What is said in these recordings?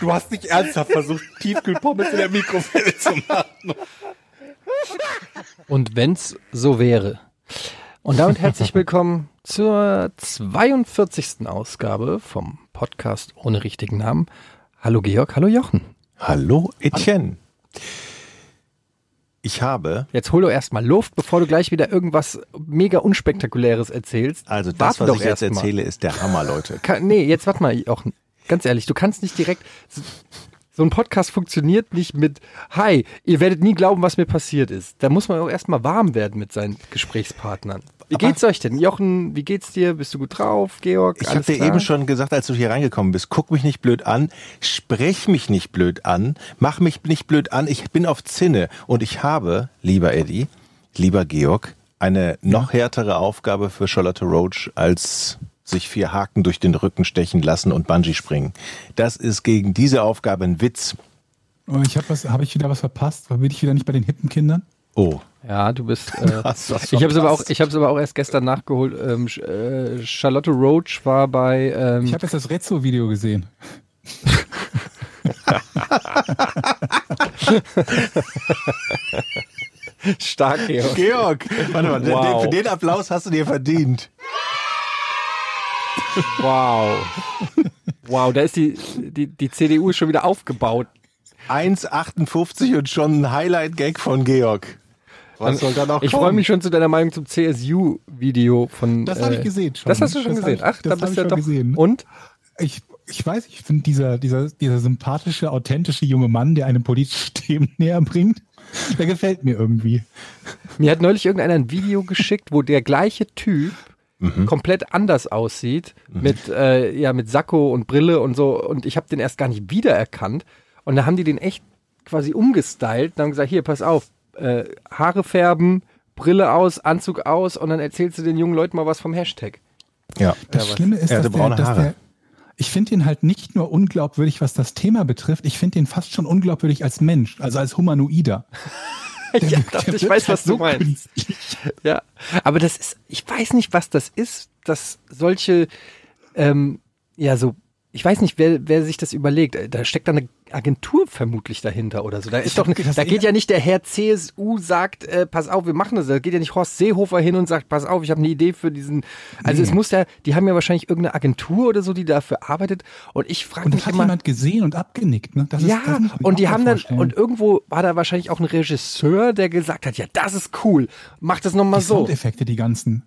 Du hast nicht ernsthaft versucht, Tiefkühlpommes in der Mikrowelle zu machen. Und wenn's so wäre. Und damit herzlich willkommen zur 42. Ausgabe vom Podcast ohne richtigen Namen. Hallo Georg, hallo Jochen. Hallo Etienne. Ich habe, Jetzt hol doch erstmal Luft, bevor du gleich wieder irgendwas mega unspektakuläres erzählst. also das, Warte was doch ich jetzt erst mal. erzähle, ist der Hammer, Leute. Kann, nee, jetzt warte mal, Jochen. Ganz ehrlich, du kannst nicht direkt. So, ein Podcast funktioniert nicht mit Hi, ihr werdet nie glauben, was mir passiert ist. Da muss man auch erstmal warm werden mit seinen Gesprächspartnern. Wie geht's euch denn? Jochen, wie geht's dir? Bist du gut drauf, Georg? Ich habe Alles dir klar? eben schon gesagt, als du hier reingekommen bist, guck mich nicht blöd an, sprech mich nicht blöd an, mach mich nicht blöd an, ich bin auf Zinne und ich habe, lieber Eddie, lieber Georg, eine noch härtere Aufgabe für Charlotte Roach als sich vier Haken durch den Rücken stechen lassen und Bungee springen. Das ist gegen diese Aufgabe ein Witz. Oh, ich habe habe ich wieder was verpasst? Bin ich wieder nicht bei den hippen Kindern? Oh, Ja, du bist. Äh, ich habe es aber auch, ich habe es aber auch erst gestern nachgeholt. Ähm, äh, Charlotte Roach war bei. Ähm, Ich habe jetzt das Rezzo-Video gesehen. stark, Georg. Georg, warte mal, Wow. den, für den Applaus hast du dir verdient. Wow. Wow, da ist die, die, die CDU schon wieder aufgebaut. 1,58 und schon ein Highlight-Gag von Georg. Was soll da noch Ich freue mich schon zu deiner Meinung zum CSU-Video von. Das habe äh, ich gesehen schon. Das hast du schon Das gesehen. ich- Ach, das da bist ich du schon doch. gesehen. Und? Ich, ich weiß, ich finde dieser, dieser, dieser sympathische, authentische junge Mann, der einem politische Themen näher bringt, der gefällt mir irgendwie. Mir hat neulich irgendeiner ein Video geschickt, wo der gleiche Typ Mhm. komplett anders aussieht, mit, äh, ja, mit Sakko und Brille und so. Und ich habe den erst gar nicht wiedererkannt. Und da haben die den echt quasi umgestylt und haben gesagt, hier, pass auf, äh, Haare färben, Brille aus, Anzug aus und dann erzählst du den jungen Leuten mal was vom Hashtag. Ja. Das Schlimme ist, dass, der, braune dass Haare. der, ich finde ihn halt nicht nur unglaubwürdig, was das Thema betrifft, ich finde ihn fast schon unglaubwürdig als Mensch, also als Humanoider. ja, Der ich weiß, halt was du so meinst. Ja, aber das ist, ich weiß nicht, was das ist, dass solche, ähm, ja, so, ich weiß nicht, wer, wer sich das überlegt. Da steckt da eine Agentur vermutlich dahinter oder so. Da ist doch, das da geht ja nicht der Herr CSU sagt, äh, pass auf, wir machen das. Da geht ja nicht Horst Seehofer hin und sagt, pass auf, ich habe eine Idee für diesen. Also es muss ja, die haben ja wahrscheinlich irgendeine Agentur oder so, die dafür arbeitet. Und ich frage Und mich das hat immer. jemand gesehen und abgenickt. Ne? Das ist, Ja, das man sich und die haben dann, und irgendwo war da wahrscheinlich auch ein Regisseur, der gesagt hat, ja, das ist cool, mach das nochmal die so. Soundeffekte, die ganzen.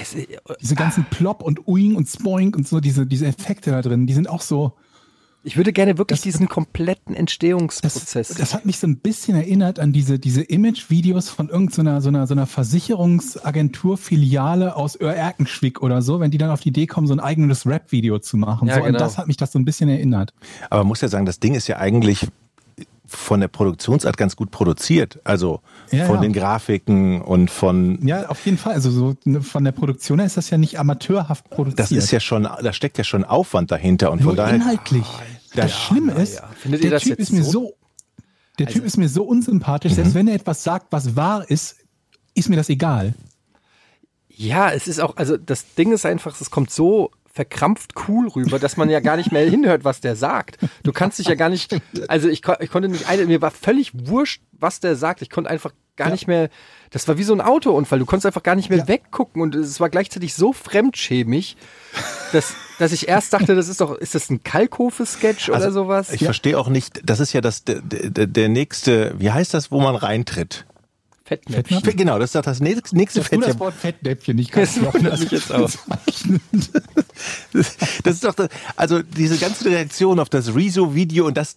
Es, äh, Diese ganzen Plop und Uing und Spoink und so, diese, diese Effekte da drin, die sind auch so. Ich würde gerne wirklich Das- diesen kompletten Das, Entstehungsprozess. das hat mich so ein bisschen erinnert an diese, diese Image-Videos von irgendeiner so einer, so einer Versicherungsagentur-Filiale aus Öhr-Erkenschwick oder so, wenn die dann auf die Idee kommen, so ein eigenes Rap-Video zu machen. Ja, so, genau. Und das hat mich das so ein bisschen erinnert. Aber man muss ja sagen, das Ding ist ja eigentlich von der Produktionsart ganz gut produziert. Also Ja, von ja. den Grafiken und von. Ja, auf jeden Fall. Also so ne, von der Produktion her ist das ja nicht amateurhaft produziert. Das ist ja schon, da steckt ja schon Aufwand dahinter und nur von daher. inhaltlich. das Schlimme ist, ja. Findet ihr der das Typ jetzt ist mir so- so, der Typ ist mir so unsympathisch, selbst wenn er etwas sagt, was wahr ist, ist mir das egal. ja, es ist auch, also das Ding ist einfach, es kommt so verkrampft cool rüber, dass man ja gar nicht mehr hinhört, was der sagt. Du kannst dich ja gar nicht, also ich, ich konnte nicht, mir war völlig wurscht, was der sagt. Ich konnte einfach gar Ja. nicht mehr, das war wie so ein Autounfall. Du konntest einfach gar nicht mehr Ja. weggucken und es war gleichzeitig so fremdschämig, dass, dass ich erst dachte, das ist doch, ist das ein Kalkofe-Sketch oder Also, sowas? Ich verstehe auch nicht, das ist ja das, der, der, der nächste, wie heißt das, wo man reintritt? Fettnäpfchen. Fettnäpfchen? Genau, das ist doch das nächste, nächste Dass du das. Wort Fettnäpfchen nicht Das kannst. wundert mich jetzt auch. Das ist doch, das, also diese ganze Reaktion auf das Rezo-Video und das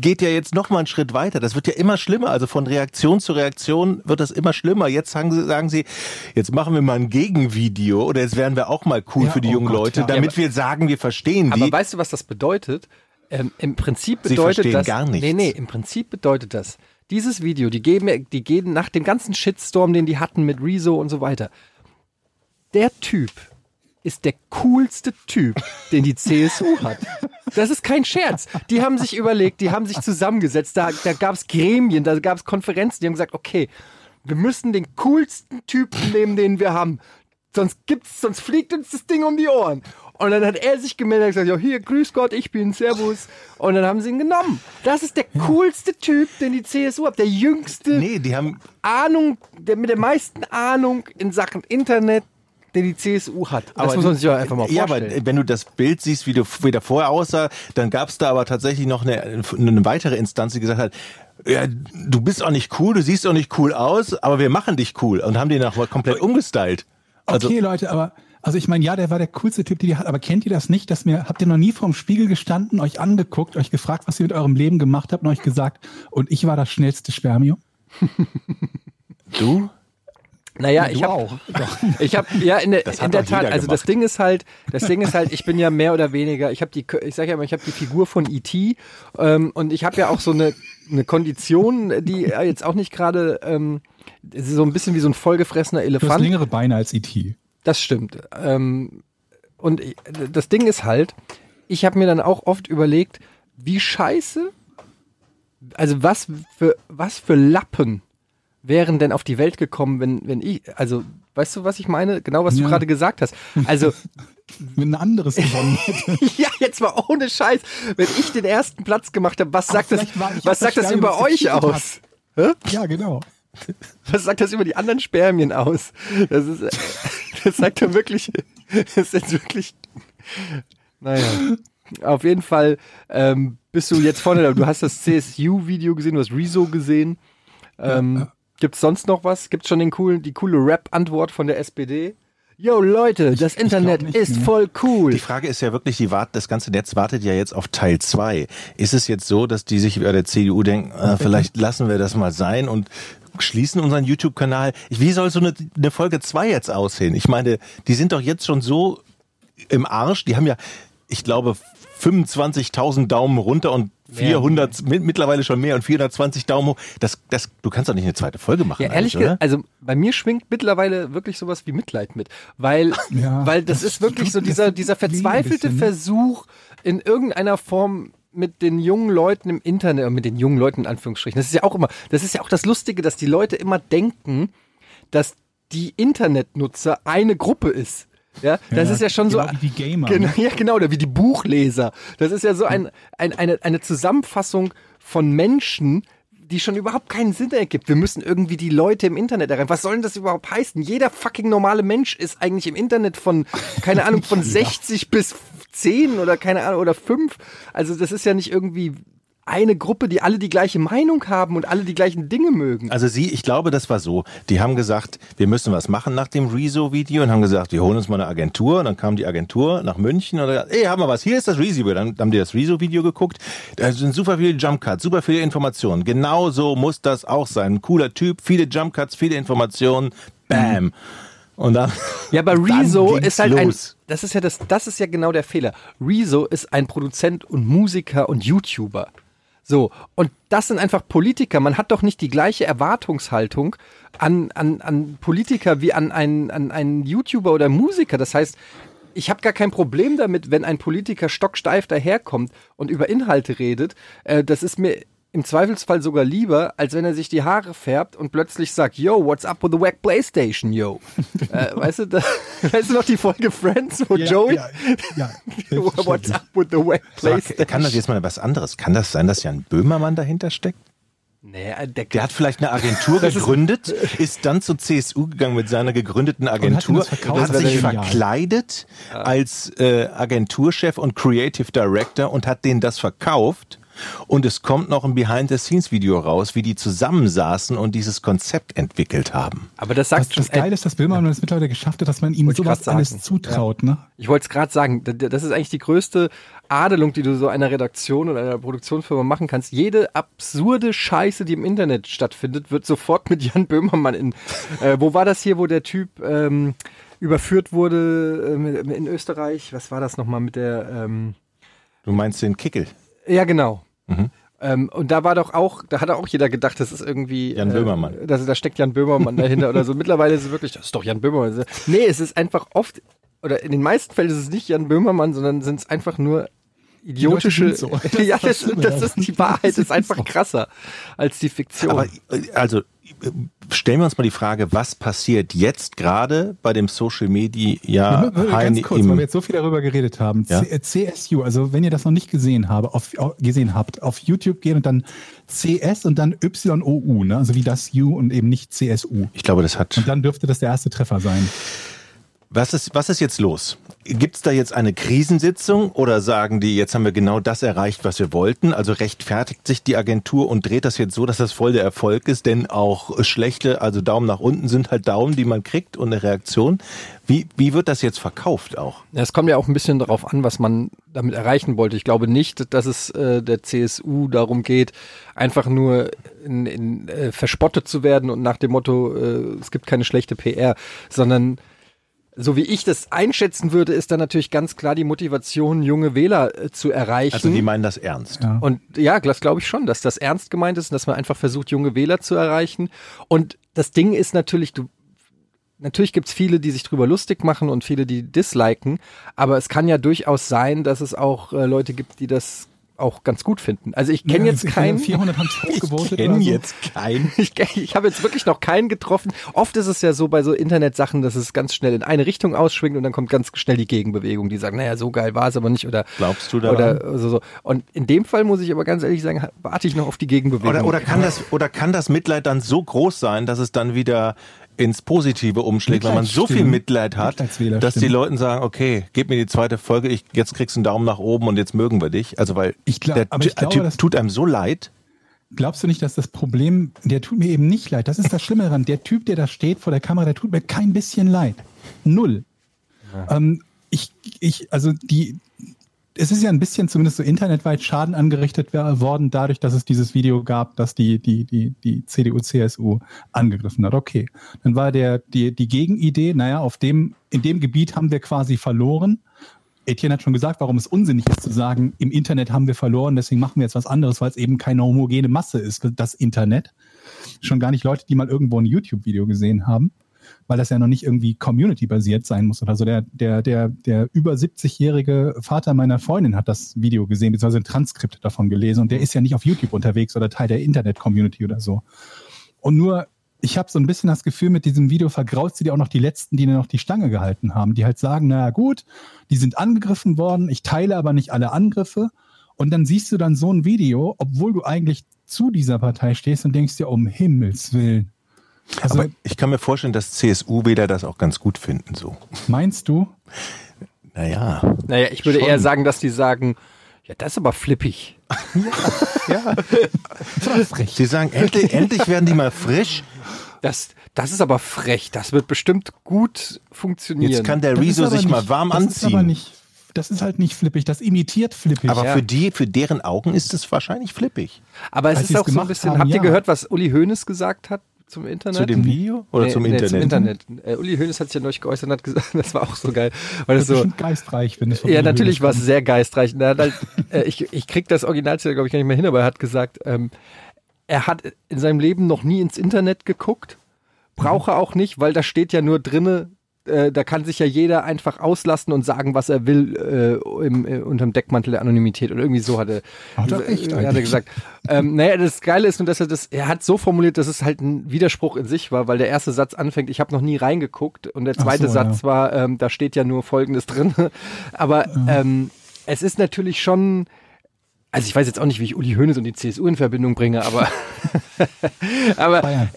geht ja jetzt noch mal einen Schritt weiter. Das wird ja immer schlimmer. Also von Reaktion zu Reaktion wird das immer schlimmer. Jetzt sagen sie, sagen sie jetzt machen wir mal ein Gegenvideo oder jetzt werden wir auch mal cool Ja, für die oh jungen Gott, Leute, ja. damit wir sagen, wir verstehen Aber die. weißt du, was das bedeutet? Ähm, Im Prinzip Sie bedeutet verstehen das. gar nichts. Nee, nee, im Prinzip bedeutet das. Dieses Video, die geben, die gehen nach dem ganzen Shitstorm, den die hatten mit Rezo und so weiter. Der Typ ist der coolste Typ, den die CSU hat. Das ist kein Scherz. Die haben sich überlegt, die haben sich zusammengesetzt, da, da gab es Gremien, da gab es Konferenzen, die haben gesagt, okay, wir müssen den coolsten Typen nehmen, den wir haben. Sonst gibt's, sonst fliegt uns das Ding um die Ohren. Und dann hat er sich gemeldet und gesagt, ja, hier, grüß Gott, ich bin Servus. Und dann haben sie ihn genommen. Das ist der coolste Typ, den die CSU hat. Der jüngste, Nee, die haben Ahnung, der mit der meisten Ahnung in Sachen Internet, den die CSU hat. das muss man sich ja einfach mal Ja, vorstellen. aber wenn du das Bild siehst, wie, du, wie der vorher aussah, dann gab es da aber tatsächlich noch eine, eine weitere Instanz, die gesagt hat, ja, du bist auch nicht cool, du siehst auch nicht cool aus, aber wir machen dich cool und haben den auch mal komplett umgestylt. Also, Okay, Leute, aber also ich meine, ja, der war der coolste Typ, den die hat, aber kennt ihr das nicht, dass mir, habt ihr noch nie vorm Spiegel gestanden, euch angeguckt, euch gefragt, was ihr mit eurem Leben gemacht habt und euch gesagt, und ich war das schnellste Spermium? du? Naja, ich habe auch. Ich habe ja in der, Das in der Tat, also das gemacht. Ding ist halt, das Ding ist halt, ich bin ja mehr oder weniger, ich habe die, ich sage ja immer, ich habe die Figur von E.T. Ähm, und ich habe ja auch so eine eine Kondition, die jetzt auch nicht gerade ähm, so ein bisschen wie so ein vollgefressener Du hast Elefant. längere Beine als E IT. Das stimmt. Ähm, und ich- das Ding ist halt, ich habe mir dann auch oft überlegt, wie scheiße, also was für, was für Lappen wären denn auf die Welt gekommen, wenn, wenn ich, also, weißt du, was ich meine? Genau, was du Ja. gerade gesagt hast. Also, Wenn ein anderes gewonnen hätte. ja, jetzt mal ohne Scheiß, wenn ich den ersten Platz gemacht habe, was sagt das, was sagt das das über euch aus? Ja, genau. Was sagt das über die anderen Spermien aus? Das ist, das sagt ja wirklich, das ist jetzt wirklich, naja. Auf jeden Fall ähm, bist du jetzt vorne, da. du hast das CSU-Video gesehen, du hast Rezo gesehen. Ähm, Gibt's sonst noch was? Gibt's schon den coolen, die coole Rap-Antwort von der SPD? Yo Leute, das Internet nicht, ist ne. voll cool. Die Frage ist ja wirklich, die wart, das ganze Netz wartet ja jetzt auf Teil zwei. Ist es jetzt so, dass die sich über der CDU denken, äh, vielleicht lassen wir das mal sein und schließen unseren YouTube-Kanal? Wie soll so eine, eine Folge zwei jetzt aussehen? Ich meine, die sind doch jetzt schon so im Arsch. Die haben ja, ich glaube, 25.000 Daumen runter und 400, mit, mittlerweile schon mehr und 420 Daumen hoch. Das, das, du kannst doch nicht eine zweite Folge machen. Ja, ehrlich gesagt, also bei mir schwingt mittlerweile wirklich sowas wie Mitleid mit, weil, Ja, weil das, das ist wirklich so dieser, dieser verzweifelte ne? Versuch in irgendeiner Form mit den jungen Leuten im Internet, mit den jungen Leuten in Anführungsstrichen. Das ist ja auch immer, das ist ja auch das Lustige, dass die Leute immer denken, dass die Internetnutzer eine Gruppe ist. Ja, das Ja, ist ja schon so. genau wie die Gamer, Genau, ja, genau, oder wie die Buchleser. Das ist ja so ein, ein, eine, eine Zusammenfassung von Menschen, die schon überhaupt keinen Sinn ergibt. Wir müssen irgendwie die Leute im Internet erreichen. Was soll denn das überhaupt heißen? Jeder fucking normale Mensch ist eigentlich im Internet von, keine Ahnung, von 60 bis 10 oder keine Ahnung, oder 5. Also das ist ja nicht irgendwie eine Gruppe, die alle die gleiche Meinung haben und alle die gleichen Dinge mögen. Also sie, ich glaube, das war so. Die haben gesagt, wir müssen was machen nach dem Rezo-Video und haben gesagt, wir holen uns mal eine Agentur. Und dann kam die Agentur nach München und hat gesagt, ey, haben wir was, hier ist das Rezo-Video. Dann haben die das Rezo-Video geguckt. Da sind super viele Jump-Cuts, super viele Informationen. Genau so muss das auch sein. Ein cooler Typ, viele Jump-Cuts, viele Informationen. Bam. Und dann. Ja, aber Rezo ist halt ein, los. das ist ja das, das ist ja genau der Fehler. Rezo ist ein Produzent und Musiker und YouTuber. So. Und das sind einfach Politiker. Man hat doch nicht die gleiche Erwartungshaltung an, an, an Politiker wie an einen, an einen YouTuber oder Musiker. Das heißt, ich habe gar kein Problem damit, wenn ein Politiker stocksteif daherkommt und über Inhalte redet. Äh, das ist mir im Zweifelsfall sogar lieber, als wenn er sich die Haare färbt und plötzlich sagt, yo, what's up with the wack Playstation, yo? äh, weißt, du, da, weißt du noch die Folge Friends, wo Ja, Joey, ja, ja, what's up with the wack Sag, Playstation? kann das jetzt mal was anderes? Kann das sein, dass Jan Böhmermann dahinter steckt? Nee, äh, der, Der hat vielleicht eine Agentur gegründet, ist dann zur CSU gegangen mit seiner gegründeten Agentur, hat Das sich verkleidet als äh, Agenturchef und Creative Director und hat denen das verkauft. Und es kommt noch ein Behind-the-Scenes-Video raus, wie die zusammensaßen und dieses Konzept entwickelt haben. aber das Das, sagt schon, das Geile ist, dass Böhmermann es mittlerweile geschafft hat, dass man ihm sowas alles zutraut, ne? Ich wollte es gerade sagen, das ist eigentlich die größte Adelung, die du so einer Redaktion oder einer Produktionsfirma machen kannst. Jede absurde Scheiße, die im Internet stattfindet, wird sofort mit Jan Böhmermann in. Äh, wo war das hier, wo der Typ ähm, überführt wurde ähm, in Österreich? Was war das nochmal mit der? Ähm, Du meinst den Kickel? Ja, genau. Mhm. Ähm, und da war doch auch, da hat auch jeder gedacht, das ist irgendwie Jan äh, Böhmermann. Das, da steckt Jan Böhmermann dahinter oder so. Mittlerweile ist es wirklich, das ist doch Jan Böhmermann. Nee, es ist einfach oft, oder in den meisten Fällen ist es nicht Jan Böhmermann, sondern sind es einfach nur idiotische. So. Das ja, ist das das, ist die Wahrheit, ist einfach so. krasser als die Fiktion. Aber also stellen wir uns mal die Frage, was passiert jetzt gerade bei dem Social Media Ja, ganz kurz, im- weil wir jetzt so viel darüber geredet haben. Ja. C- äh, CSU, also wenn ihr das noch nicht gesehen, habe, auf, au- gesehen habt, auf YouTube gehen und dann CS und dann YOU, ne? also wie das U und eben nicht CSU. Ich glaube, das hat Und dann dürfte das der erste Treffer sein. Was ist, was ist jetzt los? Gibt es da jetzt eine Krisensitzung oder sagen die, jetzt haben wir genau das erreicht, was wir wollten? Also rechtfertigt sich die Agentur und dreht das jetzt so, dass das voll der Erfolg ist, denn auch schlechte, also Daumen nach unten sind halt Daumen, die man kriegt und eine Reaktion. Wie, wie wird das jetzt verkauft auch? Es kommt ja auch ein bisschen darauf an, was man damit erreichen wollte. Ich glaube nicht, dass es äh, der CSU darum geht, einfach nur in, in, äh, verspottet zu werden und nach dem Motto, äh, es gibt keine schlechte PR, sondern so wie ich das einschätzen würde, ist da natürlich ganz klar die Motivation, junge Wähler äh, zu erreichen. Also die meinen das ernst. Ja. Und ja, das glaube ich schon, dass das ernst gemeint ist und dass man einfach versucht, junge Wähler zu erreichen. Und das Ding ist natürlich, du, natürlich gibt's viele, die sich drüber lustig machen und viele, die disliken, aber es kann ja durchaus sein, dass es auch äh, Leute gibt, die das auch ganz gut finden. Also ich kenne Ja, jetzt keinen. 400 haben es Ich hochgevotet kenne so. jetzt keinen. Ich, ich habe jetzt wirklich noch keinen getroffen. Oft ist es ja so bei so Internetsachen, dass es ganz schnell in eine Richtung ausschwingt und dann kommt ganz schnell die Gegenbewegung, die sagen, naja, so geil war es aber nicht oder Glaubst du daran? oder so, so. Und in dem Fall muss ich aber ganz ehrlich sagen, warte ich noch auf die Gegenbewegung. Oder, oder, kann das, oder kann das Mitleid dann so groß sein, dass es dann wieder ins Positive umschlägt, weil man so viel. Mitleid hat, dass die stimmen. Leute sagen, okay, gib mir die zweite Folge, ich, jetzt kriegst du einen Daumen nach oben und jetzt mögen wir dich. Also weil Ich glaub- der Ty- glaube, Typ das- tut einem so leid. Glaubst du nicht, dass das Problem, der tut mir eben nicht leid. Das ist das Schlimme daran. Der Typ, der da steht vor der Kamera, der tut mir kein bisschen leid. Null. Ähm, ich, ich, also die, es ist ja ein bisschen zumindest so internetweit Schaden angerichtet worden, dadurch, dass es dieses Video gab, das die, die, die, die CDU, CSU angegriffen hat. Okay. Dann war der, die, die Gegenidee, naja, auf dem, in dem Gebiet haben wir quasi verloren. Etienne hat schon gesagt, warum es unsinnig ist zu sagen, im Internet haben wir verloren, deswegen machen wir jetzt was anderes, weil es eben keine homogene Masse ist, das Internet. Schon gar nicht Leute, die mal irgendwo ein YouTube-Video gesehen haben, weil das ja noch nicht irgendwie community-basiert sein muss oder so. Der, der, der, der über 70-jährige Vater meiner Freundin hat das Video gesehen, beziehungsweise ein Transkript davon gelesen und der ist ja nicht auf YouTube unterwegs oder Teil der Internet-Community oder so. Und nur, ich habe so ein bisschen das Gefühl, mit diesem Video vergraust sie dir auch noch die Letzten, die dir noch die Stange gehalten haben, die halt sagen, naja gut, die sind angegriffen worden, ich teile aber nicht alle Angriffe. Und dann siehst du dann so ein Video, obwohl du eigentlich zu dieser Partei stehst und denkst dir, um Himmels Willen. Also Aber ich kann mir vorstellen, dass CSU-Wähler das auch ganz gut finden, so. meinst du? Naja. Naja, ich würde Schon. eher sagen, dass die sagen, ja, das ist aber flippig. Ja. Das war frech. Sie sagen, endlich, endlich werden die mal frisch. Das, das ist aber frech. Das wird bestimmt gut funktionieren. Jetzt kann der Das Rezo sich nicht- mal warm das Ist aber anziehen. nicht, das ist halt nicht flippig, das imitiert flippig. Aber Ja. für die, für deren Augen ist es wahrscheinlich flippig. aber es als ist auch so ein bisschen, haben, habt ihr ja. gehört, was Uli Hoeneß gesagt hat zum Internet? Zu dem Video oder Nee, zum nee, Internet? Zum Internet. Äh, Uli Hoeneß hat sich ja neulich geäußert und hat gesagt, das war auch so geil. Weil das es ist so, geistreich, wenn es von Ja, Uli natürlich war es sehr geistreich. Er hat halt, äh, ich, ich krieg das Originalzitat, glaube ich, gar nicht mehr hin, aber er hat gesagt, ähm, er hat in seinem Leben noch nie ins Internet geguckt, brauche auch nicht, weil da steht ja nur drinne, äh, da kann sich ja jeder einfach auslassen und sagen, was er will, äh, im, äh, unterm Deckmantel der Anonymität oder irgendwie so hat er, Hat er recht äh, hat er gesagt. Ähm, naja, das Geile ist nur, dass er das, er hat so formuliert, dass es halt ein Widerspruch in sich war, weil der erste Satz anfängt, ich habe noch nie reingeguckt und der zweite so, Satz ja. war, ähm, da steht ja nur Folgendes drin. Aber ähm, es ist natürlich schon, also ich weiß jetzt auch nicht, wie ich Uli Hoeneß und die CSU in Verbindung bringe, aber, aber Bayern.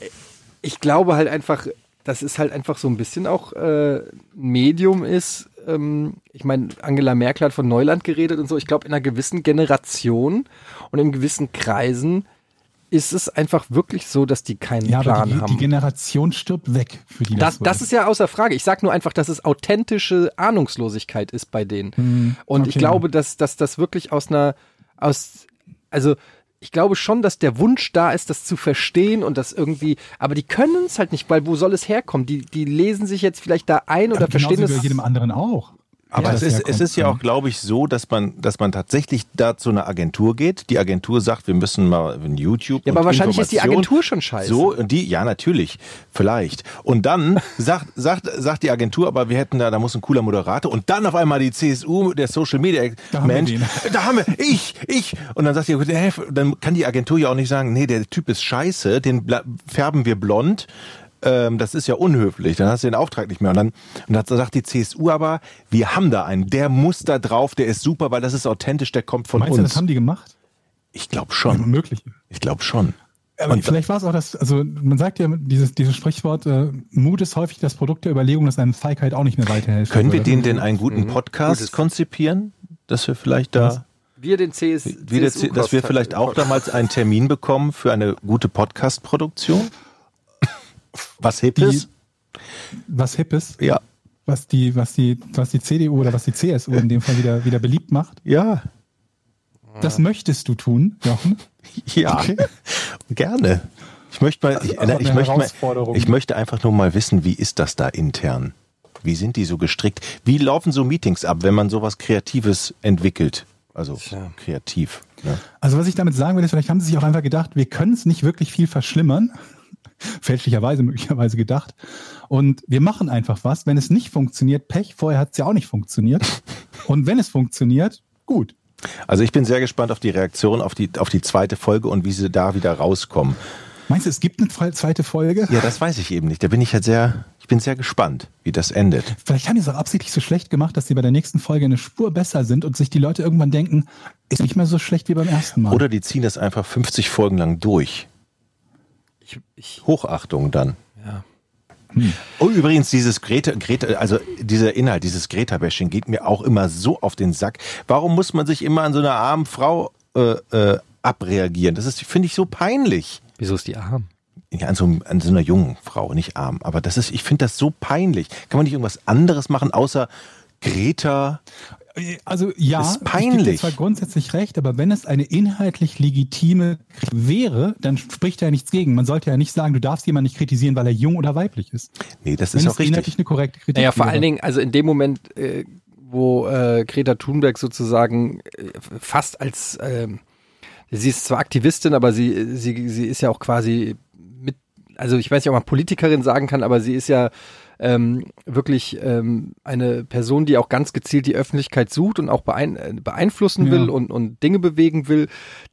ich glaube halt einfach, dass es halt einfach so ein bisschen auch äh, Medium ist. Ähm, ich meine, Angela Merkel hat von Neuland geredet und so. Ich glaube, in einer gewissen Generation und in gewissen Kreisen ist es einfach wirklich so, dass die keinen Ja, Plan die, haben. die Generation stirbt weg, für die Das, das, ist ja außer Frage. Ich sage nur einfach, dass es authentische Ahnungslosigkeit ist bei denen. Hm, Und ich okay. glaube, dass, dass das wirklich aus einer, aus, also ich glaube schon, dass der Wunsch da ist, das zu verstehen und das irgendwie, aber die können es halt nicht, weil wo soll es herkommen? Die, die lesen sich jetzt vielleicht da ein oder Aber genauso verstehen wie bei es. jedem anderen auch. Aber Ja, es, ist, ja es ist ja auch, glaube ich, so, dass man, dass man tatsächlich da zu einer Agentur geht. Die Agentur sagt, wir müssen mal in YouTube. Ja, aber wahrscheinlich ist die Agentur schon scheiße. So, die, ja, natürlich, vielleicht. Und dann sagt, sagt, sagt die Agentur, aber wir hätten da, da muss ein cooler Moderator. Und dann auf einmal die CSU, der Social Media Da haben wir Mensch, den. da haben wir, ich, ich. Und dann sagt die, dann kann die Agentur ja auch nicht sagen, nee, der Typ ist scheiße, den färben wir blond. Ähm, das ist ja unhöflich, dann hast du den Auftrag nicht mehr. Und dann, und dann sagt die CSU aber, wir haben da einen, der muss da drauf, der ist super, weil das ist authentisch, der kommt von Meinst du, uns. das haben die gemacht? ich glaube Ja, schon. möglich. Ich glaube schon. Aber Und- vielleicht war es auch das, also man sagt ja dieses, dieses Sprichwort, äh, Mut ist häufig das Produkt der Überlegung, dass einem Feigheit auch nicht mehr weiterhilft. Können wir denen denn einen guten Podcast Gutes. konzipieren, dass wir vielleicht da, Wir den CS, CSU dass wir vielleicht auch damals einen Termin bekommen für eine gute Podcast-Produktion? Was hip Die- ist? was hip ist, Ja. was die, was die, was die CDU oder was die CSU in dem Fall wieder, wieder beliebt macht. Ja. Das möchtest du tun, Jochen. Ja. Okay. Gerne. Ich möchte mal, ich, Also, ich, möchte mal, ich möchte einfach nur mal wissen, wie ist das da intern? Wie sind die so gestrickt? Wie laufen so Meetings ab, wenn man sowas Kreatives entwickelt? Also kreativ. Ne? Also was ich damit sagen will, ist, vielleicht haben sie sich auch einfach gedacht, wir können es nicht wirklich viel verschlimmern. Fälschlicherweise möglicherweise gedacht. Und wir machen einfach was. Wenn es nicht funktioniert, Pech. Vorher hat es ja auch nicht funktioniert. Und wenn es funktioniert, gut. Also ich bin sehr gespannt auf die Reaktion auf die, auf die zweite Folge und wie sie da wieder rauskommen. Meinst du, es gibt eine zweite Folge? Ja, das weiß ich eben nicht. Da bin ich halt sehr, ich bin sehr gespannt, wie das endet. Vielleicht haben die es auch absichtlich so schlecht gemacht, dass sie bei der nächsten Folge eine Spur besser sind und sich die Leute irgendwann denken, ist nicht mehr so schlecht wie beim ersten Mal. Oder die ziehen das einfach 50 Folgen lang durch. Ich, ich, Hochachtung dann. ja. Oh, übrigens, dieses Greta, Greta, also dieser Inhalt, dieses Greta-Bashing geht mir auch immer so auf den Sack. Warum muss man sich immer an so einer armen Frau äh, äh, abreagieren? Das ist, finde ich, so peinlich. Wieso ist die arm? Ja, an so, an so einer jungen Frau, nicht arm. Aber das ist, ich finde das so peinlich. Kann man nicht irgendwas anderes machen, außer Greta? Also ja, Ist ich peinlich. zwar grundsätzlich recht, aber wenn es eine inhaltlich legitime Kritik wäre, dann spricht ja nichts gegen. Man sollte ja nicht sagen, du darfst jemanden nicht kritisieren, weil er jung oder weiblich ist. Nee, das Wenn ist auch richtig. inhaltlich eine korrekte Kritik Naja, vor wäre. allen Dingen, also in dem Moment, äh, wo äh, Greta Thunberg sozusagen äh, fast als, ähm, sie ist zwar Aktivistin, aber sie, sie, sie ist ja auch quasi mit, also ich weiß nicht, ob man Politikerin sagen kann, aber sie ist ja ähm, wirklich ähm, eine Person, die auch ganz gezielt die Öffentlichkeit sucht und auch beein äh, beeinflussen Ja. will und, und Dinge bewegen will,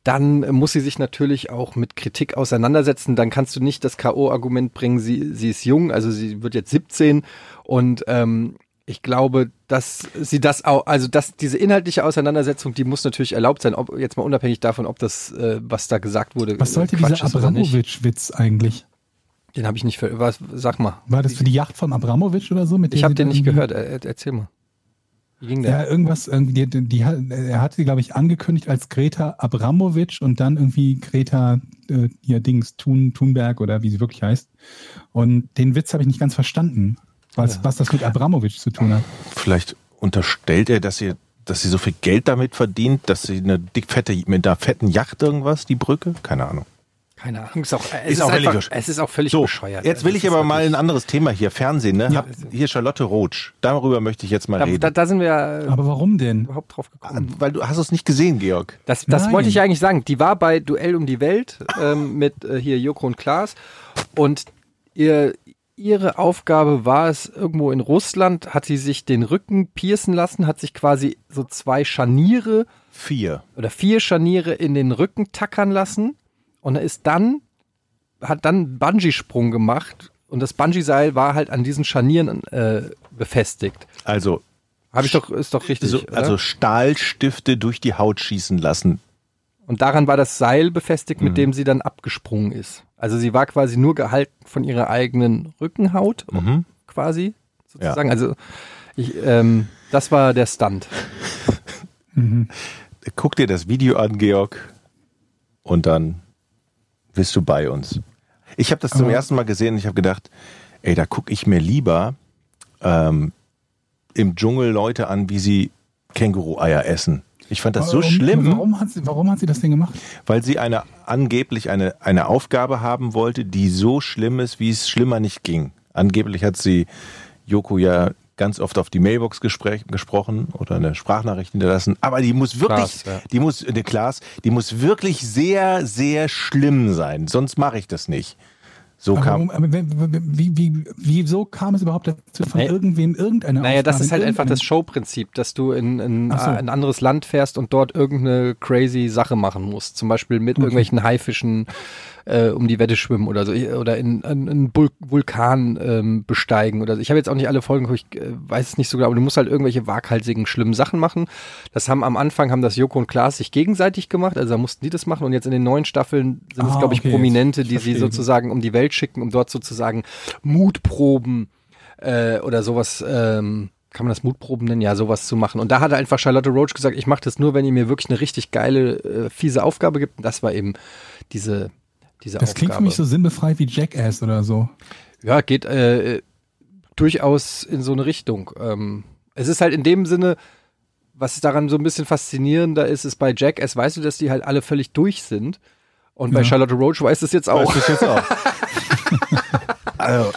dann äh, muss sie sich natürlich auch mit Kritik auseinandersetzen. Dann kannst du nicht das K.O.-Argument bringen, sie, sie ist jung, also sie wird jetzt 17 und ähm, ich glaube, dass sie das auch, also dass diese inhaltliche Auseinandersetzung, die muss natürlich erlaubt sein, ob jetzt mal unabhängig davon, ob das, äh, was da gesagt wurde, Was sollte Quatsch dieser. Abramowitsch-Witz eigentlich? Den habe ich nicht ver was, sag mal. War das für die Yacht vom Abramowitsch oder so? Mit Ich habe den nicht gehört. Er, er, erzähl mal. Wie ging der? Ja, irgendwas, irgendwie, die, die, hat- er hat sie, glaube ich, angekündigt als Greta Abramowitsch und dann irgendwie Greta, äh, hier Dings, Thun, Thunberg oder wie sie wirklich heißt. Und den Witz habe ich nicht ganz verstanden, was, was das mit Abramowitsch zu tun hat. Vielleicht unterstellt er, dass sie, dass sie so viel Geld damit verdient, dass sie eine dickfette, mit einer fetten Yacht irgendwas, die Brücke? Keine Ahnung. Keine Ahnung. Ist auch, es Ist auch völlig einfach, es ist auch völlig So, bescheuert. jetzt will Das ich ist aber mal ein anderes Thema hier, Fernsehen, ne? Ja. Hier Charlotte Roach, darüber möchte ich jetzt mal Da, reden. da, da sind wir ja Aber warum denn? überhaupt drauf gekommen. Weil du hast es nicht gesehen, Georg. Das, das Nein. wollte ich eigentlich sagen. Die war bei Duell um die Welt ähm, mit äh, hier Joko und Klaas und ihr, ihre Aufgabe war es, irgendwo in Russland hat sie sich den Rücken piercen lassen, hat sich quasi so zwei Scharniere Vier. oder vier Scharniere in den Rücken tackern lassen und ist dann, hat dann Bungee-Sprung gemacht und das Bungee-Seil war halt an diesen Scharnieren äh, befestigt. Also, Habe ich doch, ist doch richtig. so, also Stahlstifte durch die Haut schießen lassen. Und daran war das Seil befestigt, Mhm. mit dem sie dann abgesprungen ist. Also sie war quasi nur gehalten von ihrer eigenen Rückenhaut, Mhm. quasi, sozusagen. Also ich, ähm, das war der Stunt. Guck dir das Video an, Georg, und dann bist du bei uns. Ich habe das zum ersten Mal gesehen und ich habe gedacht, ey, da gucke ich mir lieber ähm, im Dschungel Leute an, wie sie Känguru-Eier essen. Ich fand das so Warum- schlimm. Warum hat, sie, warum hat sie das denn gemacht? weil sie eine angeblich eine, eine Aufgabe haben wollte, die so schlimm ist, wie es schlimmer nicht ging. Angeblich hat sie Joko ja ganz oft auf die Mailbox gespräch, gesprochen oder eine Sprachnachricht hinterlassen. Aber die muss wirklich, Klaas, ja. die muss, der Klaas, die muss wirklich sehr, sehr schlimm sein. Sonst mache ich das nicht. So Aber, kam. aber wie, wie, wie, wieso kam es überhaupt dazu, von Nee. irgendwem irgendeine Naja, das Aufgabe ist halt in einfach das Showprinzip, dass du in, in so. ein anderes Land fährst und dort irgendeine crazy Sache machen musst. Zum Beispiel mit irgendwelchen Haifischen äh, um die Wette schwimmen oder so. Oder in, in, einen Vulkan ähm, besteigen oder so. Ich habe jetzt auch nicht alle Folgen, ich äh, weiß es nicht so genau, aber du musst halt irgendwelche waghalsigen, schlimmen Sachen machen. Das haben am Anfang haben das Joko und Klaas sich gegenseitig gemacht, also da mussten die das machen und jetzt in den neuen Staffeln sind es, Ah, glaube ich, okay, Prominente, die sie verstehe. sozusagen um die Welt schicken, um dort sozusagen Mutproben äh, oder sowas, ähm, kann man das Mutproben nennen? Ja, sowas zu machen. Und da hat einfach Charlotte Roach gesagt, ich mache das nur, wenn ihr mir wirklich eine richtig geile, äh, fiese Aufgabe gibt. Und das war eben diese, diese Das Aufgabe. klingt für mich so sinnbefreit wie Jackass oder so. Ja, geht äh, durchaus in so eine Richtung. Ähm, es ist halt in dem Sinne, was daran so ein bisschen faszinierender ist, ist bei Jackass, weißt du, dass die halt alle völlig durch sind. Und bei Ja. Charlotte Roach weiß das jetzt auch. Weißt du jetzt auch? also,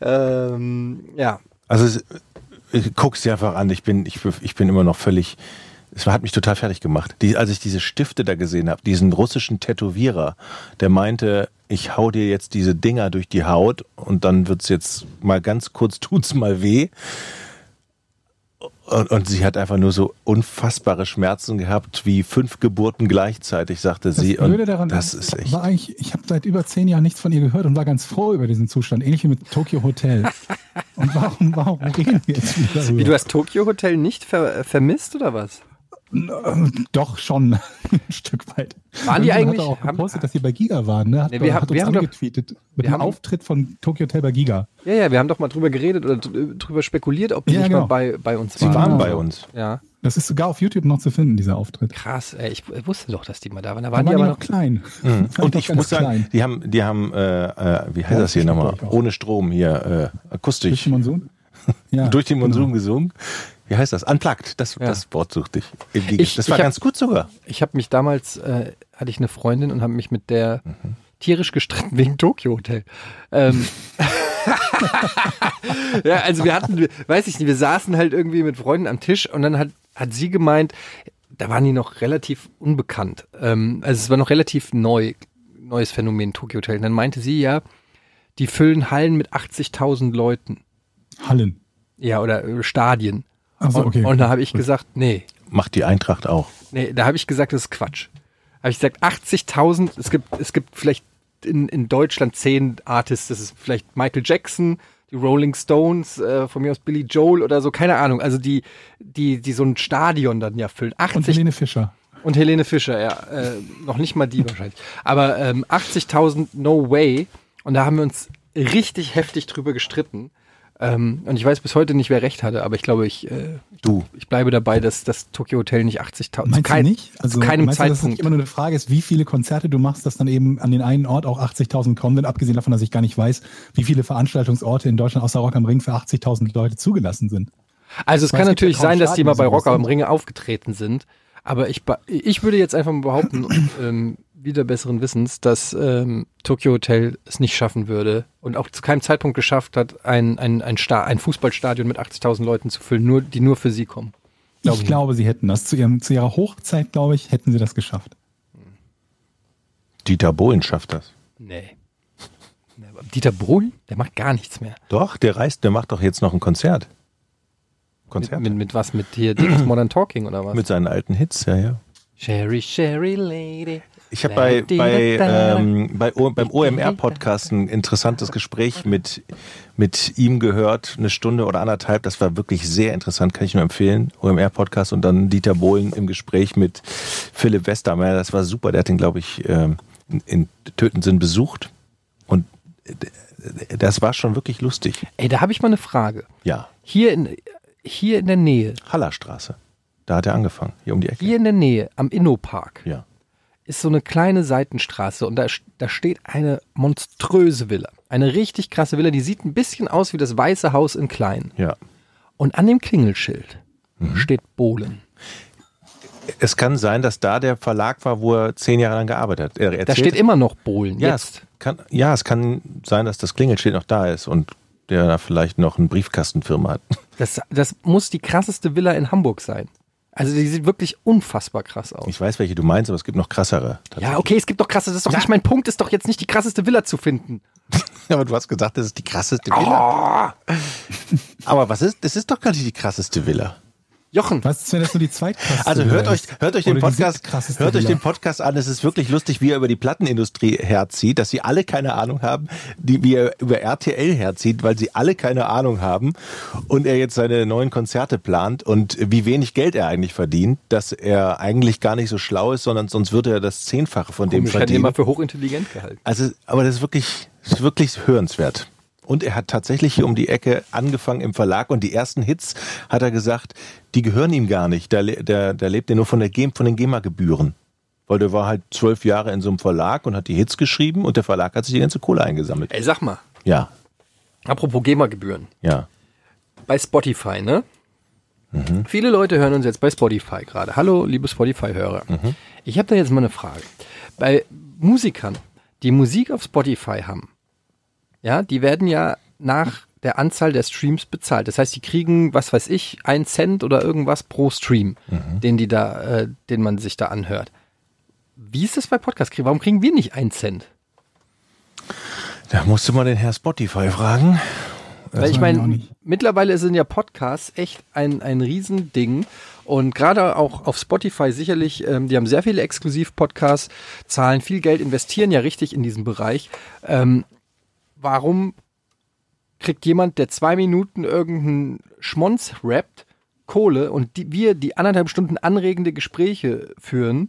ähm, ja. also es- ich guck's dir einfach an. Ich bin, ich, ich bin immer noch völlig. Es hat mich total fertig gemacht. Die, als ich diese Stifte da gesehen habe, diesen russischen Tätowierer, der meinte, ich hau dir jetzt diese Dinger durch die Haut und dann wird's jetzt mal ganz kurz tut's mal weh. Und, und sie hat einfach nur so unfassbare Schmerzen gehabt, wie fünf Geburten gleichzeitig, sagte Das sie. Blöde Und daran das ist echt. war eigentlich, ich habe seit über zehn Jahren nichts von ihr gehört und war ganz froh über diesen Zustand, ähnlich wie mit Tokyo Hotel. Und warum, warum reden wir jetzt wieder darüber? Wie, du hast Tokyo Hotel nicht ver vermisst oder was? Doch schon ein Stück weit. Waren die Irgendjemand eigentlich- Hat auch haben- gepostet, dass sie bei Giga waren. Ne? Hat, Nee, wir hat haben- uns wir haben doch- angetweetet mit wir dem haben- Auftritt von Tokyo Hotel bei Giga. Ja, ja, wir haben doch mal drüber geredet oder dr- drüber spekuliert, ob die Ja, nicht genau. mal bei, bei uns Sie waren. waren Ah. bei uns. Ja, Das ist sogar auf YouTube noch zu finden, dieser Auftritt. krass. Ey, ich wusste doch, dass die mal da waren. Da Da waren waren die aber noch klein. Mhm. Waren Und ich muss sagen, klein. die haben, die haben, äh, äh, wie heißt Ja, das hier nochmal? Ohne Strom hier, äh, akustisch. Durch den Monsun? Ja, Durch den Monsun genau. gesungen. Wie heißt das? Unplugged. Das, Ja. das Wort suchte ich. Ich- das ich war hab- ganz gut sogar. Ich habe mich damals, äh, hatte ich eine Freundin und habe mich mit der tierisch gestritten wegen Tokyo Hotel. Ähm, ja, also wir hatten, weiß ich nicht, wir saßen halt irgendwie mit Freunden am Tisch und dann hat, hat sie gemeint, da waren die noch relativ unbekannt. Ähm, also es war noch relativ neu, neues Phänomen Tokyo Hotel. Und dann meinte sie ja, die füllen Hallen mit 80.000 Leuten. Hallen. Ja, oder äh, Stadien. Ach so, und, okay. und da habe ich gesagt, nee, Macht die Eintracht auch. Nee, da habe ich gesagt, das ist Quatsch. Habe ich gesagt, 80.000, es gibt, es gibt vielleicht in, in Deutschland zehn Artists, das ist vielleicht Michael Jackson, die Rolling Stones, äh, von mir aus Billy Joel oder so, keine Ahnung, also die, die, die so ein Stadion dann ja füllen. 80 Und Helene Fischer. und Helene Fischer, ja, äh, noch nicht mal die wahrscheinlich. Aber ähm, 80.000 No Way. Und da haben wir uns richtig heftig drüber gestritten. Ähm, und ich weiß bis heute nicht, wer recht hatte, aber ich glaube, ich, äh, Du. ich bleibe dabei, dass das Tokyo Hotel nicht 80.000 Meinst kein- du nicht? Also zu keinem meinst du, dass Zeitpunkt. immer nur eine Frage ist, wie viele Konzerte du machst, dass dann eben an den einen Ort auch 80.000 kommen, denn abgesehen davon, dass ich gar nicht weiß, wie viele Veranstaltungsorte in Deutschland außer Rock am Ring für 80.000 Leute zugelassen sind. Also es Weil kann natürlich sein, dass die mal bei Rock am. Ringe aufgetreten sind. Aber ich, ich würde jetzt einfach mal behaupten, ähm, wieder besseren Wissens, dass ähm, Tokyo Hotel es nicht schaffen würde und auch zu keinem Zeitpunkt geschafft hat, ein, ein, ein, Sta ein Fußballstadion mit 80.000 Leuten zu füllen, nur, die nur für sie kommen. Glaub ich ich glaube, sie hätten das. Zu, ihrem, zu ihrer Hochzeit, glaube ich, hätten sie das geschafft. Dieter Bohlen schafft das. Nee. Dieter Bohlen, der macht gar nichts mehr. Doch, der reist, der macht doch jetzt noch ein Konzert. Mit, Konzert? mit, mit was? Mit hier Modern Talking oder was? Mit seinen alten Hits, ja, ja. Sherry, Sherry Lady. Ich habe bei, bei, ähm, bei o, beim OMR-Podcast ein interessantes Gespräch mit, mit ihm gehört, eine Stunde oder anderthalb. Das war wirklich sehr interessant, kann ich nur empfehlen. OMR-Podcast und dann Dieter Bohlen im Gespräch mit Philipp Westermeier. Das war super. Der hat ihn, glaube ich, ähm, in, in Tötensinn besucht. Und äh, das war schon wirklich lustig. Ey, da habe ich mal eine Frage. Ja, Hier in, hier in der Nähe, Hallerstraße. Da hat er angefangen, hier um die Ecke. hier in der Nähe am Innopark Ja. Ist so eine kleine Seitenstraße und da, da steht eine monströse Villa. Eine richtig krasse Villa, die sieht ein bisschen aus wie das Weiße Haus in klein. Ja. Und an dem Klingelschild Mhm. steht Bohlen. Es kann sein, dass da der Verlag war, wo er zehn Jahre lang gearbeitet hat. Er Da steht immer noch Bohlen. Ja, Jetzt. es kann, ja, es kann sein, dass das Klingelschild noch da ist und der da vielleicht noch eine Briefkastenfirma hat. Das, das muss die krasseste Villa in Hamburg sein. Also die sieht wirklich unfassbar krass aus. Ich weiß, welche du meinst, aber es gibt noch krassere. Ja, okay, es gibt doch krasse, das ist doch nicht mein Punkt, ist doch jetzt nicht die krasseste Villa zu finden. Aber du hast gesagt, das ist die krasseste Villa. Oh, Aber was ist, das ist doch gar nicht die krasseste Villa. Jochen, Was ist, wenn das nur die zweitkrasseste Also hört euch, hört euch den Podcast, hört euch den Podcast an. Es ist wirklich lustig, wie er über die Plattenindustrie herzieht, dass sie alle keine Ahnung haben, die, wie er über RTL herzieht, weil sie alle keine Ahnung haben und er jetzt seine neuen Konzerte plant und wie wenig Geld er eigentlich verdient, dass er eigentlich gar nicht so schlau ist, sondern sonst würde er das Zehnfache von dem ich hätte ihn verdienen. immer für hochintelligent gehalten. Also, aber das ist wirklich, das ist wirklich hörenswert. Und er hat tatsächlich hier um die Ecke angefangen im Verlag und die ersten Hits, hat er gesagt, die gehören ihm gar nicht. Le- der, der lebt ja nur von, der von den GEMA-Gebühren. Weil der war halt zwölf Jahre in so einem Verlag und hat die Hits geschrieben und der Verlag hat sich die ganze Kohle eingesammelt. Ey, sag mal, Ja, apropos GEMA-Gebühren. ja. Bei Spotify, ne? Viele Leute hören uns jetzt bei Spotify gerade. Hallo, liebe Spotify-Hörer. Ich habe da jetzt mal eine Frage. Bei Musikern, die Musik auf Spotify haben, ja, die werden ja nach der Anzahl der Streams bezahlt. Das heißt, die kriegen, was weiß ich, einen Cent oder irgendwas pro Stream, den die da, äh, den man sich da anhört. Wie ist das bei Podcast? Warum kriegen wir nicht einen Cent? Da musst du mal den Herr Spotify fragen. Weil ich meine, mittlerweile sind ja Podcasts echt ein, ein Riesending. Und gerade auch auf Spotify sicherlich, ähm, die haben sehr viele Exklusiv-Podcasts, zahlen viel Geld, investieren ja richtig in diesen Bereich. Ähm, warum kriegt jemand, der zwei Minuten irgendeinen Schmonz rappt, Kohle und die, wir, die anderthalb Stunden anregende Gespräche führen,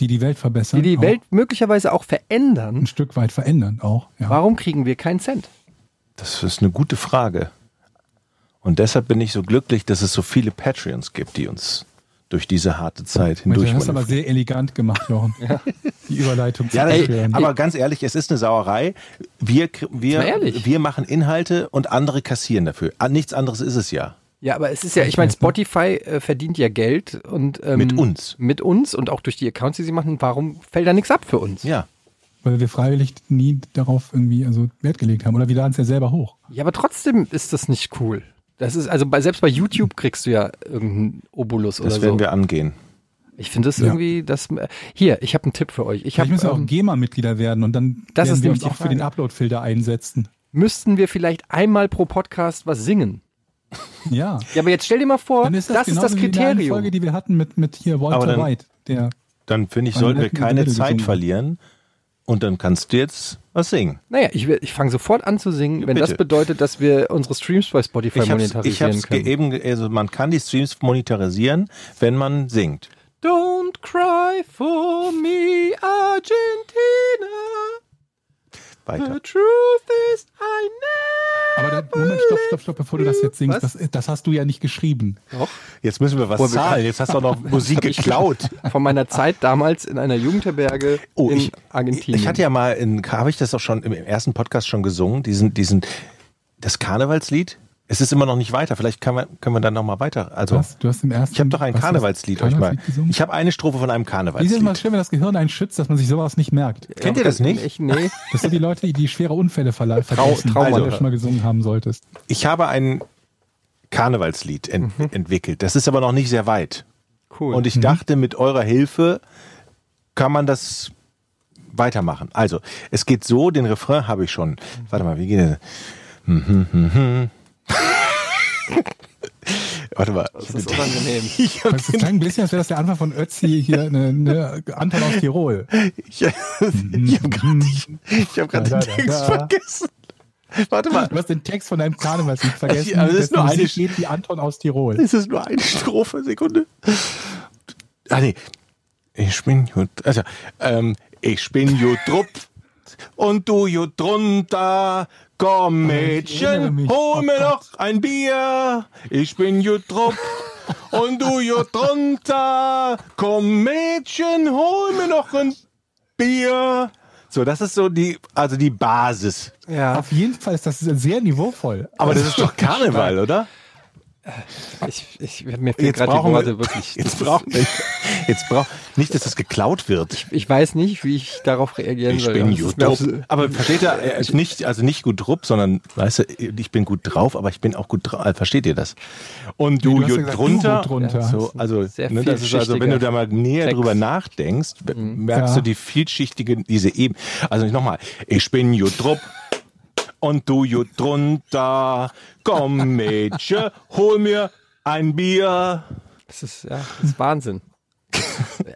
Die die Welt verbessern. die die auch Welt möglicherweise auch verändern, ein Stück weit verändern auch. Ja. warum kriegen wir keinen Cent? Das ist eine gute Frage. Und deshalb bin ich so glücklich, dass es so viele Patreons gibt, die uns durch diese harte Zeit hindurch du hast aber sehr elegant gemacht, Jochen. Die Überleitung zu Ja, Patreon. aber ganz ehrlich, es ist eine Sauerei. Wir, wir, wir machen Inhalte und andere kassieren dafür. Ah, Nichts anderes ist es ja. Ja, aber es ist ja, ich meine, Spotify äh, verdient ja Geld und ähm, Mit uns. Mit uns und auch durch die Accounts, die sie machen. Warum fällt da nichts ab für uns? Ja. Weil wir freiwillig nie darauf irgendwie also Wert gelegt haben. Oder wir laden es ja selber hoch. Ja, aber trotzdem ist das nicht cool. Das ist, also bei, selbst bei YouTube kriegst du ja irgendeinen Obolus Das oder werden so. wir angehen. Ich finde das Ja. irgendwie, das. Hier, ich habe einen Tipp für euch. Ich hab, müssen wir auch ähm, GEMA-Mitglieder werden und dann Das werden ist wir nämlich uns die auch für den. Upload-Filter einsetzen. müssten wir vielleicht einmal pro Podcast was singen. Ja. Ja, aber jetzt stell dir mal vor, Dann ist das, das, ist das Kriterium. Folge, die wir hatten mit, mit hier Aber Walter dann- White. Der, Dann finde ich, sollten wir keine die Zeit verlieren. Und dann kannst du jetzt was singen. Naja, ich, ich fange sofort an zu singen, Ja, wenn das bitte. bedeutet, dass wir unsere Streams bei Spotify Ich ich monetarisieren hab's können. ge- eben, also man kann die Streams monetarisieren, wenn man singt. Don't cry for me, Argentina. Weiter. The truth is I never. aber da, Moment, stopp, stopp, stopp, bevor du das jetzt singst. Was? Das, das hast du ja nicht geschrieben. Doch. Jetzt müssen wir was Boah, zahlen. Jetzt hast du auch noch Musik geklaut. Von meiner Zeit damals in einer Jugendherberge Oh, in ich, Argentinien. ich hatte ja mal, habe ich das auch schon im ersten Podcast schon gesungen, diesen, diesen, das Karnevalslied. Es ist immer noch nicht weiter. Vielleicht können wir, können wir dann noch mal weiter. Also, Du hast, du hast im ersten. ich habe doch ein was das? Karnevalslied euch mal. Karnevalslied gesungen? Ich habe eine Strophe von einem Wie ist es mal Karnevalslied. schön, wenn das Gehirn einen schützt, dass man sich sowas nicht merkt. Kennt ihr das nicht? Ich, nee. Das sind die Leute, die, die schwere Unfälle verle- vergessen, Trauma- die du schon mal gesungen haben solltest. Ich habe ein Karnevalslied ent Mhm. entwickelt. Das ist aber noch nicht sehr weit. Cool. Und ich dachte, mit eurer Hilfe kann man das weitermachen. Also, es geht so, den Refrain habe ich schon. Warte mal, wie geht der? Warte mal. das ist unangenehm. Ich habe Das klang ein bisschen, als wäre das der Anfang von Ötzi hier, eine, eine Anton aus Tirol. ich, ich hab grad, ich, ich hab grad Da, den Text da. vergessen. Warte mal. Du hast den Text von deinem Karnevalslied vergessen. Aber das ist nur eine geht wie Anton aus Tirol. Es ist nur eine Strophe, Sekunde. Ah nee. Ich bin gut. Also, ähm, ich bin gut drupp und du gut drunter. Komm, Mädchen, hol Oh mir noch ein Bier. Ich bin gut drupp und du gut drunter. Komm, Mädchen, hol mir noch ein Bier. So, das ist so die, also die Basis. Ja, Auf jeden Fall ist das sehr niveauvoll. Aber das ist doch Karneval, oder? Ich, ich, mir fehlen Jetzt gerade die brauchen Worte wir, wirklich. jetzt brauchen wir, Jetzt brauch nicht, dass das geklaut wird. Ich weiß nicht, wie ich darauf reagieren Ich soll. bin Das gut drauf. Aber versteht ihr, er ist nicht, also nicht gut drupp, sondern, weißt du, ich bin gut drauf, aber ich bin auch gut drauf. Versteht ihr das? Und du, Du ja drunter. du drunter. So, also, ne, das ist also, wenn du da mal näher Text. drüber nachdenkst, merkst Ja. du die vielschichtige, diese Eben. Also nochmal, ich bin gut drupp. Und du gut drunter, komm Mädchen, hol mir ein Bier. Das ist, ja, das ist Wahnsinn.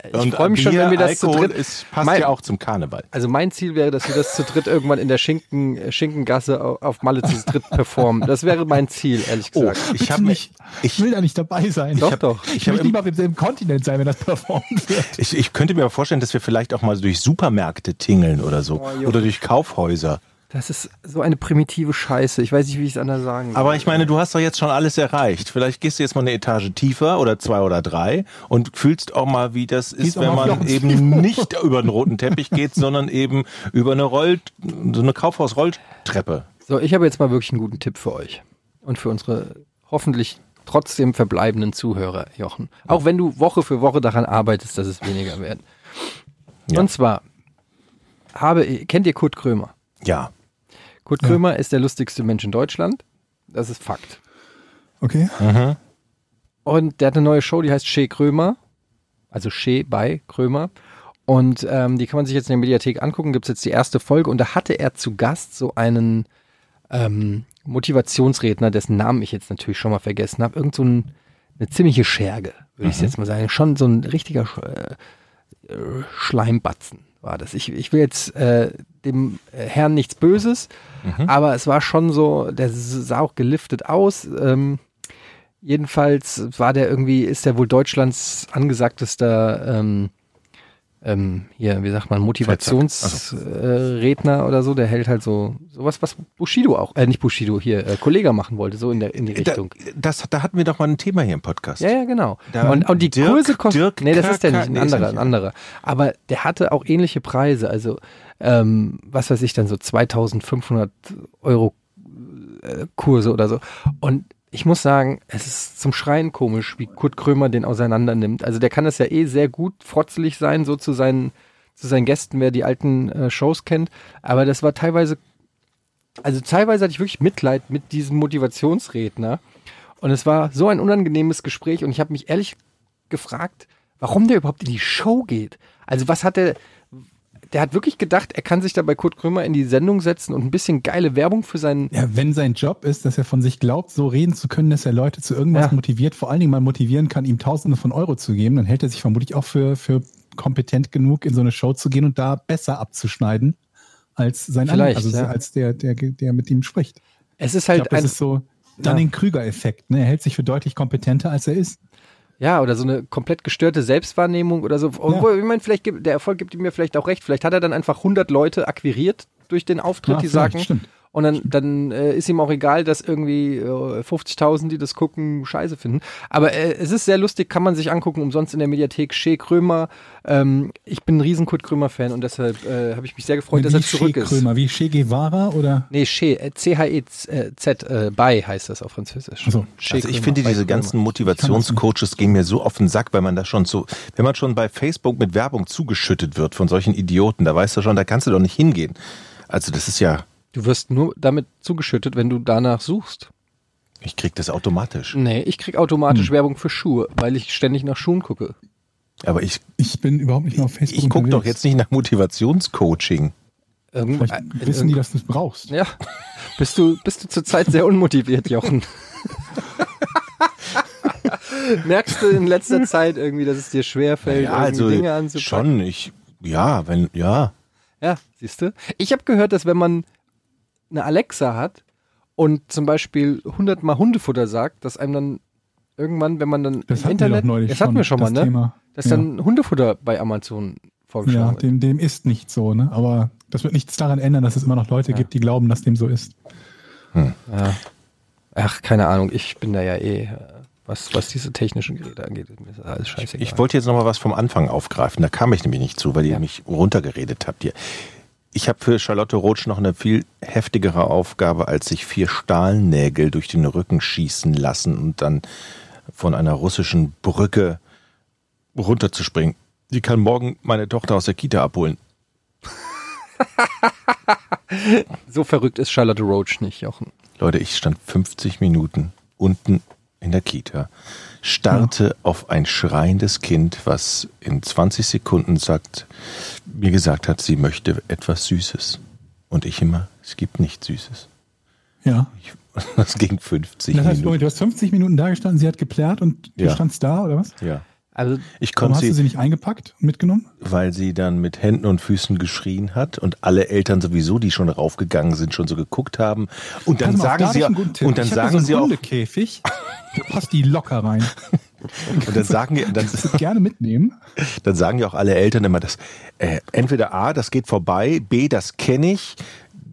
Ich Und freue mich schon, Bier, wenn wir das zu Alkohol dritt. ist, passt Mein- ja auch zum Karneval. Also mein Ziel wäre, dass wir das zu dritt irgendwann in der Schinken, Schinkengasse au- auf Malle zu dritt performen. Das wäre mein Ziel, ehrlich Oh, gesagt. ich Bitte habe nicht. ich, Ich will da nicht dabei sein. Doch, ich doch. Ich, Ich hab nicht mal auf demselben Kontinent sein, wenn das performt wird. Ich, ich könnte mir aber vorstellen, dass wir vielleicht auch mal durch Supermärkte tingeln oder so. Oh, oder durch Kaufhäuser. Das ist so eine primitive Scheiße. Ich weiß nicht, wie ich es anders sagen soll. Aber ich meine, du hast doch jetzt schon alles erreicht. Vielleicht gehst du jetzt mal eine Etage tiefer oder zwei oder drei und fühlst auch mal, wie das ist, wenn man eben nicht über den roten Teppich geht, sondern eben über eine Roll, so eine Kaufhaus-Rolltreppe. So, ich habe jetzt mal wirklich einen guten Tipp für euch. Und für unsere hoffentlich trotzdem verbleibenden Zuhörer, Jochen. Auch wenn du Woche für Woche daran arbeitest, dass es weniger werden. Ja. Und zwar, habe, kennt ihr Kurt Krömer? Ja. Kurt Ja. Krömer ist der lustigste Mensch in Deutschland. Das ist Fakt. Okay. Und der hat eine neue Show, die heißt Shea Krömer. Also Shea bei Krömer. Und ähm, die kann man sich jetzt in der Mediathek angucken. Gibt es jetzt die erste Folge. Und da hatte er zu Gast so einen ähm, Motivationsredner, dessen Namen ich jetzt natürlich schon mal vergessen habe. Irgend so ein, eine ziemliche Scherge, würde ich jetzt mal sagen. Schon so ein richtiger Sch äh, Schleimbatzen war das. Ich, ich will jetzt äh, dem äh, Herrn nichts Böses, aber es war schon so, der sah auch geliftet aus. Ähm, Jedenfalls war der irgendwie, ist der wohl Deutschlands angesagtester ähm, ähm, hier, wie sagt man, Motivationsredner oder so. Der hält halt so sowas, was Bushido auch, äh, nicht Bushido, hier, äh, Kollega machen wollte, so in der in die Da, Richtung. das, da hatten wir doch mal ein Thema hier im Podcast. Ja, ja, genau. Da- und, und die Dirk- Kurse kosten. Nee, das ist der nicht, ein er anderer, ein anderer. Aber der hatte auch ähnliche Preise. Also, ähm, was weiß ich dann, so 2500 Euro äh, Kurse oder so. Und ich muss sagen, es ist zum Schreien komisch, wie Kurt Krömer den auseinander nimmt. Also der kann das ja eh sehr gut frotzelig sein, so zu seinen, zu seinen Gästen, wer die alten äh, Shows kennt. Aber das war teilweise, also teilweise hatte ich wirklich Mitleid mit diesem Motivationsredner. Und es war so ein unangenehmes Gespräch und ich habe mich ehrlich gefragt, warum der überhaupt in die Show geht. Also was hat er, der hat wirklich gedacht, er kann sich da bei Kurt Krömer in die Sendung setzen und ein bisschen geile Werbung für seinen, Ja, wenn sein Job ist, dass er von sich glaubt, so reden zu können, dass er Leute zu irgendwas Ja. motiviert, vor allen Dingen mal motivieren kann, ihm Tausende von Euro zu geben, dann hält er sich vermutlich auch für, für kompetent genug, in so eine Show zu gehen und da besser abzuschneiden als sein Vielleicht, also ja. als der, der, der mit ihm spricht. es ist Ich halt glaube, das ein, ist so Dunning-Krüger-Effekt. Ne? Er hält sich für deutlich kompetenter, als er ist. Ja, oder so eine komplett gestörte Selbstwahrnehmung oder so. Obwohl, ich meine, vielleicht gibt, der Erfolg gibt ihm mir vielleicht auch recht. Vielleicht hat er dann einfach 100 Leute akquiriert durch den Auftritt, Ja, die sagen, stimmt. Und dann, dann äh, ist ihm auch egal, dass irgendwie äh, 50.000, die das gucken, scheiße finden. Aber äh, es ist sehr lustig, kann man sich angucken, umsonst in der Mediathek. Shea Krömer. Ähm, ich bin ein riesen Kurt Krömer-Fan und deshalb äh, habe ich mich sehr gefreut, dass er zurück Che ist. Krömer, wie Che Guevara oder? Nee, Shea, äh, C-H-E-Z, äh, bei heißt das auf Französisch. Ach so. Shea Also ich finde, diese ganzen Motivationscoaches gehen mir so auf den Sack, weil man da schon so, wenn man schon bei Facebook mit Werbung zugeschüttet wird von solchen Idioten, da weißt du schon, da kannst du doch nicht hingehen. Also das ist ja, Du wirst nur damit zugeschüttet, wenn du danach suchst. ich krieg das automatisch. Nee, ich krieg automatisch Werbung für Schuhe, weil ich ständig nach Schuhen gucke. Aber ich, Ich bin überhaupt nicht mehr auf Facebook ich gucke doch jetzt nicht nach Motivationscoaching. Irgendwo, Vielleicht in wissen die, dass du es brauchst. Ja. Bist du, bist du zurzeit sehr unmotiviert, Jochen? Merkst du in letzter Zeit irgendwie, dass es dir schwerfällt, Ja, also Dinge anzupacken? schon, ich, ja, wenn, ja. Ja, siehst du? Ich habe gehört, dass wenn man eine Alexa hat und zum Beispiel 100 Mal Hundefutter sagt, dass einem dann irgendwann, wenn man dann Das im hatten Internet, das hatten wir schon mal, das ne? Thema. Dass ja. dann Hundefutter bei Amazon vorgeschlagen Ja, wird. dem, dem ist nicht so, ne? Aber das wird nichts daran ändern, dass es immer noch Leute gibt, die glauben, dass dem so ist. Ja. Ach, keine Ahnung, ich bin da ja eh, was, was diese technischen Geräte angeht, ist alles scheißegal. Ich wollte jetzt noch mal was vom Anfang aufgreifen. Da kam ich nämlich nicht zu, weil ihr Ja. mich runtergeredet habt hier. Ich habe für Charlotte Roach noch eine viel heftigere Aufgabe, als sich vier Stahlnägel durch den Rücken schießen lassen und dann von einer russischen Brücke runterzuspringen. Sie kann morgen meine Tochter aus der Kita abholen. So verrückt ist Charlotte Roach nicht, Jochen. Leute, ich stand 50 Minuten unten in der Kita, starrte auf ein schreiendes Kind, was in 20 Sekunden sagt, mir gesagt hat, sie möchte etwas Süßes. Und ich immer, es gibt nichts Süßes. Ja. Ich, das ging 50 Das heißt, Minuten. du hast 50 Minuten da gestanden, sie hat geplärt und du Ja. standst da, oder was? Ja. Also, Ich Warum konnte hast du sie, sie nicht eingepackt und mitgenommen? weil sie dann mit Händen und Füßen geschrien hat und alle Eltern sowieso, die schon raufgegangen sind, schon so geguckt haben. Und dann auf, sagen sie ich auch, und dann ich sagen so sie einen auch, Hundekäfig. Da passt die locker rein. und dann sagen, die- dann, gerne mitnehmen. dann sagen ja auch alle Eltern immer, dass äh, entweder A, das geht vorbei, B, das kenne ich,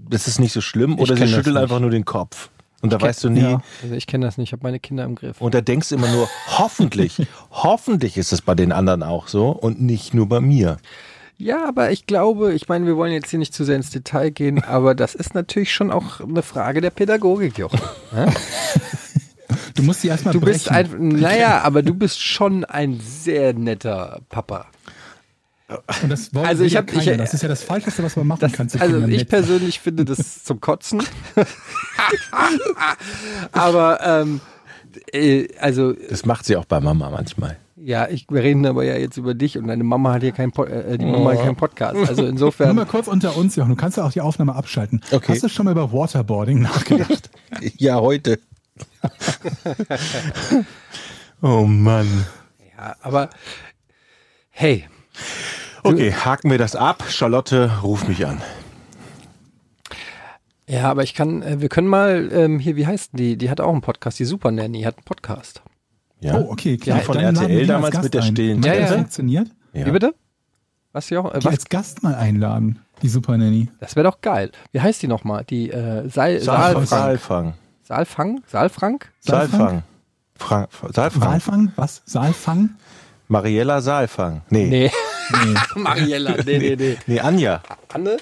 das ist nicht so schlimm, oder sie schütteln einfach nur den Kopf. Und da kenn- weißt du nie, Ja. also ich kenne das nicht, ich habe meine Kinder im Griff. und da denkst du immer nur, hoffentlich, hoffentlich ist es bei den anderen auch so und nicht nur bei mir. Ja, aber ich glaube, ich meine, wir wollen jetzt hier nicht zu sehr ins Detail gehen, aber das ist natürlich schon auch eine Frage der Pädagogik, Jochen. Ja? Du musst sie erstmal Du bist brechen. ein, naja, aber du bist schon ein sehr netter Papa. Und das wollen Also ich ja hab- ich- keiner. das ist ja das Falscheste, was man machen Das, kann. also ich nett. persönlich finde das zum Kotzen. aber ähm, äh, also Das macht sie auch bei Mama manchmal. ja, ich wir reden aber ja jetzt über dich und deine Mama hat hier keinen Po- äh, die Mama hat keinen Podcast. Also Nur insofern mal kurz unter uns, Jochen. Du kannst ja auch die Aufnahme abschalten. Okay. Hast du schon mal über Waterboarding nachgedacht? Ja, heute. oh Mann. ja, aber hey, Okay, haken wir das ab. Charlotte, ruf mich an. ja, aber ich kann, äh, wir können mal ähm, hier, wie heißt die? Die hat auch einen Podcast, die Super Nanny hat einen Podcast. Ja? Oh, okay, klar. Ja, von RTL damals mit der stillen Ja, ja. funktioniert? Ja. Wie bitte? Was, Jochen? Äh, Die was? als Gast mal einladen, die Super Nanny. Das wäre doch geil. Wie heißt die nochmal? Die äh, Saal, Saalfang. Saalfang. Saalfang? Saalfrank? Saalfang. Saalfang. Walfang? Was? Saalfang? Mariella Saalfang. Nee. Nee. Nee. Mariella, nee, nee, nee. Nee, Anja. Anne?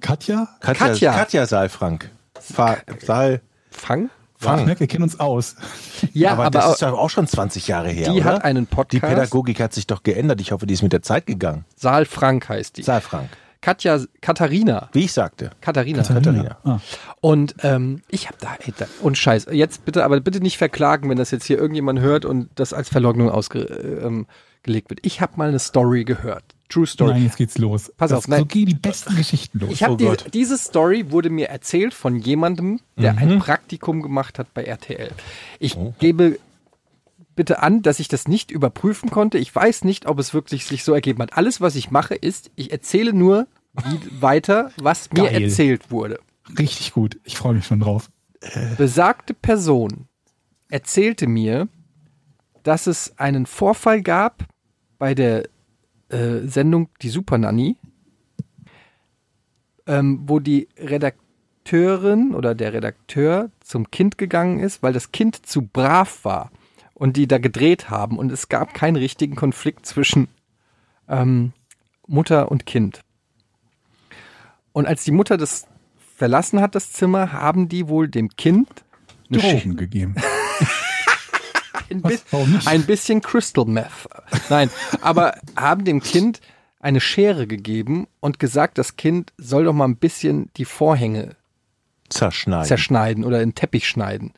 Katja? Katja. Katja. Katja Saalfrank. Fa Saal. Fang? Ich Fang. merke, wir kennen uns aus. Ja, aber, aber, das ist doch auch schon 20 Jahre her. die oder? hat einen Podcast. Die Pädagogik hat sich doch geändert. Ich hoffe, die ist mit der Zeit gegangen. Saalfrank heißt die. Saalfrank. Katja, Katharina. Wie ich sagte. Katharina. Katharina. Ah. Und ähm, ich habe da, ey, da, und Scheiß, jetzt bitte, aber bitte nicht verklagen, wenn das jetzt hier irgendjemand hört und das als Verleugnung ausgelegt ähm, gelegt wird. Ich habe mal eine Story gehört. True Story. Nein, jetzt geht's los. Pass das, auf, nein. So gehen die besten Geschichten los. Ich habe Oh diese, Gott. diese Story wurde mir erzählt von jemandem, der ein Praktikum gemacht hat bei RTL. Ich gebe bitte an, dass ich das nicht überprüfen konnte. Ich weiß nicht, ob es wirklich sich so ergeben hat. Alles, was ich mache, ist, ich erzähle nur weiter, was mir Geil. erzählt wurde. Richtig gut. Ich freue mich schon drauf. Besagte Person erzählte mir, dass es einen Vorfall gab bei der äh, Sendung Die Super Nanny, ähm, wo die Redakteurin oder der Redakteur zum Kind gegangen ist, weil das Kind zu brav war und die da gedreht haben und es gab keinen richtigen Konflikt zwischen ähm, Mutter und Kind. Und als die Mutter das verlassen hat, das Zimmer, haben die wohl dem Kind eine Drogen gegeben. ein, bi- ein bisschen Crystal Meth. Nein, aber haben dem Kind eine Schere gegeben und gesagt, das Kind soll doch mal ein bisschen die Vorhänge Zerschneiden. zerschneiden oder in den Teppich schneiden.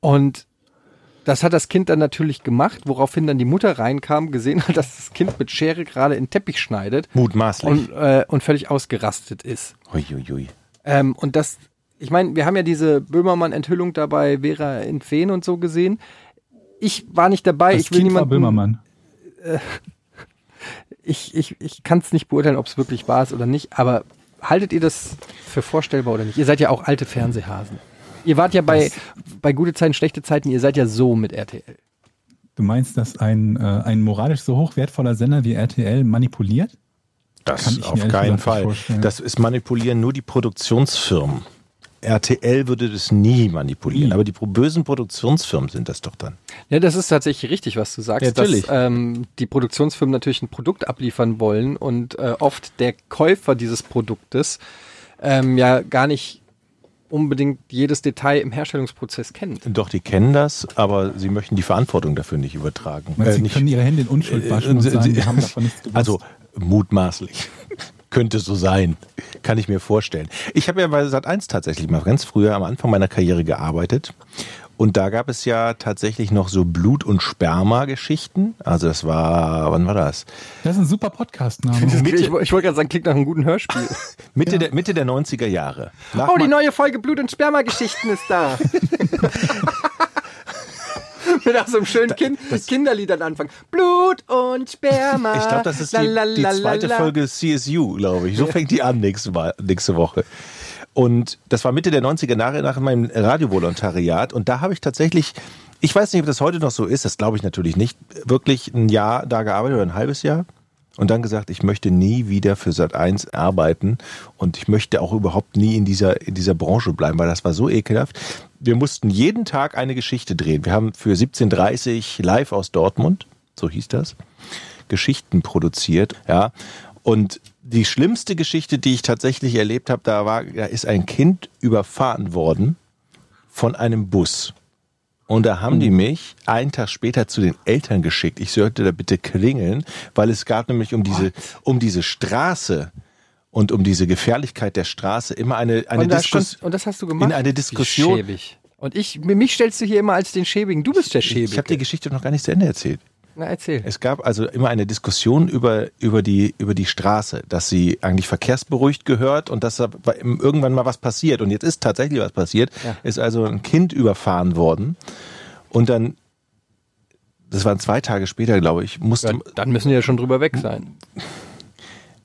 Und das hat das Kind dann natürlich gemacht, woraufhin dann die Mutter reinkam, gesehen hat, dass das Kind mit Schere gerade in den Teppich schneidet Mutmaßlich. und, äh, und völlig ausgerastet ist. Uiuiui. Ähm, und das, ich meine, wir haben ja diese Böhmermann-Enthüllung dabei Vera in Feen und so gesehen. Ich war nicht dabei. Das ich will kind war niemanden, Böhmermann. Ich, ich, ich kann es nicht beurteilen, ob es wirklich war oder nicht. Aber haltet ihr das für vorstellbar oder nicht? Ihr seid ja auch alte Fernsehhasen. Ihr wart ja bei, bei gute Zeiten, schlechte Zeiten. Ihr seid ja so mit RTL. Du meinst, dass ein, äh, ein moralisch so hochwertvoller Sender wie RTL manipuliert? Kann Das auf keinen Fall. Das ist manipulieren nur die Produktionsfirmen. RTL würde das nie manipulieren, Nie. aber die bösen Produktionsfirmen sind das doch dann. Ja, das ist tatsächlich richtig, was du sagst, Ja, natürlich. dass ähm, die Produktionsfirmen natürlich ein Produkt abliefern wollen und äh, oft der Käufer dieses Produktes ähm, ja gar nicht unbedingt jedes Detail im Herstellungsprozess kennt. Doch, die kennen das, aber sie möchten die Verantwortung dafür nicht übertragen. Weil Äh, sie nicht- können ihre Hände in Unschuld Äh, waschen und sie- sagen, sie- haben davon nichts gewusst. Also mutmaßlich. Könnte so sein. Kann ich mir vorstellen. Ich habe ja bei Sat1 tatsächlich mal ganz früher am Anfang meiner Karriere gearbeitet. Und da gab es ja tatsächlich noch so Blut- und Sperma-Geschichten. Also das war, wann war das? das ist ein super Podcast-Name. Ich, ich wollte gerade sagen, klingt nach einem guten Hörspiel. Mitte, der, Mitte der 90er Jahre. Nach Oh, die neue Folge Blut- und Sperma-Geschichten ist da. Mit auch so einem schönen kind Kinderlied am Anfang. Blut und Sperma. Ich glaube, das ist die, die zweite. Folge CSU, glaube ich. So fängt die an nächste, Mal, nächste Woche. Und das war Mitte der 90er Jahre nach meinem Radiovolontariat. Und da habe ich tatsächlich, ich weiß nicht, ob das heute noch so ist, das glaube ich natürlich nicht, wirklich ein Jahr da gearbeitet oder ein halbes Jahr. Und dann gesagt, ich möchte nie wieder für Sat1 arbeiten und ich möchte auch überhaupt nie in dieser, in dieser Branche bleiben, weil das war so ekelhaft. Wir mussten jeden Tag eine Geschichte drehen. Wir haben für 17.30 live aus Dortmund, so hieß das, Geschichten produziert, ja. Und die schlimmste Geschichte, die ich tatsächlich erlebt habe, da war, da ist ein Kind überfahren worden von einem Bus. Und da haben die mich einen Tag später zu den Eltern geschickt. Ich sollte da bitte klingeln, weil es gab nämlich um diese, um diese Straße und um diese Gefährlichkeit der Straße immer eine, eine Diskussion. und das hast du gemacht? in eine Diskussion- Wie schäbig. Und ich, mich stellst du hier immer als den Schäbigen. Du bist der Schäbige. Ich habe die Geschichte noch gar nicht zu Ende erzählt. Na, erzähl. Es gab also immer eine Diskussion über, über, die, über die Straße, dass sie eigentlich verkehrsberuhigt gehört und dass da irgendwann mal was passiert. Und jetzt ist tatsächlich was passiert. Ja. Ist also ein Kind überfahren worden. Und dann, das waren zwei Tage später, glaube ich, musste, Ja, dann müssen die ja schon drüber weg sein.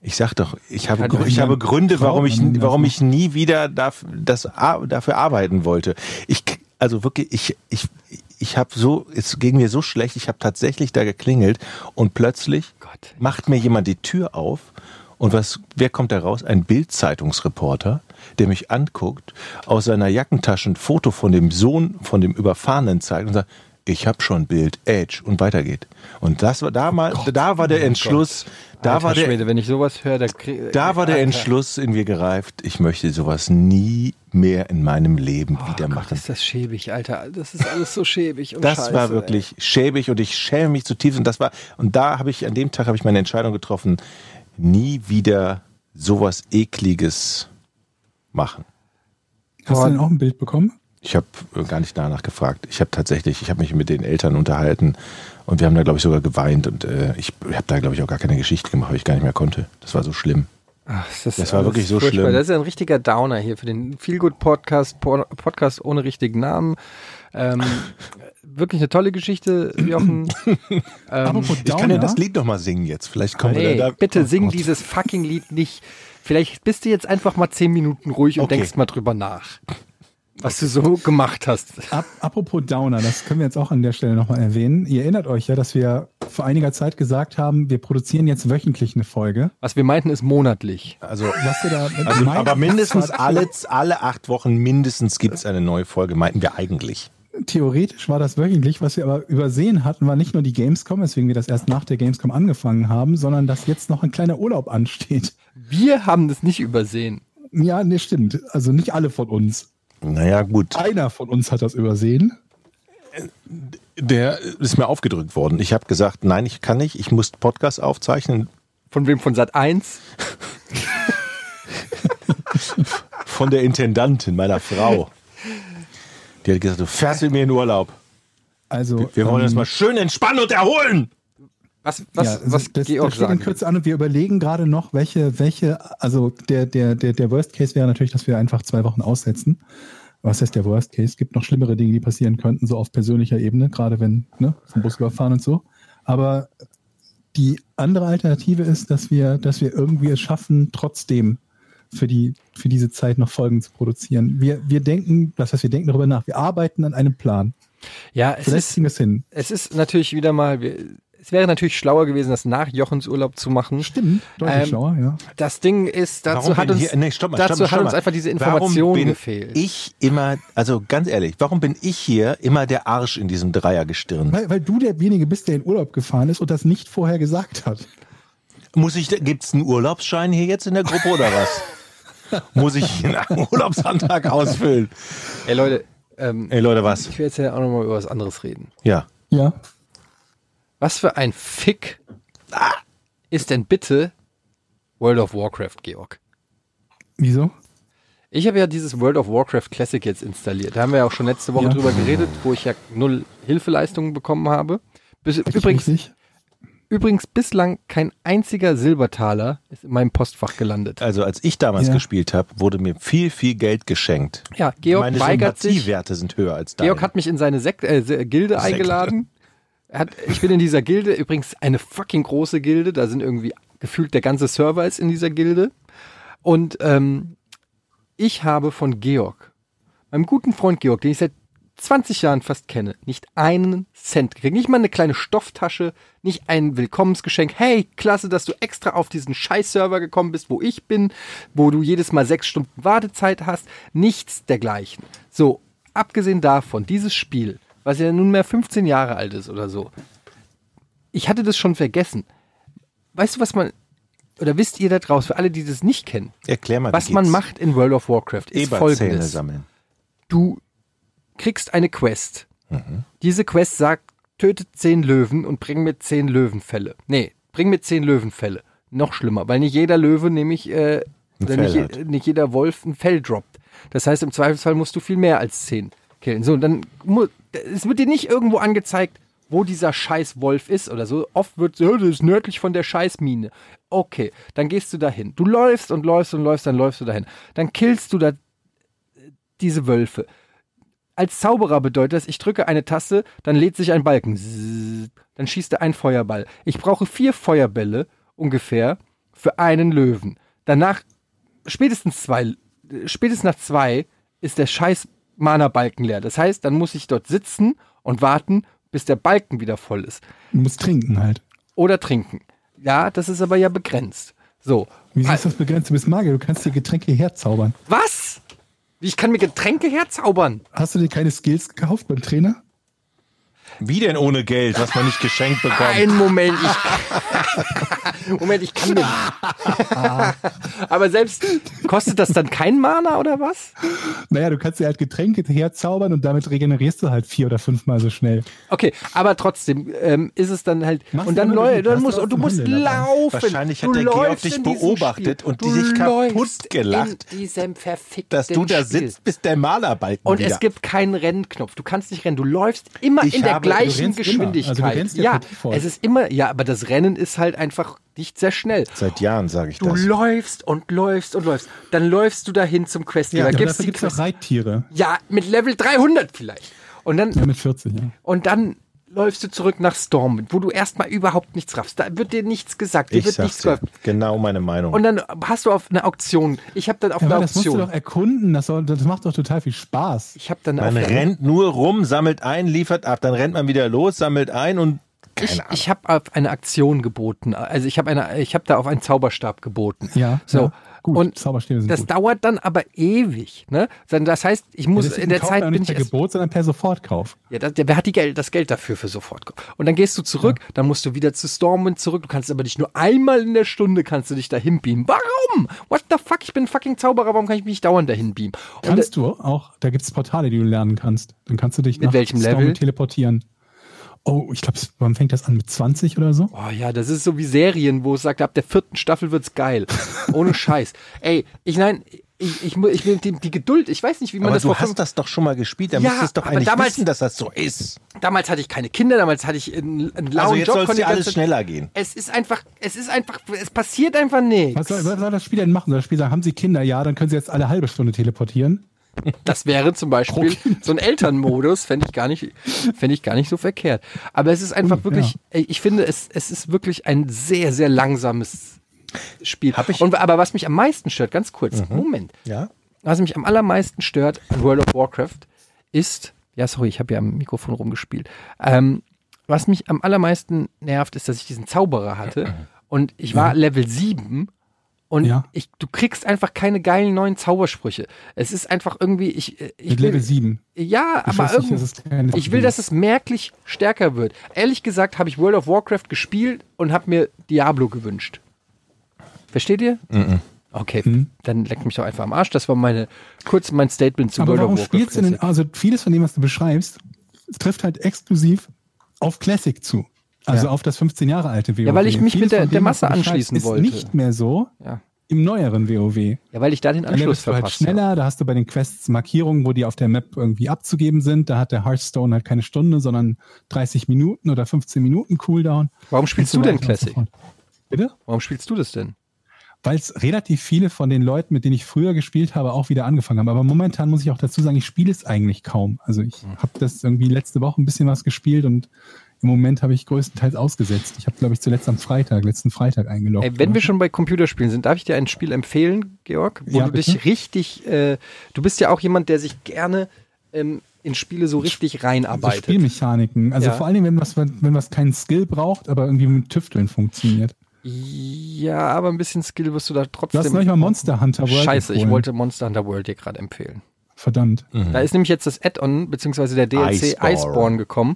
ich sag doch, ich habe, Kann Grü- doch ich habe Gründe, warum ich, warum ich nie wieder das, dafür arbeiten wollte. Ich, also wirklich, ich, ich, ich habe so, es ging mir so schlecht, ich habe tatsächlich da geklingelt und plötzlich Gott. macht mir jemand die Tür auf und was, wer kommt da raus? Ein Bild-Zeitungsreporter, der mich anguckt, aus seiner Jackentasche ein Foto von dem Sohn, von dem Überfahrenen zeigt und sagt, ich habe schon Bild, Edge und weitergeht. Und das war da mal, da war der Entschluss, da Alter war der, Schwede, wenn ich sowas höre, da krieg, da war der. Entschluss in mir gereift, ich möchte sowas nie mehr in meinem Leben wieder Oh Gott, machen. ist das schäbig, Alter. Das ist alles so schäbig und Das scheiße, war wirklich schäbig und ich schäme mich zutiefst und das war und da habe ich an dem Tag habe ich meine Entscheidung getroffen, nie wieder sowas ekliges machen. Hast du denn auch ein Bild bekommen? Ich habe gar nicht danach gefragt. Ich habe tatsächlich, ich habe mich mit den Eltern unterhalten und wir haben da glaube ich sogar geweint und äh, ich habe da glaube ich auch gar keine Geschichte gemacht, weil ich gar nicht mehr konnte. Das war so schlimm. Ach, das, Das war wirklich so furchtbar. schlimm. Das ist ein richtiger Downer hier für den Feelgood Podcast, Podcast ohne richtigen Namen. Ähm, wirklich eine tolle Geschichte, Jochen. ähm, Apropos Ich kann ja das Lied noch mal singen jetzt. Vielleicht kommen wir nee, da. bitte Oh sing Gott. dieses fucking Lied nicht. Vielleicht bist du jetzt einfach mal zehn Minuten ruhig und Okay. denkst mal drüber nach, was du so gemacht hast. Ap apropos Downer, das können wir jetzt auch an der Stelle nochmal erwähnen. Ihr erinnert euch ja, dass wir vor einiger Zeit gesagt haben, wir produzieren jetzt wöchentlich eine Folge. Was wir meinten, ist monatlich. Also Was wir da Also, meinen- aber mindestens alle, alle acht Wochen mindestens gibt es eine neue Folge, meinten wir eigentlich. Theoretisch war das wöchentlich, was wir aber übersehen hatten, war nicht nur die Gamescom, weswegen wir das erst nach der Gamescom angefangen haben, sondern dass jetzt noch ein kleiner Urlaub ansteht. Wir haben das nicht übersehen. Ja, nee, stimmt. Also nicht alle von uns. Naja, gut. Einer von uns hat das übersehen. Der ist mir aufgedrückt worden. Ich habe gesagt, nein, ich kann nicht. Ich muss Podcast aufzeichnen Von wem? Von Sat 1? von der Intendantin, meiner Frau. Die hat gesagt, du fährst mit mir in Urlaub. Also Wir wollen ähm, uns mal schön entspannen und erholen. Was, was, ja, was das, Georg das steht in Kürze an und wir überlegen gerade noch, welche, welche, also der, der, der, der Worst Case wäre natürlich, dass wir einfach zwei Wochen aussetzen. Was heißt der Worst Case? Es gibt noch schlimmere Dinge, die passieren könnten, so auf persönlicher Ebene, gerade wenn, ne, vom Bus überfahren und so. Aber die andere Alternative ist, dass wir, dass wir irgendwie es schaffen, trotzdem für die, für diese Zeit noch Folgen zu produzieren. Wir, wir denken, das heißt, wir denken darüber nach. Wir arbeiten an einem Plan. Ja, es Vielleicht ist, es hin. es ist natürlich wieder mal, wir- es wäre natürlich schlauer gewesen, das nach Jochens Urlaub zu machen. Stimmt, deutlich Ähm, schlauer, ja. Das Ding ist, dazu hat bin uns, hier, nee, stopp mal, dazu stopp mal, hat uns einfach diese Warum Information bin gefehlt. Ich immer, also ganz ehrlich, warum bin ich hier immer der Arsch in diesem Dreiergestirn? Weil, weil du derjenige bist, der in Urlaub gefahren ist und das nicht vorher gesagt hat. Muss ich, gibt's einen Urlaubsschein hier jetzt in der Gruppe oder was? muss ich einen Urlaubsantrag ausfüllen. Ey Leute, ähm, Ey Leute, was? ich will jetzt ja auch nochmal über was anderes reden. Ja. Ja. Was für ein Fick ist denn bitte World of Warcraft, Georg? Wieso? Ich habe ja dieses World of Warcraft Classic jetzt installiert. Da haben wir ja auch schon letzte Woche Ja. drüber geredet, wo ich ja null Hilfeleistungen bekommen habe. Bis, übrigens, Richtig? übrigens bislang kein einziger Silbertaler ist in meinem Postfach gelandet. Also als ich damals Ja. gespielt habe, wurde mir viel, viel Geld geschenkt. Ja, Georg Meine weigert sich. Sympathiewerte sind höher als deine. Georg hat mich in seine Sek äh, Gilde eingeladen. Hat, ich bin in dieser Gilde, übrigens eine fucking große Gilde. Da sind irgendwie gefühlt der ganze Server ist in dieser Gilde. Und ähm, ich habe von Georg, meinem guten Freund Georg, den ich seit 20 Jahren fast kenne, nicht einen Cent gekriegt. Nicht mal eine kleine Stofftasche, nicht ein Willkommensgeschenk. Hey, klasse, dass du extra auf diesen Scheiß-Server gekommen bist, wo ich bin, wo du jedes Mal sechs Stunden Wartezeit hast. Nichts dergleichen. So, abgesehen davon, dieses Spiel, was ja nunmehr 15 Jahre alt ist oder so, ich hatte das schon vergessen. Weißt du, was man, oder wisst ihr da draußen, für alle, die das nicht kennen, Erklär mal, was man geht's? macht in World of Warcraft, ist Eberzähne folgendes sammeln. du kriegst eine Quest. Diese Quest sagt, töte zehn Löwen und bring mir zehn Löwenfälle. Nee, bring mir zehn Löwenfälle. Noch schlimmer, weil nicht jeder Löwe, nämlich äh, oder nicht, je- nicht jeder Wolf ein Fell droppt. Das heißt, im Zweifelsfall musst du viel mehr als zehn killen. So, und dann es wird dir nicht irgendwo angezeigt, wo dieser scheiß Wolf ist oder so. Oft wird ja, das ist nördlich von der Scheißmine. Okay, dann gehst du dahin. Du läufst und läufst und läufst, dann läufst du dahin. Dann killst du da diese Wölfe. Als Zauberer bedeutet das, ich drücke eine Taste, dann lädt sich ein Balken. Dann schießt er ein Feuerball. Ich brauche vier Feuerbälle ungefähr für einen Löwen. Danach, spätestens zwei, spätestens nach zwei ist der scheiß Mana-Balken leer. Das heißt, dann muss ich dort sitzen und warten, bis der Balken wieder voll ist. Du musst trinken halt. Oder trinken. Ja, das ist aber ja begrenzt. So. Wieso ist das begrenzt? Du bist Magier, du kannst dir Getränke herzaubern. Was? Ich kann mir Getränke herzaubern. Hast du dir keine Skills gekauft beim Trainer? Wie denn ohne Geld, was man nicht geschenkt bekommt? Ein Moment, ich. Moment, ich kann mir. Aber selbst. Kostet das dann kein Mana oder was? Naja, du kannst dir halt Getränke herzaubern und damit regenerierst du halt vier oder fünfmal so schnell. Okay, aber trotzdem ähm, ist es dann halt. Machst und du dann, immer leu- mit, dann musst du und du musst dabei. laufen. Wahrscheinlich hat du der Georg dich beobachtet Spiel. und Du dich kaputt gelacht. In diesem verfickten Dass du da Spiel. sitzt, bis der Malerbalken Und wieder. es gibt keinen Rennknopf. Du kannst nicht rennen. Du läufst immer Ich in der habe- du gleichen immer. Geschwindigkeit. Also ja es ist immer, ja, aber das Rennen ist halt einfach nicht sehr schnell. Seit Jahren sage ich Du das. läufst und läufst und läufst. Dann läufst du dahin zum gibst dafür die gibt es auch Quest. Reittiere. Ja, mit Level 300 vielleicht. Und dann, Ja, mit 40, ja. und dann läufst du zurück nach Stormwind, wo du erstmal überhaupt nichts raffst. Da wird dir nichts gesagt. Dir Ich wird sag's nichts dir. Genau meine Meinung. Und dann hast du auf eine Auktion. Ich habe dann auf Ja, eine aber das musst du Auktion. doch erkunden. Das, soll, das macht doch total viel Spaß. Ich habe dann man auf rennt nur rum, sammelt ein, liefert ab, dann rennt man wieder los, sammelt ein und keine ich, Ahnung. ich habe auf eine Aktion geboten. Also ich habe eine, ich habe da auf einen Zauberstab geboten. Ja, So. ja. Gut, und Zauberstäbe sind das gut. dauert dann aber ewig. Ne? Das heißt, ich muss Deswegen in der kauft Zeit bin nicht ich per erst, Gebot, sondern per Sofortkauf. ja, das, der, wer hat die Geld, das Geld dafür für sofort? Und dann gehst du zurück, dann musst du wieder zu Stormwind zurück. Du kannst aber nicht nur einmal in der Stunde kannst du dich dahin beamen. Warum? What the fuck? Ich bin ein fucking Zauberer. Warum kann ich mich nicht dauernd dahin beamen? Und Kannst du auch, da gibt es Portale, die du lernen kannst. Dann kannst du dich Mit nach welchem Stormwind Level? teleportieren. Oh, ich glaube, wann fängt das an? Mit 20 oder so? Oh ja, das ist so wie Serien, wo es sagt, ab der vierten Staffel wird's geil. Ohne Scheiß. Ey, ich nein, ich, ich, ich will die, die Geduld, ich weiß nicht, wie man Aber das du hast das doch schon mal gespielt, da Ja, müsstest du doch eigentlich damals- wissen, dass das so ist. Damals hatte ich keine Kinder, damals hatte ich einen, einen lauen Also jetzt Job. die alles schneller gehen. Es ist einfach, es ist einfach, es passiert einfach nichts. Was soll, was soll das Spiel denn machen? Soll das Spiel sagen, haben sie Kinder? Ja, dann können sie jetzt alle halbe Stunde teleportieren. Das wäre zum Beispiel so ein Elternmodus, fände ich gar nicht, fände ich gar nicht so verkehrt. Aber es ist einfach Hm, wirklich, ja. ich finde, es, es ist wirklich ein sehr, sehr langsames Spiel. Hab ich- Und, aber was mich am meisten stört, ganz kurz, Moment. Ja? Was mich am allermeisten stört an World of Warcraft ist, ja, sorry, ich habe ja am Mikrofon rumgespielt. Ähm, was mich am allermeisten nervt, ist, dass ich diesen Zauberer hatte und ich war Level 7 und Ja. ich, du kriegst einfach keine geilen neuen Zaubersprüche. Es ist einfach irgendwie, ich, ich Mit will, Level 7. ja, Du aber nicht, irgendwie, keine ich will, dass es merklich stärker wird. Ehrlich gesagt habe ich World of Warcraft gespielt und habe mir Diablo gewünscht. Versteht ihr? Okay, Mhm. dann leck mich doch einfach am Arsch. Das war meine, kurz mein Statement zu Aber World warum of Warcraft spielst du denn, also vieles von dem, was du beschreibst, trifft halt exklusiv auf Classic zu. Also Ja. auf das 15 Jahre alte WoW. Ja, weil ich mich Vieles mit der- der Masse anschließen ist wollte. nicht mehr so Ja. im neueren WoW. ja, weil ich da den Da Anschluss bist du halt verpasst schneller, da hast du bei den Quests Markierungen, wo die auf der Map irgendwie abzugeben sind. Da hat der Hearthstone halt keine Stunde, sondern 30 Minuten oder 15 Minuten Cooldown. Warum spielst du denn Classic? Bitte? Warum spielst du das denn? Weil es relativ viele von den Leuten, mit denen ich früher gespielt habe, auch wieder angefangen haben. Aber momentan muss ich auch dazu sagen, ich spiele es eigentlich kaum. Also ich Hm. habe das irgendwie letzte Woche ein bisschen was gespielt und im Moment habe ich größtenteils ausgesetzt. Ich habe, glaube ich, zuletzt am Freitag, letzten Freitag eingeloggt. Ey, wenn oder wir schon bei Computerspielen sind, darf ich dir ein Spiel empfehlen, Georg, wo Ja, du bitte. dich richtig, äh, du bist ja auch jemand, der sich gerne ähm, in Spiele so richtig reinarbeitet. Spielmechaniken. Also Ja. vor allem, wenn was, wenn was keinen Skill braucht, aber irgendwie mit Tüfteln funktioniert. ja, aber ein bisschen Skill wirst du da Du trotzdem. hast neulich mal Monster Hunter World Scheiße, ich empfohlen. wollte Monster Hunter World dir gerade empfehlen. Verdammt. Da ist nämlich jetzt das Add-on, beziehungsweise der DLC Iceborne. Iceborne, gekommen.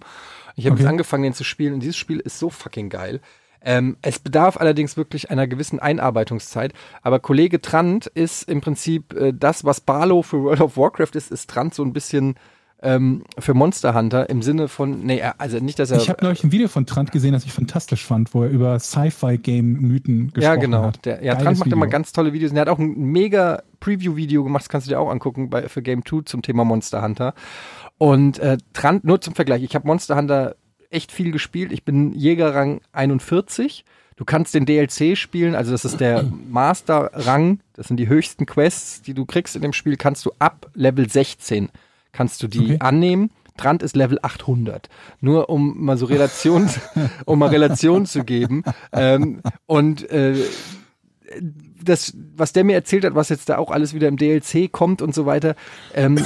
Ich habe Okay. jetzt angefangen, den zu spielen und dieses Spiel ist so fucking geil. Ähm, es bedarf allerdings wirklich einer gewissen Einarbeitungszeit. Aber Kollege Trant ist im Prinzip äh, das, was Barlow für World of Warcraft ist, ist Trant so ein bisschen ähm, für Monster Hunter im Sinne von, nee, also nicht, dass er. Ich habe neulich ein Video von Trant gesehen, das ich fantastisch fand, wo er über Sci-Fi-Game-Mythen gesprochen ja, genau. hat. Der, ja, Geiles Trant macht immer Video. ganz tolle Videos. Und er hat auch ein mega Preview-Video gemacht, das kannst du dir auch angucken bei, für Game 2 zum Thema Monster Hunter. Und äh, Trant, nur zum Vergleich, ich habe Monster Hunter echt viel gespielt. Ich bin Jägerrang 41. Du kannst den DLC spielen, also das ist der Master-Rang, das sind die höchsten Quests, die du kriegst in dem Spiel, kannst du ab Level 16 kannst du die Okay. annehmen. Trant ist Level 800. Nur um mal so Relation, um mal Relation zu geben. Ähm, und äh, das, was der mir erzählt hat, was jetzt da auch alles wieder im DLC kommt und so weiter, ähm,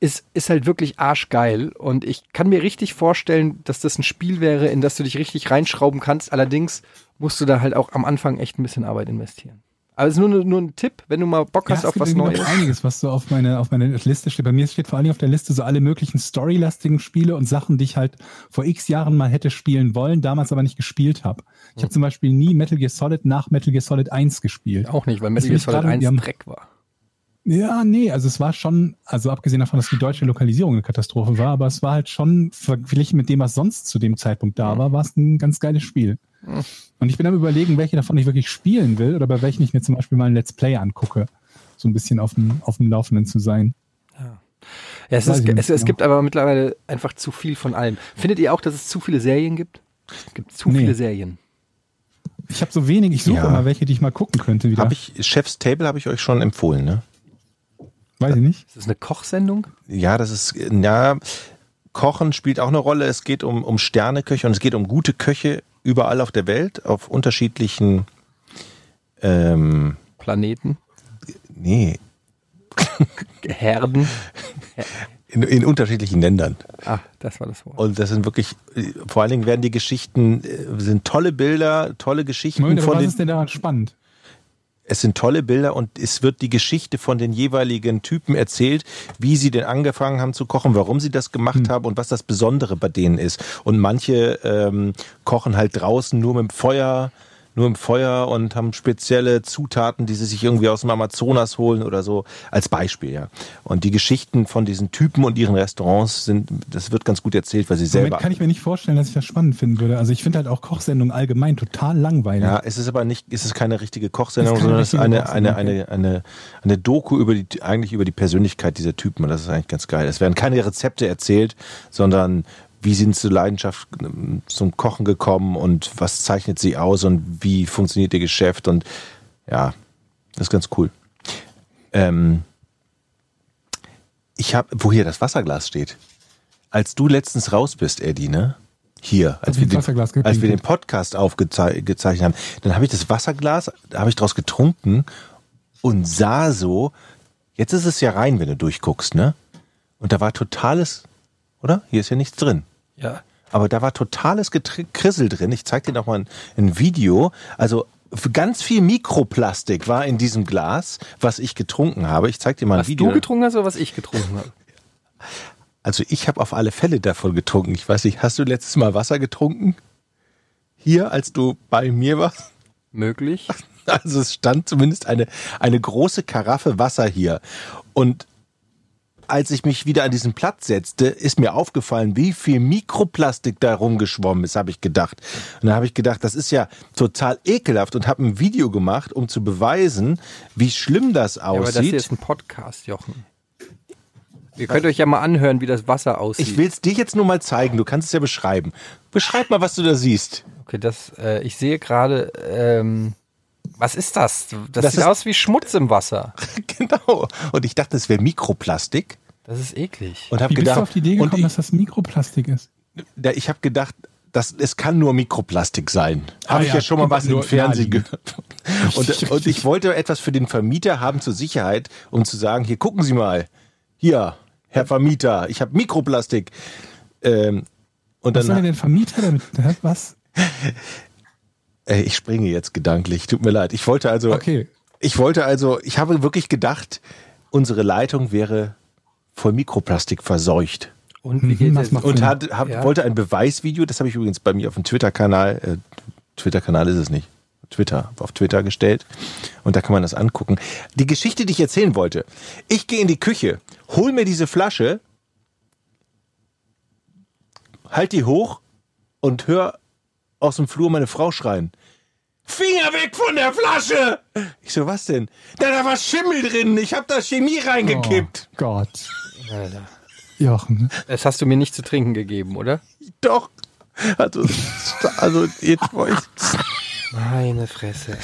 ist, ist halt wirklich arschgeil. Und ich kann mir richtig vorstellen, dass das ein Spiel wäre, in das du dich richtig reinschrauben kannst. Allerdings musst du da halt auch am Anfang echt ein bisschen Arbeit investieren. Aber es ist nur, nur ein Tipp, wenn du mal Bock Ja, hast es auf was Neues. einiges, was so auf meine, auf meine Liste steht. Bei mir steht vor allem auf der Liste so alle möglichen storylastigen Spiele und Sachen, die ich halt vor x Jahren mal hätte spielen wollen, damals aber nicht gespielt habe. Ich habe zum Beispiel nie Metal Gear Solid nach Metal Gear Solid 1 gespielt. Auch nicht, weil Metal Gear Solid gerade- 1 wir haben- Dreck war. Ja, nee, also es war schon, also abgesehen davon, dass die deutsche Lokalisierung eine Katastrophe war, aber es war halt schon verglichen mit dem, was sonst zu dem Zeitpunkt da war, war es ein ganz geiles Spiel. Und ich bin am überlegen, welche davon ich wirklich spielen will oder bei welchen ich mir zum Beispiel mal ein Let's Play angucke, so ein bisschen auf dem, auf dem Laufenden zu sein. Ja, es, Weiß ist, es, es genau. gibt aber mittlerweile einfach zu viel von allem. Findet ihr auch, dass es zu viele Serien gibt? Es gibt zu Nee. viele Serien. Ich habe so wenig, ich suche Ja. immer welche, die ich mal gucken könnte wieder. Habe ich, Chef's Table habe ich euch schon empfohlen, ne? Weiß ich nicht. Ist das eine Kochsendung? Ja, das ist, ja, Kochen spielt auch eine Rolle. Es geht um, um Sterneköche und es geht um gute Köche überall auf der Welt, auf unterschiedlichen, ähm, Planeten? nee, Herden? in, in unterschiedlichen Ländern. Ah, das war das Wort. Und das sind wirklich, vor allen Dingen werden die Geschichten, äh, sind tolle Bilder, tolle Geschichten Moment, von was den, ist denn daran spannend? Es sind tolle Bilder und es wird die Geschichte von den jeweiligen Typen erzählt, wie sie denn angefangen haben zu kochen, warum sie das gemacht haben und was das Besondere bei denen ist. Und manche ähm, kochen halt draußen nur mit dem Feuer, nur im Feuer und haben spezielle Zutaten, die sie sich irgendwie aus dem Amazonas holen oder so, als Beispiel, ja. Und die Geschichten von diesen Typen und ihren Restaurants sind, das wird ganz gut erzählt, weil sie Im selber Moment kann ich mir nicht vorstellen, dass ich das spannend finden würde. Also ich finde halt auch Kochsendungen allgemein total langweilig. Ja, es ist aber nicht, es ist keine richtige Kochsendung, sondern es ist eine, eine, eine, eine, eine Doku über die, eigentlich über die Persönlichkeit dieser Typen. Und das ist eigentlich ganz geil. Es werden keine Rezepte erzählt, sondern wie sind sie zur Leidenschaft zum Kochen gekommen und was zeichnet sie aus und wie funktioniert ihr Geschäft und ja, das ist ganz cool. Ähm, ich habe, wo hier das Wasserglas steht. Als du letztens raus bist, Eddie, ne? Hier, als wir, den, als wir den. Podcast aufgezeichnet haben, dann habe ich das Wasserglas, da habe ich draus getrunken und sah so, jetzt ist es ja rein, wenn du durchguckst, ne? Und da war totales, oder? Hier ist ja nichts drin. Ja. Aber da war totales Krissel drin. Ich zeig dir noch mal ein, ein Video. Also ganz viel Mikroplastik war in diesem Glas, was ich getrunken habe. Ich zeig dir mal ein Was Video. du getrunken hast oder was ich getrunken habe? Also ich habe auf alle Fälle davon getrunken. Ich weiß nicht, hast du letztes Mal Wasser getrunken? Hier, als du bei mir warst? Möglich. Also es stand zumindest eine, eine große Karaffe Wasser hier. Und als ich mich wieder an diesen Platz setzte, ist mir aufgefallen, wie viel Mikroplastik da rumgeschwommen ist, habe ich gedacht. Und dann habe ich gedacht, das ist ja total ekelhaft und habe ein Video gemacht, um zu beweisen, wie schlimm das Ja, aber das hier aussieht. ist ein Podcast, Jochen. Ihr könnt euch ja mal anhören, wie das Wasser aussieht. ich will es dir jetzt nur mal zeigen, du kannst es ja beschreiben. Beschreib mal, was du da siehst. Okay, das, äh, ich sehe gerade, ähm, was ist das? Das, Das sieht ist- aus wie Schmutz im Wasser. genau. Und ich dachte, es wäre Mikroplastik. Das ist eklig. Und habe Wie bist gedacht, du auf die Idee gekommen, ich, dass das Mikroplastik ist? da- ich habe gedacht, das, es kann nur Mikroplastik sein. Ah Habe ich ja, ja schon mal was im Fernsehen gehört. Und, und ich wollte etwas für den Vermieter haben zur Sicherheit, um zu sagen, hier gucken Sie mal, hier, Herr Vermieter, ich habe Mikroplastik. Ähm, und Was soll denn dann, der Vermieter damit? Was? äh, ich springe jetzt gedanklich, tut mir leid. Ich wollte also, Okay. ich wollte also, ich habe wirklich gedacht, unsere Leitung wäre voll Mikroplastik verseucht. Und wie Mhm, Und hat, hab, Ja. wollte ein Beweisvideo, das habe ich übrigens bei mir auf dem Twitter-Kanal, äh, Twitter-Kanal ist es nicht, Twitter, auf Twitter gestellt. Und da kann man das angucken. Die Geschichte, die ich erzählen wollte. Ich gehe in die Küche, hol mir diese Flasche, halt die hoch und hör aus dem Flur meine Frau schreien. Finger weg von der Flasche! Ich so, was denn? Da, da war Schimmel drin, ich habe da Chemie reingekippt. Oh Gott. Alter. Jochen. Das hast du mir nicht zu trinken gegeben, oder? Doch. Also, also jetzt wollte ich. Meine Fresse.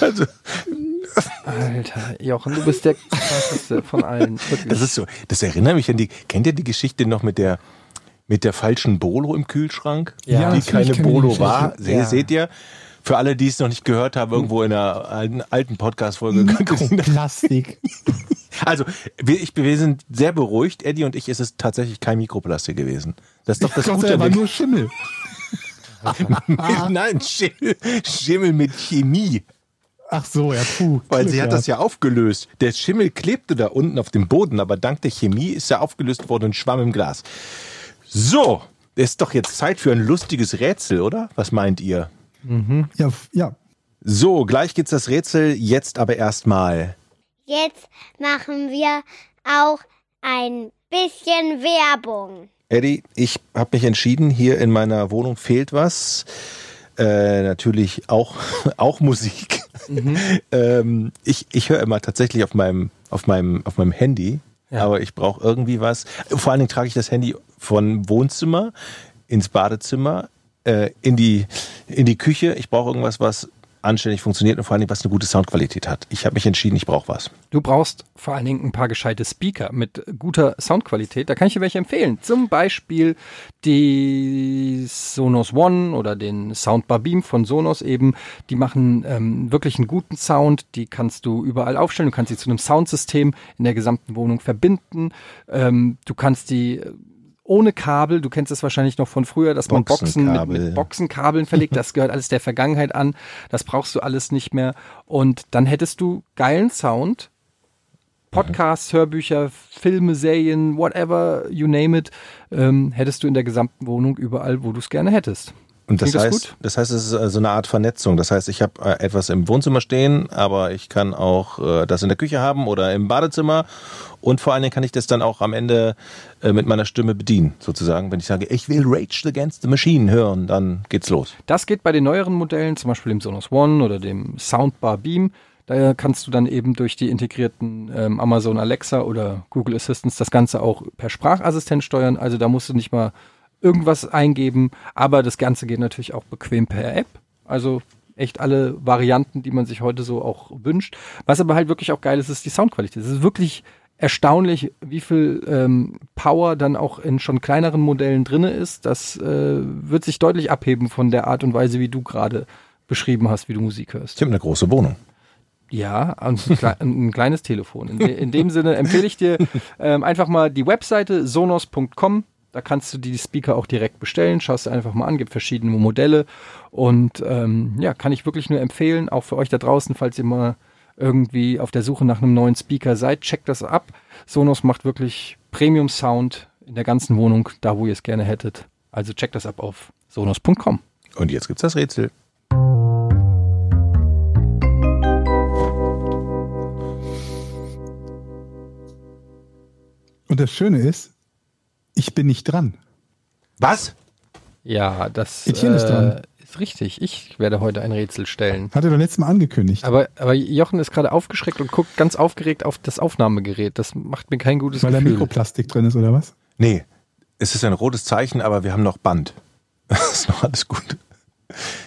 Also, Alter, Jochen, du bist der krasseste von allen. Wirklich. das ist so, das erinnert mich an die, kennt ihr die Geschichte noch mit der, mit der falschen Bolo im Kühlschrank? Ja, die keine Bolo war. Se- Ja. Seht ihr? Für alle, die es noch nicht gehört haben, irgendwo in einer alten, Podcast-Folge. Mikroplastik. Also, wir, ich, wir sind sehr beruhigt, Eddie und ich, ist es tatsächlich kein Mikroplastik gewesen. Das ist doch das Das Gute. an war nur Schimmel. Nein, Schimmel, Schimmel mit Chemie. Ach so, ja, puh. Weil Glück sie hat das ja aufgelöst. Der Schimmel klebte da unten auf dem Boden, aber dank der Chemie ist er aufgelöst worden und schwamm im Glas. So, ist doch jetzt Zeit für ein lustiges Rätsel, oder? Was meint ihr? Ja, f- ja. So, gleich geht's das Rätsel, jetzt aber erstmal. Jetzt machen wir auch ein bisschen Werbung. Eddie, ich habe mich entschieden, hier in meiner Wohnung fehlt was. Äh, natürlich auch, auch Musik. ähm, ich ich höre immer tatsächlich auf meinem, auf meinem, auf meinem Handy, Aber ich brauche irgendwie was. Vor allen Dingen trage ich das Handy von Wohnzimmer ins Badezimmer, äh, in, die, in die Küche. Ich brauche irgendwas, was anständig funktioniert und vor allen Dingen, was eine gute Soundqualität hat. Ich habe mich entschieden, ich brauche was. Du brauchst vor allen Dingen ein paar gescheite Speaker mit guter Soundqualität. Da kann ich dir welche empfehlen. Zum Beispiel die Sonos One oder den Soundbar Beam von Sonos eben. Die machen ähm, wirklich einen guten Sound. Die kannst du überall aufstellen. Du kannst sie zu einem Soundsystem in der gesamten Wohnung verbinden. Ähm, du kannst die ohne Kabel, du kennst es wahrscheinlich noch von früher, dass man Boxen mit, mit Boxenkabeln verlegt, das gehört alles der Vergangenheit an, das brauchst du alles nicht mehr und dann hättest du geilen Sound, Podcasts, Hörbücher, Filme, Serien, whatever, you name it, ähm, hättest du in der gesamten Wohnung überall, wo du es gerne hättest. Und das das heißt, gut? das heißt, es ist äh, so eine Art Vernetzung. Das heißt, ich habe äh, etwas im Wohnzimmer stehen, aber ich kann auch äh, das in der Küche haben oder im Badezimmer. Und vor allen Dingen kann ich das dann auch am Ende äh, mit meiner Stimme bedienen, sozusagen. Wenn ich sage, ich will Rage Against the Machine hören, dann geht's los. Das geht bei den neueren Modellen, zum Beispiel dem Sonos One oder dem Soundbar Beam. Da kannst du dann eben durch die integrierten ähm, Amazon Alexa oder Google Assistants das Ganze auch per Sprachassistent steuern. Also da musst du nicht mal irgendwas eingeben, aber das Ganze geht natürlich auch bequem per App. Also echt alle Varianten, die man sich heute so auch wünscht. Was aber halt wirklich auch geil ist, ist die Soundqualität. Es ist wirklich erstaunlich, wie viel ähm, Power dann auch in schon kleineren Modellen drinne ist. Das äh, wird sich deutlich abheben von der Art und Weise, wie du gerade beschrieben hast, wie du Musik hörst. Ich habe eine große Wohnung. Ja, ein, ein kleines Telefon. In, de in dem Sinne empfehle ich dir ähm, einfach mal die Webseite sonos.com. Da kannst du die Speaker auch direkt bestellen. Schaust dir einfach mal an, gibt verschiedene Modelle. Und ähm, ja, kann ich wirklich nur empfehlen, auch für euch da draußen, falls ihr mal irgendwie auf der Suche nach einem neuen Speaker seid, checkt das ab. Sonos macht wirklich Premium Sound in der ganzen Wohnung, da wo ihr es gerne hättet. Also checkt das ab auf sonos.com. Und jetzt gibt's das Rätsel. Und das Schöne ist, ich bin nicht dran. Was? Ja, das Etienne ist dran. äh, ist richtig. Ich werde heute ein Rätsel stellen. Hat er doch letztes Mal angekündigt. Aber, aber Jochen ist gerade aufgeschreckt und guckt ganz aufgeregt auf das Aufnahmegerät. Das macht mir kein gutes weil da Gefühl. Mikroplastik drin ist, oder was? Nee, es ist ein rotes Zeichen, aber wir haben noch Band. Das ist noch alles gut.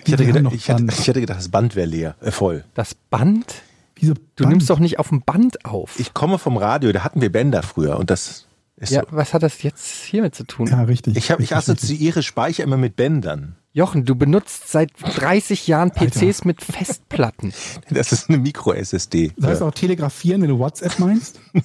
Ich hatte, haben gedacht, noch ich, hatte, Band. ich hatte gedacht, das Band wäre leer, äh, voll. Das Band? Wieso Du Band? nimmst doch nicht auf dem Band auf. Ich komme vom Radio, da hatten wir Bänder früher und das ist ja, so. was hat das jetzt hiermit zu tun? Ja, richtig. Ich, hab, ich assoziiere Speicher immer mit Bändern. Jochen, du benutzt seit 30 Jahren PCs Alter. mit Festplatten. Das ist eine Micro-SSD. Das heißt auch telegrafieren, wenn du WhatsApp meinst?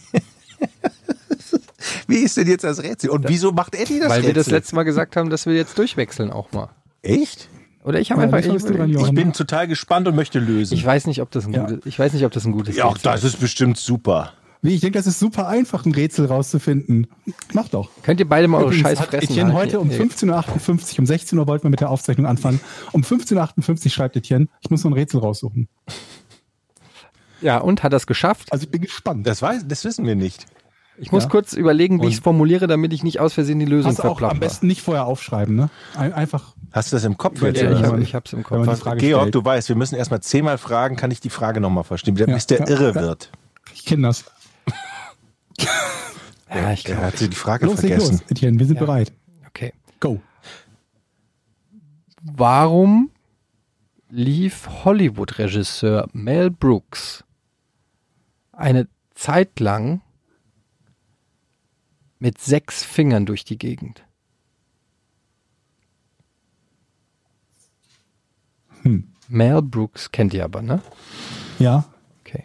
Wie ist denn jetzt das Rätsel? Und wieso macht Eddie das Weil Rätsel? wir das letzte Mal gesagt haben, dass wir jetzt durchwechseln auch mal. Echt? Oder ich habe Ja, einfach. du dran, Ich. Ich bin total gespannt und möchte lösen. ich weiß nicht, ob das ein Ja. gutes. Ich weiß nicht, ob das ein gutes ja, auch das ist bestimmt super. Wie, ich denke, das ist super einfach, ein Rätsel rauszufinden. Mach doch. Könnt ihr beide mal eure Übrigens Scheiß hat fressen? Etienne heute um nee. 15.58 Uhr, um 16 Uhr wollten wir mit der Aufzeichnung anfangen. Um 15.58 Uhr schreibt Etienne, ich muss noch ein Rätsel raussuchen. Ja, und hat das geschafft? Also ich bin gespannt. Das, weiß, das wissen wir nicht. Ich muss Ja. kurz überlegen, wie ich es formuliere, damit ich nicht aus Versehen die Lösung auch am besten nicht vorher aufschreiben, ne? Ein, einfach. Hast du das im Kopf? Jetzt, Ja, ich, was? hab, ich hab's im Kopf. Frage Georg, stellt. du weißt, wir müssen erstmal zehnmal fragen, kann ich die Frage nochmal verstehen, bis Ja, der irre wird. Ich kenne das. Ja, ich glaube. hat die Frage Los, vergessen. los, Etienne, wir sind Ja. bereit. Okay. Go. Warum lief Hollywood-Regisseur Mel Brooks eine Zeit lang mit sechs Fingern durch die Gegend? Hm. Mel Brooks kennt ihr aber, ne? Ja, Okay.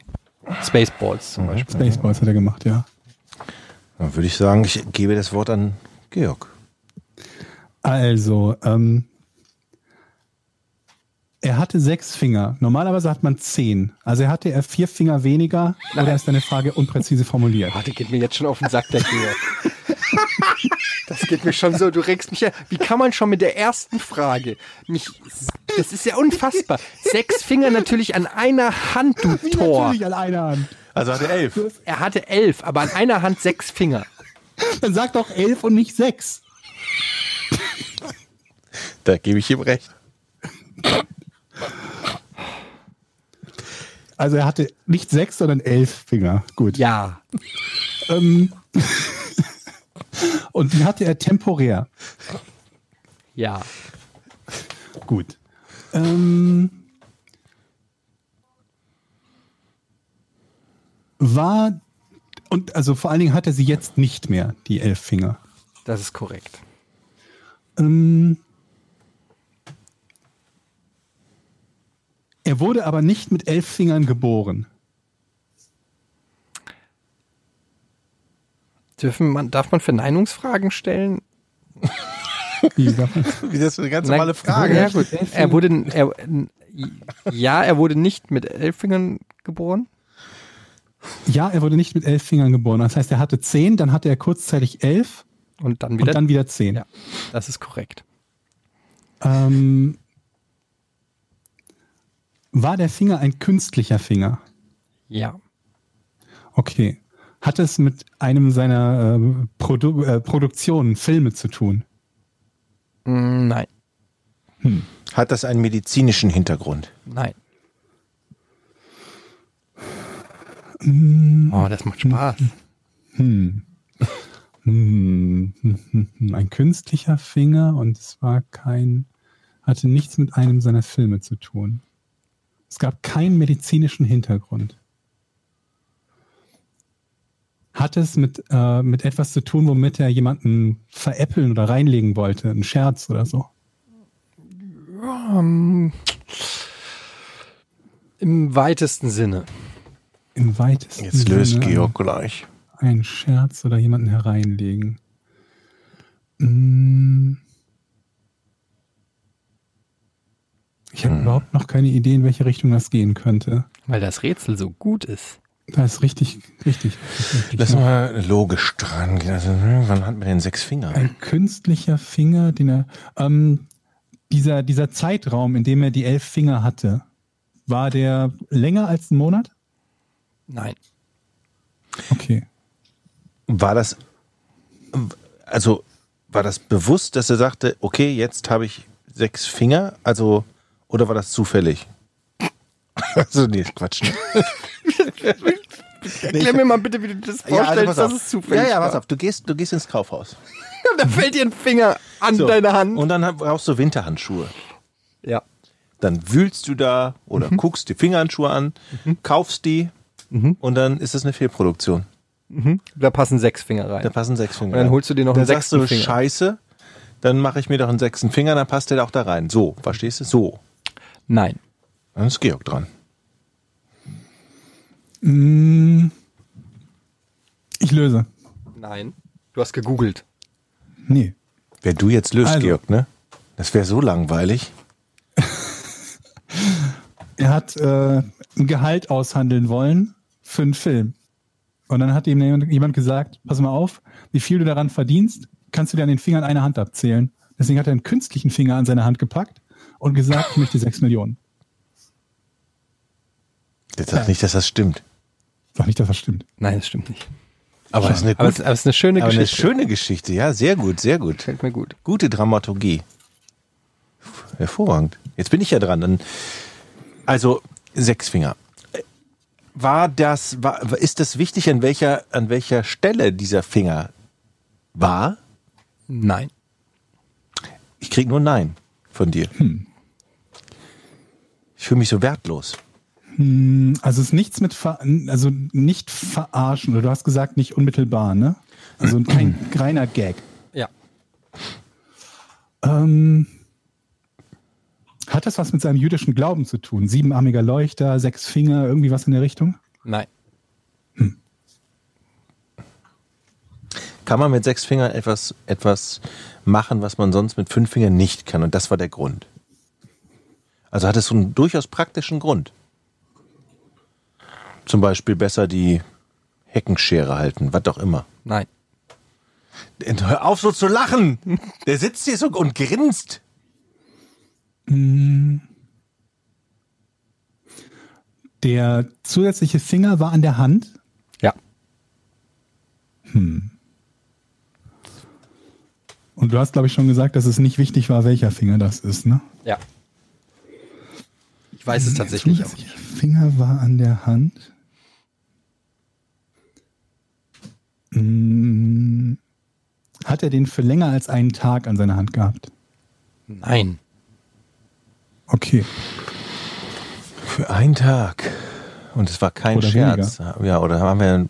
Spaceballs zum Beispiel. Spaceballs hat er gemacht, ja. Dann würde ich sagen, ich gebe das Wort an Georg. Also, ähm, er hatte sechs Finger. Normalerweise hat man zehn. Also er hatte er vier Finger weniger oder ist deine Frage unpräzise formuliert? Warte, geht mir jetzt schon auf den Sack, der Georg. Das geht mir schon so, du regst mich ja. Wie kann man schon mit der ersten Frage mich. Das ist ja unfassbar. Sechs Finger natürlich an einer Hand, du Tor. Natürlich an einer Hand. Also hat er elf. Er hatte elf, aber an einer Hand sechs Finger. Dann sag doch elf und nicht sechs. Da gebe ich ihm recht. Also er hatte nicht sechs, sondern elf Finger. Gut. Ja. Ähm, und die hatte er temporär. Ja. Gut. Ähm, war und also vor allen Dingen hat er sie jetzt nicht mehr, die elf Finger. Das ist korrekt. Ähm, er wurde aber nicht mit elf Fingern geboren. Dürfen man, darf man Verneinungsfragen stellen? Wie das ist eine ganz normale Frage. Ja, gut. Er wurde, er, ja, er wurde nicht mit elf Fingern geboren. Ja, er wurde nicht mit elf Fingern geboren. Das heißt, er hatte zehn, dann hatte er kurzzeitig elf Und dann wieder. und dann wieder zehn. ja, das ist korrekt. Ähm, war der Finger ein künstlicher Finger? Ja. Okay. Hat es mit einem seiner äh, Produ äh, Produktionen, Filme zu tun? Mm, Nein. Hat das einen medizinischen Hintergrund? Nein. Mm. Oh, das macht Spaß. Hm. Hm. Ein künstlicher Finger und es war kein, hatte nichts mit einem seiner Filme zu tun. Es gab keinen medizinischen Hintergrund. Hat es mit, äh, mit etwas zu tun, womit er jemanden veräppeln oder reinlegen wollte? Ein Scherz oder so? Ähm, Im weitesten Sinne. Im weitesten Jetzt löst Sinne Georg gleich. Ein Scherz oder jemanden hereinlegen. Ich habe überhaupt noch keine Idee, in welche Richtung das gehen könnte. Weil das Rätsel so gut ist. Das ist richtig, richtig. richtig Lass mal logisch dran gehen. Also, hm, wann hat man denn sechs Finger? Ein künstlicher Finger, den er. Ähm, dieser, dieser Zeitraum, in dem er die elf Finger hatte, war der länger als ein Monat? Nein. Okay. War das, also war das bewusst, dass er sagte, okay, jetzt habe ich sechs Finger, also, oder war das zufällig? Also, nee, Quatsch. Erklär mir mal bitte, wie du das Ja, also vorstellst, dass auf. es zufällig Ja, ja, pass auf, du gehst, du gehst ins Kaufhaus. Da fällt dir ein Finger an So. deine Hand. Und dann brauchst du Winterhandschuhe. ja. Dann wühlst du da oder Mhm. guckst die Fingerhandschuhe an, kaufst die und dann ist das eine Fehlproduktion. Da passen sechs Finger rein. Da passen sechs Finger. Und dann rein. holst du dir noch dann einen sagst du, sechsten Finger. Scheiße, dann mache ich mir doch einen sechsten Finger, dann passt der auch da rein. So, verstehst du? So. Nein. Dann ist Georg dran. Mm, Ich löse. Nein. Du hast gegoogelt. Nee. Wer du jetzt löst, Also. Georg, ne? Das wäre so langweilig. Er hat äh, ein Gehalt aushandeln wollen für einen Film. Und dann hat ihm jemand, gesagt, pass mal auf, wie viel du daran verdienst, kannst du dir an den Fingern einer Hand abzählen. Deswegen hat er einen künstlichen Finger an seine Hand gepackt und gesagt, ich möchte sechs Millionen. Jetzt sag nicht, dass das stimmt. Sag nicht, dass das stimmt. Nein, das stimmt nicht. Aber es ist eine, Aber gut, es, aber es ist eine schöne aber eine Geschichte. schöne Geschichte. Ja, sehr gut, sehr gut. Gefällt mir gut. Gute Dramaturgie. Hervorragend. Jetzt bin ich ja dran. Dann, also, sechs Finger. War das, war, ist das wichtig, an welcher, an welcher Stelle dieser Finger war? Nein. Ich krieg nur Nein von dir. Ich fühle mich so wertlos. Also es ist nichts mit, ver also nicht verarschen, oder du hast gesagt, nicht unmittelbar, ne? Also kein reiner Gag. Ja. Ähm, hat das was mit seinem jüdischen Glauben zu tun? Siebenarmiger Leuchter, sechs Finger, irgendwie was in der Richtung? Nein. Kann man mit sechs Fingern etwas, etwas machen, was man sonst mit fünf Fingern nicht kann? Und das war der Grund. Also hat es so einen durchaus praktischen Grund. Zum Beispiel besser die Heckenschere halten, was auch immer. Nein. Hör auf so zu lachen! Der sitzt hier so und grinst. Der zusätzliche Finger war an der Hand. Ja. Und du hast, glaube ich, schon gesagt, dass es nicht wichtig war, welcher Finger das ist, ne? Ja. Ich weiß es tatsächlich auch. zusätzliche Finger war an der Hand. Mm, Hat er den für länger als einen Tag an seiner Hand gehabt? Nein. Okay. Für einen Tag. Und es war kein Oder Scherz. Ja, oder haben wir.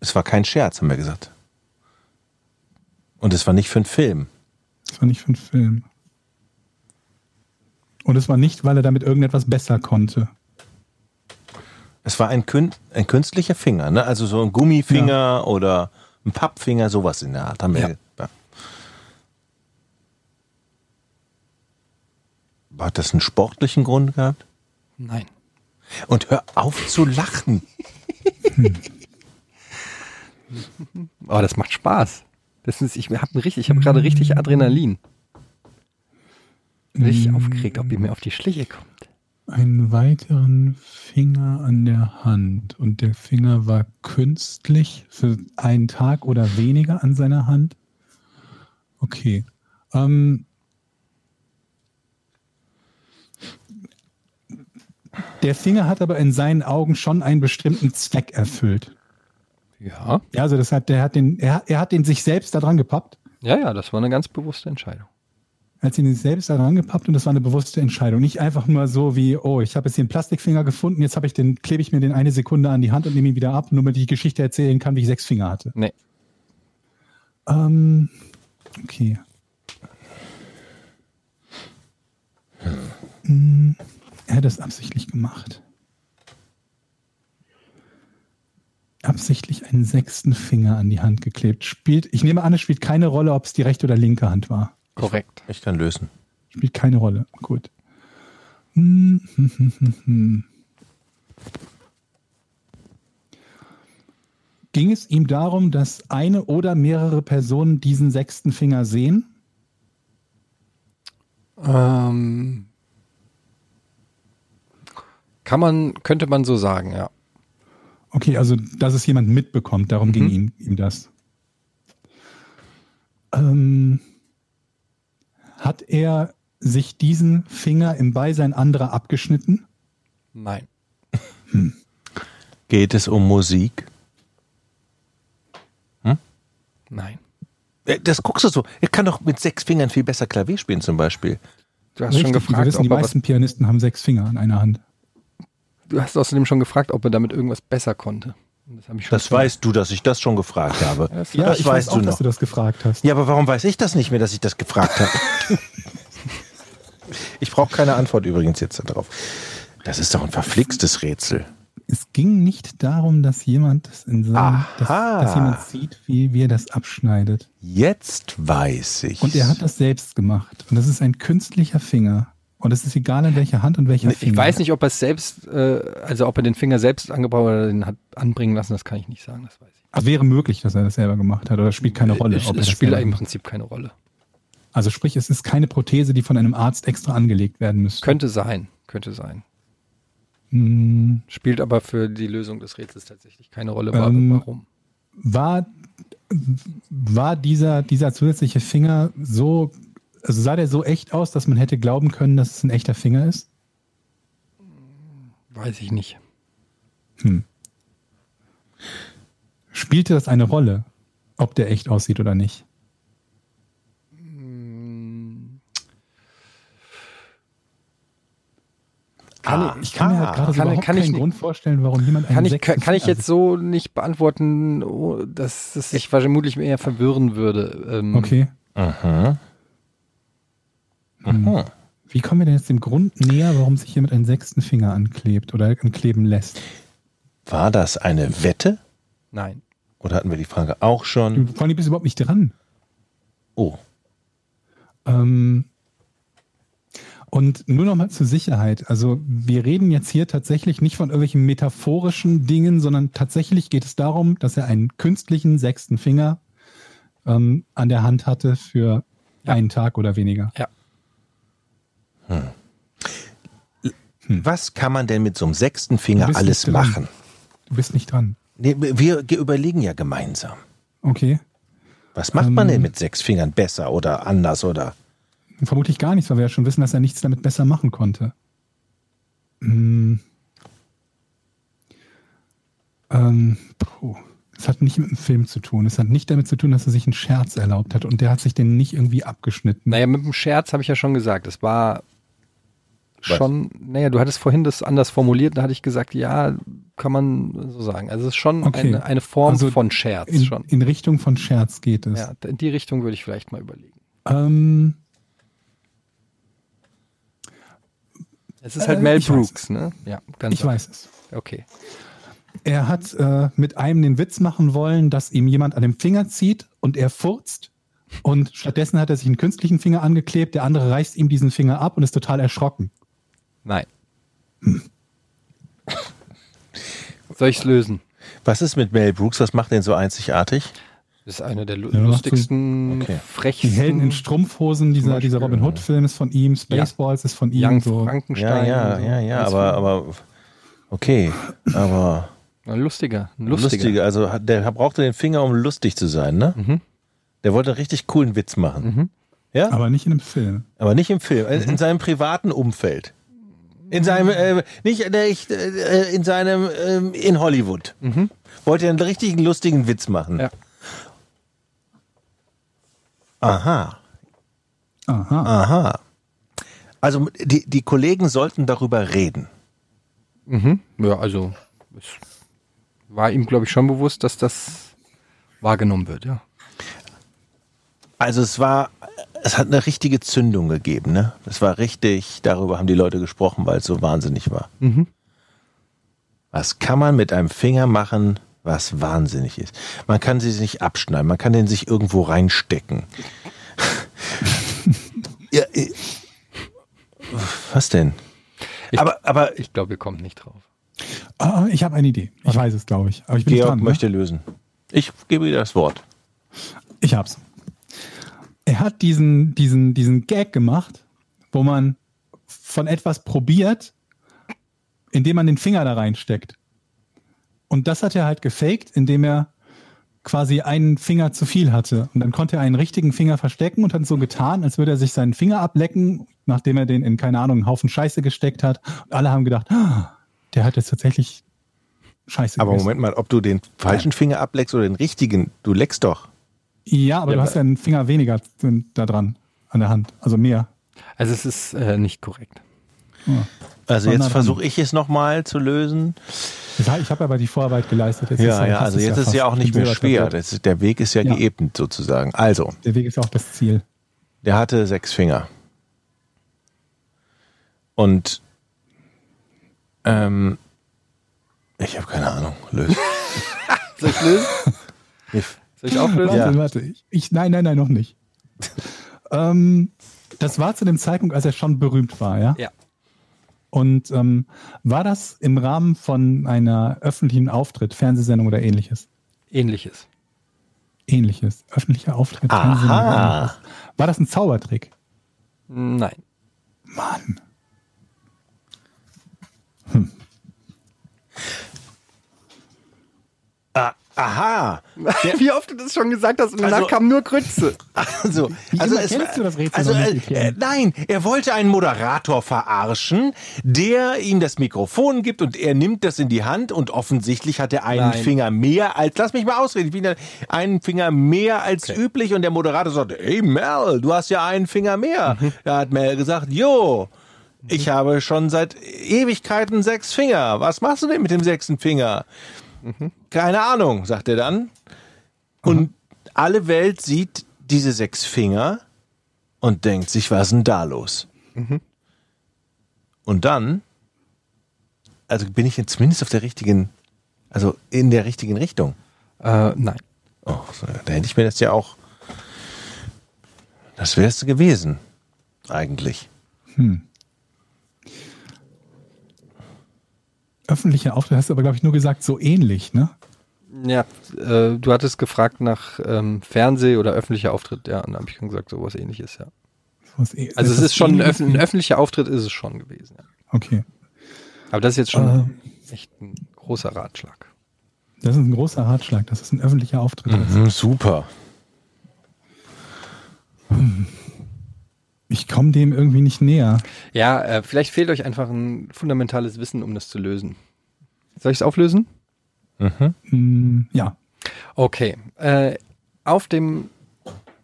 Es war kein Scherz, haben wir gesagt. Und es war nicht für einen Film. Das war nicht für einen Film. Und es war nicht, weil er damit irgendetwas besser konnte. Es war ein, Kün ein künstlicher Finger, ne? Also so ein Gummifinger oder ein Pappfinger, sowas in der Art. Haben wir Ja. ja. Hat das einen sportlichen Grund gehabt? Nein. Und hör auf zu lachen. Aber das macht Spaß. Das ist, ich habe richtig, ich habe gerade richtig Adrenalin. Richtig aufgeregt, ob ihr mir auf die Schliche kommt. Einen weiteren Finger an der Hand. Und der Finger war künstlich für einen Tag oder weniger an seiner Hand. Okay. Ähm, der Finger hat aber in seinen Augen schon einen bestimmten Zweck erfüllt. Ja. Ja, also das hat, der hat den, er, er hat den sich selbst da dran gepappt. Ja, ja, das war eine ganz bewusste Entscheidung. Er hat ihn sich selbst da dran gepappt und das war eine bewusste Entscheidung. Nicht einfach nur so wie, oh, ich habe jetzt hier einen Plastikfinger gefunden, jetzt habe ich den, klebe ich mir den eine Sekunde an die Hand und nehme ihn wieder ab, nur damit ich die Geschichte erzählen kann, wie ich sechs Finger hatte. Nee. Ähm, okay. Hm, Er hat das absichtlich gemacht. Absichtlich einen sechsten Finger an die Hand geklebt. Spielt, ich nehme an, es spielt keine Rolle, ob es die rechte oder linke Hand war. Korrekt. Ich kann lösen. Spielt keine Rolle. Gut. Hm, hm, hm, hm, hm. Ging es ihm darum, dass eine oder mehrere Personen diesen sechsten Finger sehen? Ähm, kann man, könnte man so sagen, ja. Okay, also dass es jemand mitbekommt, darum ging ihm, ihm das. Ähm, hat er sich diesen Finger im Beisein anderer abgeschnitten? Nein. Geht es um Musik? Nein. Äh, Das guckst du so. Er kann doch mit sechs Fingern viel besser Klavier spielen zum Beispiel. Du hast schon Richtig, wir gefragt, wissen, die meisten Pianisten haben sechs Finger an einer Hand. Du hast außerdem schon gefragt, ob er damit irgendwas besser konnte. Das, hab ich schon Das weißt du, dass ich das schon gefragt habe. Das- Ja, das ich weißt weiß auch, du dass noch. du das gefragt hast. Ja, aber warum weiß ich das nicht mehr, dass ich das gefragt habe? ich brauche keine Antwort übrigens jetzt darauf. Das ist doch ein verflixtes Rätsel. Es ging nicht darum, dass jemand das in seinem, dass, dass jemand sieht, wie, wie er das abschneidet. Jetzt weiß ich. Und er hat das selbst gemacht. Und das ist ein künstlicher Finger. Und es ist egal, in welcher Hand und welcher Ich Finger. weiß nicht, ob er es selbst, äh, also ob er den Finger selbst angebaut oder den hat anbringen lassen, das kann ich nicht sagen, das weiß ich. Also wäre möglich, dass er das selber gemacht hat, oder spielt keine Rolle. Es, ob es das spielt im. Prinzip keine Rolle. Also sprich, es ist keine Prothese, die von einem Arzt extra angelegt werden müsste. Könnte sein, könnte sein. Hm, Spielt aber für die Lösung des Rätsels tatsächlich keine Rolle. Ähm, Warum? war war dieser, dieser zusätzliche Finger so, also sah der so echt aus, dass man hätte glauben können, dass es ein echter Finger ist? Weiß ich nicht. Hm. Spielte das eine Rolle, ob der echt aussieht oder nicht? Kann Ich kann mir halt gerade so Kann- überhaupt kann ich keinen nicht- Grund vorstellen, warum jemand einen Kann ich, kann, kann ich jetzt so nicht beantworten, oh, dass es sich vermutlich eher verwirren würde. Ähm, Okay. Aha. Hm. Aha. Wie kommen wir denn jetzt dem Grund näher, warum sich jemand einen sechsten Finger anklebt oder ankleben lässt? War das eine Wette? Nein. Oder hatten wir die Frage auch Du, schon? vor allem bist du überhaupt nicht dran. Oh. Ähm, und nur noch mal zur Sicherheit. Also wir reden jetzt hier tatsächlich nicht von irgendwelchen metaphorischen Dingen, sondern tatsächlich geht es darum, dass er einen künstlichen sechsten Finger ähm, an der Hand hatte für einen Tag oder weniger. Ja. Was kann man denn mit so einem sechsten Finger alles machen? Du bist nicht dran. Nee, wir ge- überlegen ja gemeinsam. Okay. Was macht man Ähm. denn mit sechs Fingern besser oder anders oder? Vermutlich gar nichts, weil wir ja schon wissen, dass er nichts damit besser machen konnte. Hm. Ähm, puh. Es hat nicht mit dem Film zu tun. Es hat nicht damit zu tun, dass er sich einen Scherz erlaubt hat und der hat sich den nicht irgendwie abgeschnitten. Naja, mit dem Scherz habe ich ja schon gesagt. Es war Was? schon, naja, du hattest vorhin das anders formuliert, da hatte ich gesagt, ja, kann man so sagen. Also es ist schon Okay. eine, eine Form Also von Scherz In, schon. in Richtung von Scherz geht es. Ja, in die Richtung würde ich vielleicht mal überlegen. Ähm, Es ist halt Äh, Mel Brooks, ne? Ja, dann ich weiß es. Okay. Er hat äh, mit einem den Witz machen wollen, dass ihm jemand an dem Finger zieht und er furzt. Und stattdessen hat er sich einen künstlichen Finger angeklebt, der andere reißt ihm diesen Finger ab und ist total erschrocken. Nein. Soll ich es lösen? Was ist mit Mel Brooks? Was macht den so einzigartig? Das ist eine der lu Ja, lustigsten, Okay. Die frechsten. Helden in Strumpfhosen, dieser, dieser Robin Hood-Film ist von ihm, Spaceballs ist von ihm. Young So. Ja, Frankenstein. ja, und so. ja, ja, aber, aber okay, aber Ein lustiger. Ein lustiger. lustiger. Also der brauchte den Finger, um lustig zu sein, ne? Mhm. Der wollte einen richtig coolen Witz machen. Mhm. Ja? Aber nicht in einem Film. Aber nicht im Film, in, in seinem privaten Umfeld. In seinem, äh, nicht, äh, äh, in seinem, ähm, in Hollywood. Mhm. Wollte er einen richtigen lustigen Witz machen. Ja. Aha, Aha. aha. Also die, die Kollegen sollten darüber reden. Mhm. Ja, also es war ihm, glaube ich, schon bewusst, dass das wahrgenommen wird, ja. Also es war, es hat eine richtige Zündung gegeben, ne? Es war richtig, darüber haben die Leute gesprochen, weil es so wahnsinnig war. Mhm. Was kann man mit einem Finger machen, was wahnsinnig ist? Man kann sie nicht abschneiden, man kann den sich irgendwo reinstecken. ja, äh, was denn? Ich- aber, aber Ich glaube, ihr kommt nicht drauf. Ah, ich habe eine Idee. Ich weiß es, glaube ich. Aber ich bin Georg dran. ne? möchte lösen. Ich gebe dir das Wort. Ich hab's. Er hat diesen, diesen, diesen Gag gemacht, wo man von etwas probiert, indem man den Finger da reinsteckt. Und das hat er halt gefaked, indem er quasi einen Finger zu viel hatte. Und dann konnte er einen richtigen Finger verstecken und hat so getan, als würde er sich seinen Finger ablecken, nachdem er den in, keine Ahnung, einen Haufen Scheiße gesteckt hat. Und alle haben gedacht, ah, der hat jetzt tatsächlich Scheiße Aber gegessen. Moment mal, ob du den falschen Finger ableckst oder den richtigen, du leckst doch. Ja, aber Ja, du hast ja einen Finger weniger da dran an der Hand. Also mehr. Also es ist äh, nicht korrekt. Also Sondern- jetzt versuche ich es nochmal zu lösen. Ich habe aber die Vorarbeit geleistet. Jetzt Ja, ist ja, also jetzt ist fast ja auch nicht mehr schwer. ist, der Weg ist ja, Ja. geebnet sozusagen. Also, Der Weg ist ja auch das Ziel. der hatte sechs Finger. Und ähm, ich habe keine Ahnung. Lösen. Soll ich lösen? Ich- Soll ich auflösen? Ja. Warte, warte. Ich, nein, nein, nein, noch nicht. ähm, das war zu dem Zeitpunkt, als er schon berühmt war, ja? Ja. Und ähm, war das im Rahmen von einer öffentlichen Auftritt, Fernsehsendung oder ähnliches? Ähnliches. Ähnliches. Öffentlicher Auftritt, Aha. War das ein Zaubertrick? Nein. Mann. Ah, aha. Wie oft du das schon gesagt hast und danach Also- kam nur Grütze. Also, also es, kennst du das Rätsel also, äh, nein, er wollte einen Moderator verarschen, der ihm das Mikrofon gibt und er nimmt das in die Hand und offensichtlich hat er einen Nein. Finger mehr als, lass mich mal ausreden, ich bin ja einen Finger mehr als üblich und der Moderator sagt, hey Mel, du hast ja einen Finger mehr. Mhm. Da hat Mel gesagt, jo, ich habe schon seit Ewigkeiten sechs Finger. Was machst du denn mit dem sechsten Finger? Mhm. Keine Ahnung, sagt er dann. Und alle Welt sieht diese sechs Finger und denkt sich, was ist denn da los? Und dann, also bin ich jetzt zumindest auf der richtigen, also in der richtigen Richtung. Äh, nein. Oh, da hätte ich mir das ja auch, das wäre es gewesen, eigentlich. Öffentlicher Auftritt hast du aber, glaube ich, nur gesagt, so ähnlich, ne? Ja, äh, du hattest gefragt nach ähm, Fernseh- oder öffentlicher Auftritt. Ja, und dann habe ich schon gesagt, sowas ähnliches, ja. Sowas äh- Also es ist schon ein, öff ein öffentlicher Auftritt ist es schon gewesen. Ja. Okay. Aber das ist jetzt schon Ähm. echt ein großer Ratschlag. Das ist ein großer Ratschlag, dass es ein öffentlicher Auftritt ist. Mhm, super. Ich komme dem irgendwie nicht näher. Ja, äh, vielleicht fehlt euch einfach ein fundamentales Wissen, um das zu lösen. Soll ich es auflösen? Hm, ja. Okay. Äh, auf dem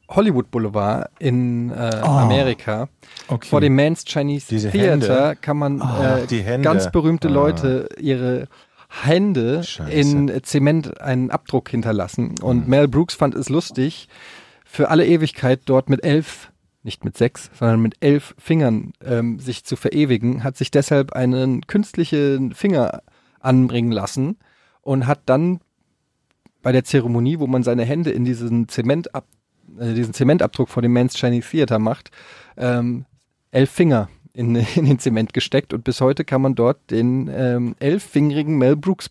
Hollywood Boulevard in äh, Oh. Amerika Okay. vor dem Man's Chinese Diese Theater Hände. kann man Ah, äh, die Hände. ganz berühmte Ah. Leute ihre Hände Scheiße. in Zement einen Abdruck hinterlassen. Und Mel Brooks fand es lustig, für alle Ewigkeit dort mit elf, nicht mit sechs, sondern mit elf Fingern ähm, sich zu verewigen, hat sich deshalb einen künstlichen Finger anbringen lassen und hat dann bei der Zeremonie, wo man seine Hände in diesen Zementab äh, diesen Zementabdruck vor dem Man's Chinese Theater macht, ähm, elf Finger in, in den Zement gesteckt und bis heute kann man dort den ähm, elffingerigen Mel Brooks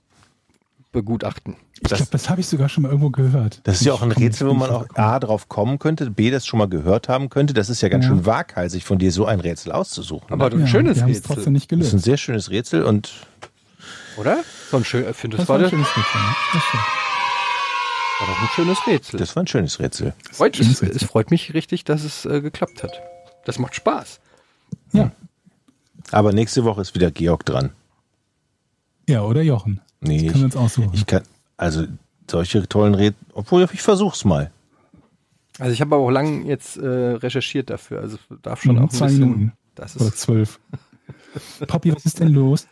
begutachten. Ich Das- glaube, das habe ich sogar schon mal irgendwo gehört. Das ist ja auch ein Rätsel, wo man auch. A drauf kommen könnte, B das schon mal gehört haben könnte. Das ist ja ganz Ja. schön waghalsig von dir, so ein Rätsel auszusuchen. Aber ein Ja, schönes wir haben es Rätsel, trotzdem nicht das ist ein sehr schönes Rätsel und oder? So ein schön, ich finde, das, Das war, war ein das schönes Rätsel. ne? Das stimmt. war doch ein schönes Rätsel. das war ein schönes Rätsel. freut, schönes es, Rätsel. es freut mich richtig, dass es äh, geklappt hat. Das macht Spaß. Ja. Aber nächste Woche ist wieder Georg dran. ja, oder Jochen. Nee, Das können wir uns aussuchen. ich kann, also solche tollen Rätsel, obwohl ich versuch's mal. Also ich habe aber auch lang jetzt äh, recherchiert dafür. Also darf schon Mhm, auch ein zwei bisschen. Minuten. Das Oder ist zwölf. Poppy, was ist denn los?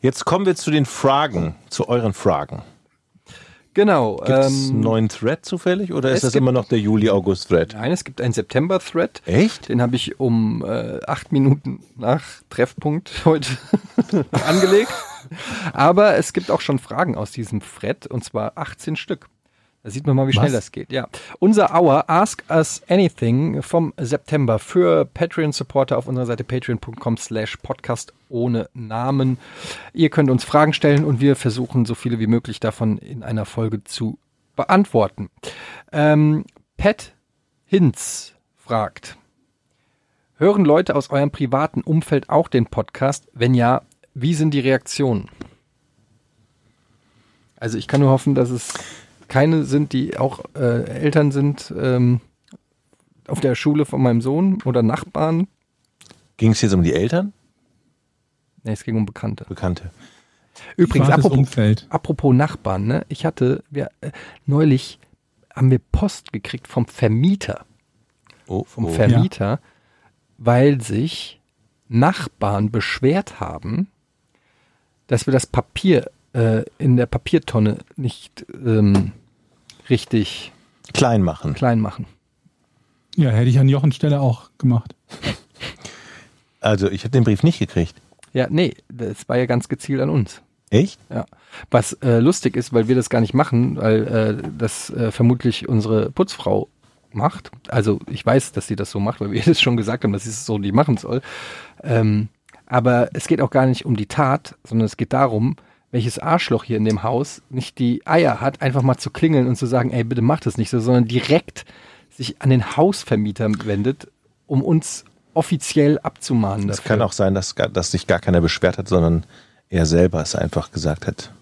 Jetzt kommen wir zu den Fragen, zu euren Fragen. genau. Gibt es einen ähm, neuen Thread zufällig oder ist es das gibt- immer noch der Juli-August-Thread? Nein, es gibt einen September-Thread. Echt? Den habe ich um äh, acht Minuten nach Treffpunkt heute angelegt. Aber es gibt auch schon Fragen aus diesem Thread und zwar 18 Stück. Da sieht man mal, wie schnell Was? das geht. Ja. Unser Hour Ask Us Anything vom September für Patreon-Supporter auf unserer Seite patreon.com slash podcast ohne Namen. Ihr könnt uns Fragen stellen und wir versuchen, so viele wie möglich davon in einer Folge zu beantworten. Ähm, Pat Hinz fragt, Hören Leute aus eurem privaten Umfeld auch den Podcast? Wenn ja, wie sind die Reaktionen? Also ich kann nur hoffen, dass es keine sind, die auch äh, Eltern sind ähm, auf der Schule von meinem Sohn oder Nachbarn. Ging es jetzt um die Eltern? Nee, es ging um Bekannte. Bekannte. Übrigens, apropos, Umfeld. apropos Nachbarn, ne? Ich hatte, wir, äh, neulich haben wir Post gekriegt vom Vermieter. Oh, Vom oh. Vermieter, weil sich Nachbarn beschwert haben, dass wir das Papier äh, in der Papiertonne nicht ähm, richtig Klein machen. klein machen. Ja, hätte ich an Jochens Stelle auch gemacht. Also ich habe den Brief nicht gekriegt. Ja, nee, das war ja ganz gezielt an uns. Echt? Ja. Was äh, lustig ist, weil wir das gar nicht machen, weil äh, das äh, vermutlich unsere Putzfrau macht. Also ich weiß, dass sie das so macht, weil wir das schon gesagt haben, dass sie es so nicht machen soll. Ähm, aber es geht auch gar nicht um die Tat, sondern es geht darum, welches Arschloch hier in dem Haus nicht die Eier hat, einfach mal zu klingeln und zu sagen, ey, bitte mach das nicht so, sondern direkt sich an den Hausvermieter wendet, um uns offiziell abzumahnen. Es kann auch sein, dass, dass sich gar keiner beschwert hat, sondern er selber es einfach gesagt hat.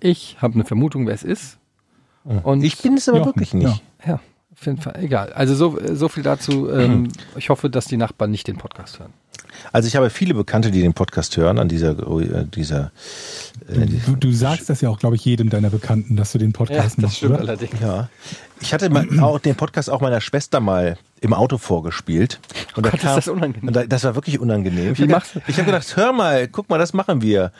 Ich habe eine Vermutung, wer es ist. Und Ich bin es aber Jochen, wirklich nicht. Ja, auf jeden Fall. Egal. Also so, so viel dazu. Ähm, ich hoffe, dass die Nachbarn nicht den Podcast hören. Also ich habe viele Bekannte, die den Podcast hören, an dieser, äh, dieser äh, Du, du sagst das ja auch, glaube ich, jedem deiner Bekannten, dass du den Podcast machst, oder? allerdings. Ja. Ich hatte mal auch den Podcast auch meiner Schwester mal im Auto vorgespielt. Und da Gott, ist kam- das unangenehm. Und da, das war wirklich unangenehm. Ich habe gedacht, hab gedacht, hör mal, guck mal, das machen wir.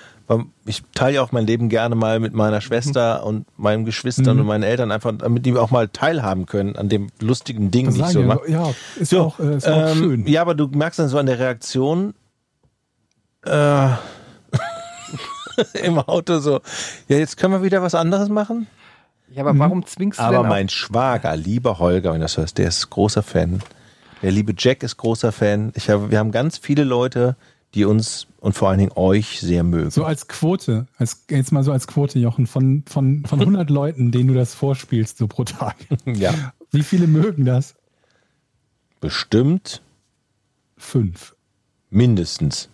Ich teile ja auch mein Leben gerne mal mit meiner Schwester und meinen Geschwistern und meinen Eltern einfach, damit die auch mal teilhaben können an dem lustigen Ding, Das die ich so wir, mache. ja, ist So, auch, äh, ist auch ähm, schön. Ja, aber du merkst dann so an der Reaktion äh, im Auto so, ja, jetzt können wir wieder was anderes machen. Ja, aber warum zwingst du Aber denn mein Schwager, lieber Holger, wenn du das hörst, der ist großer Fan. Der liebe Jack ist großer Fan. Ich habe, wir haben ganz viele Leute, die uns und vor allen Dingen euch sehr mögen. So als Quote, als, jetzt mal so als Quote, Jochen, von, von, von 100 Leuten, denen du das vorspielst, so pro Tag. Ja, Wie viele mögen das? bestimmt Fünf. mindestens.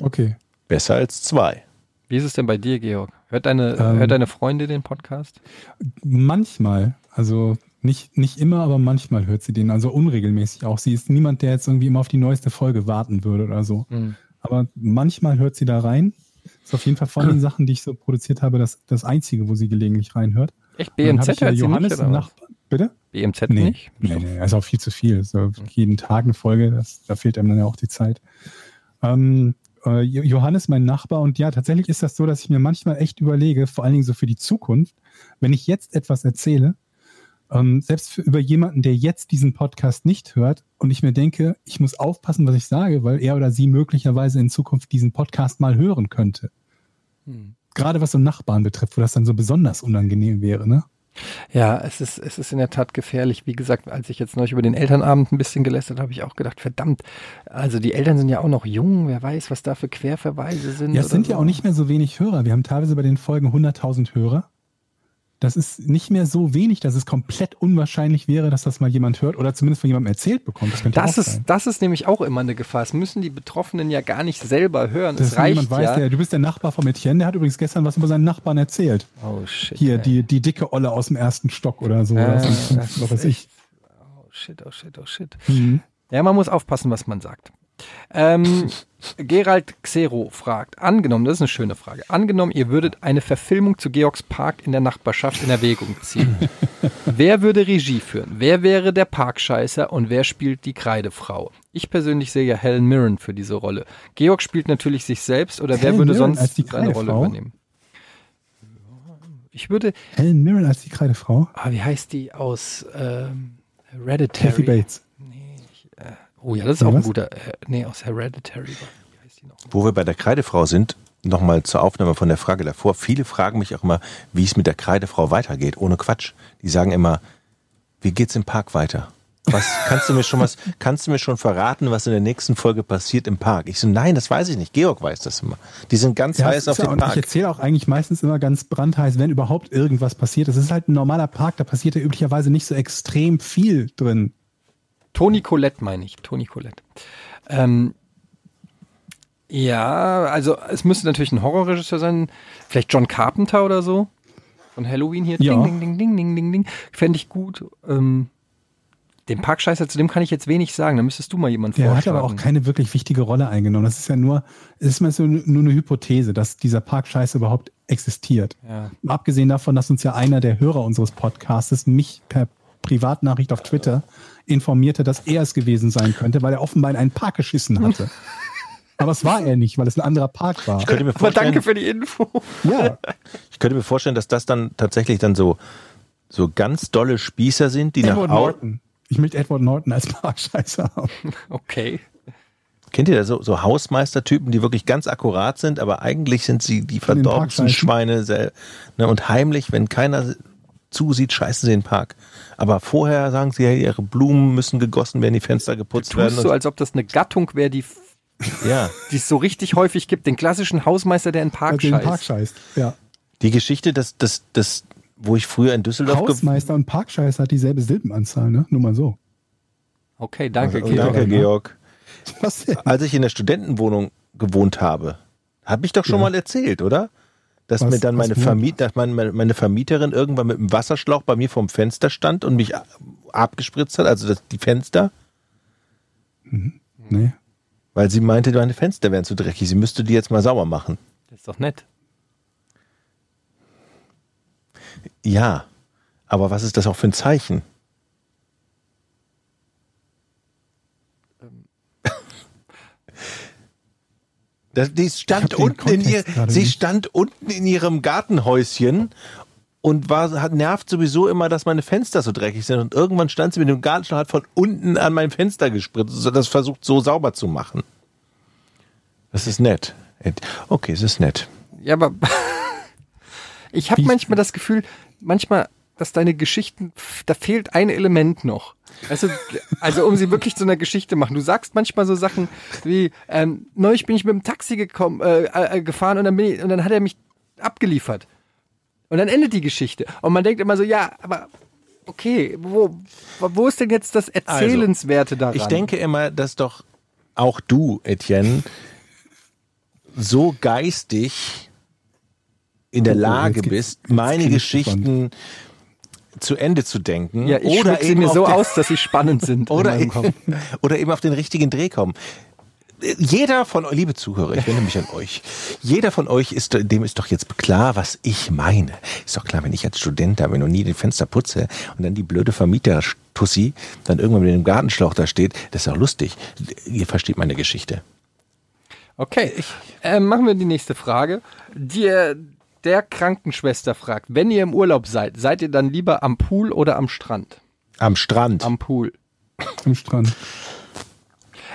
Okay. Besser als zwei. wie ist es denn bei dir, Georg? Hört deine, Ähm. hört deine Freundin den Podcast? Manchmal, also nicht, nicht immer, aber manchmal hört sie den, also unregelmäßig auch. Sie ist niemand, der jetzt irgendwie immer auf die neueste Folge warten würde oder so. Hm. Aber manchmal hört sie da rein. Ist auf jeden Fall von den Sachen, die ich so produziert habe, das, das einzige, wo sie gelegentlich reinhört. Echt? BMZ hört sie Johannes nicht, oder was? Nachbarn. Bitte? BMZ Nee, nicht? nee, nee, ist auch viel zu viel. So jeden Tag eine Folge, das, da fehlt einem dann ja auch die Zeit. Ähm, äh, Jo- Johannes, mein Nachbar, und ja, tatsächlich ist das so, dass ich mir manchmal echt überlege, vor allen Dingen so für die Zukunft, wenn ich jetzt etwas erzähle, ähm, selbst für, über jemanden, der jetzt diesen Podcast nicht hört, und ich mir denke, ich muss aufpassen, was ich sage, weil er oder sie möglicherweise in Zukunft diesen Podcast mal hören könnte. Hm. Gerade was so Nachbarn betrifft, wo das dann so besonders unangenehm wäre, ne? Ja, es ist, es ist in der Tat gefährlich. Wie gesagt, als ich jetzt neulich über den Elternabend ein bisschen gelästert habe, habe ich auch gedacht, verdammt, also die Eltern sind ja auch noch jung, wer weiß, was da für Querverweise sind. Ja, es sind so. ja auch nicht mehr so wenig Hörer. Wir haben teilweise bei den Folgen 100.000 Hörer. Das ist nicht mehr so wenig, dass es komplett unwahrscheinlich wäre, dass das mal jemand hört oder zumindest von jemandem erzählt bekommt. Das könnte Das ist, sein. das ist nämlich auch immer eine Gefahr. Es müssen die Betroffenen ja gar nicht selber hören. Dass es reicht jemand weiß, ja. der, du bist der Nachbar von Etienne, der hat übrigens gestern was über seinen Nachbarn erzählt. oh shit. Hier, ey. die, die dicke Olle aus dem ersten Stock oder so. Äh, oder dem das was weiß ich. Oh shit, oh shit, oh shit. Mhm. Ja, man muss aufpassen, was man sagt. Ähm, Gerald Xero fragt, angenommen, das ist eine schöne Frage, angenommen, ihr würdet eine Verfilmung zu Georgs Park in der Nachbarschaft in Erwägung ziehen. wer würde Regie führen? Wer wäre der Parkscheißer und wer spielt die Kreidefrau? Ich persönlich sehe ja Helen Mirren für diese Rolle. Georg spielt natürlich sich selbst oder wer Helen würde Mirren sonst seine Rolle übernehmen? Ich würde, Helen Mirren als die Kreidefrau. ah, wie heißt die aus ähm, Kathy Hereditary? Bates. Oh ja, das ist Ja, auch ein was? guter. Äh, nee, aus Hereditary. Wie heißt die noch? Wo wir bei der Kreidefrau sind, nochmal zur Aufnahme von der Frage davor. Viele fragen mich auch immer, wie es mit der Kreidefrau weitergeht. Ohne Quatsch. Die sagen immer, wie geht's im Park weiter? Was kannst du mir schon was? Kannst du mir schon verraten, was in der nächsten Folge passiert im Park? Ich so, nein, das weiß ich nicht. Georg weiß das immer. Die sind ganz Ja, heiß auf ja, den und ich Park. erzähle auch eigentlich meistens immer ganz brandheiß, wenn überhaupt irgendwas passiert. Es ist halt ein normaler Park, da passiert ja üblicherweise nicht so extrem viel drin. Toni Colette meine ich. Toni Colette. Ähm, ja, also es müsste natürlich ein Horrorregisseur sein. Vielleicht John Carpenter oder so. Von Halloween hier. Ja. Ding, ding, ding, ding, ding, ding, ding. Fände ich gut. Ähm, den Parkscheißer, zu dem kann ich jetzt wenig sagen. Da müsstest du mal jemanden Der hat vorschlagen. aber auch keine wirklich wichtige Rolle eingenommen. Das ist ja nur, es ist mal so nur eine Hypothese, dass dieser Parkscheiß überhaupt existiert. Ja. Abgesehen davon, dass uns ja einer der Hörer unseres Podcasts mich per Privatnachricht auf Twitter informierte, dass er es gewesen sein könnte, weil er offenbar in einen Park geschissen hatte. Aber es war er nicht, weil es ein anderer Park war. Ich könnte mir Aber vorstellen, danke für die Info. Ja, ich könnte mir vorstellen, dass das dann tatsächlich dann so, so ganz dolle Spießer sind, die nach Edward au Norton. Ich möchte Edward Norton als Parkscheißer haben. Okay. Kennt ihr das so, so Hausmeistertypen, die wirklich ganz akkurat sind, aber eigentlich sind sie die verdorbensten. Schweine ne, und heimlich, wenn keiner zusieht, scheißen sie in den Park. Aber vorher sagen sie ja, ihre Blumen müssen gegossen werden, die Fenster geputzt werden. Tust so, als ob das eine Gattung wäre, die ja, die es so richtig häufig gibt. Den klassischen Hausmeister, der in den Park Also den scheißt. Park scheißt. Ja. die Geschichte, dass das, das, wo ich früher in Düsseldorf Hausmeister und Parkscheißer hat dieselbe Silbenanzahl, ne? Nur mal so. Okay, danke. Oh, Georg. Danke, ne? Georg. Was denn? Als ich in der Studentenwohnung gewohnt habe, habe ich doch schon Ja. mal erzählt, oder? Dass Was- mir dann meine? Vermiet, dass meine, meine Vermieterin irgendwann mit einem Wasserschlauch bei mir vorm Fenster stand und mich abgespritzt hat, also das, die Fenster, Nee. weil sie meinte, meine Fenster wären zu dreckig. Sie müsste die jetzt mal sauber machen. Das ist doch nett. Ja, aber was ist das auch für ein Zeichen? Das, die stand unten in ihr, sie nicht. stand unten in ihrem Gartenhäuschen und war, hat, nervt sowieso immer, dass meine Fenster so dreckig sind. Und irgendwann stand sie mit dem Gartenschlauch, hat von unten an mein Fenster gespritzt, so das versucht so sauber zu machen. Das ist nett. Okay, es ist nett. Ja, aber ich habe manchmal das Gefühl, manchmal, dass deine Geschichten, da fehlt ein Element noch. Also, also um sie wirklich zu einer Geschichte machen. Du sagst manchmal so Sachen wie, ähm, neulich bin ich mit dem Taxi gekommen, äh, äh, gefahren und dann, bin ich, und dann hat er mich abgeliefert. Und dann endet die Geschichte. Und man denkt immer so, ja, aber okay, wo, wo ist denn jetzt das Erzählenswerte daran? Ich denke immer, dass doch auch du, Etienne, so geistig in der Oh, Lage bist, meine Geschichten zu Ende zu denken. ja, ich oder sie eben mir auf so den, aus, dass sie spannend sind. Oder, Kopf. oder eben auf den richtigen Dreh kommen. Jeder von euch, liebe Zuhörer, ich wende mich an euch. Jeder von euch ist, dem ist doch jetzt klar, was ich meine. Ist doch klar, wenn ich als Student da bin und nie den Fenster putze und dann die blöde Vermieter-Tussi dann irgendwann mit dem Gartenschlauch da steht, das ist doch lustig. Ihr versteht meine Geschichte. Okay, ähm, machen wir die nächste Frage. Die, der Krankenschwester fragt, wenn ihr im Urlaub seid, seid ihr dann lieber am Pool oder am Strand? Am Strand. Am Pool. Am Strand.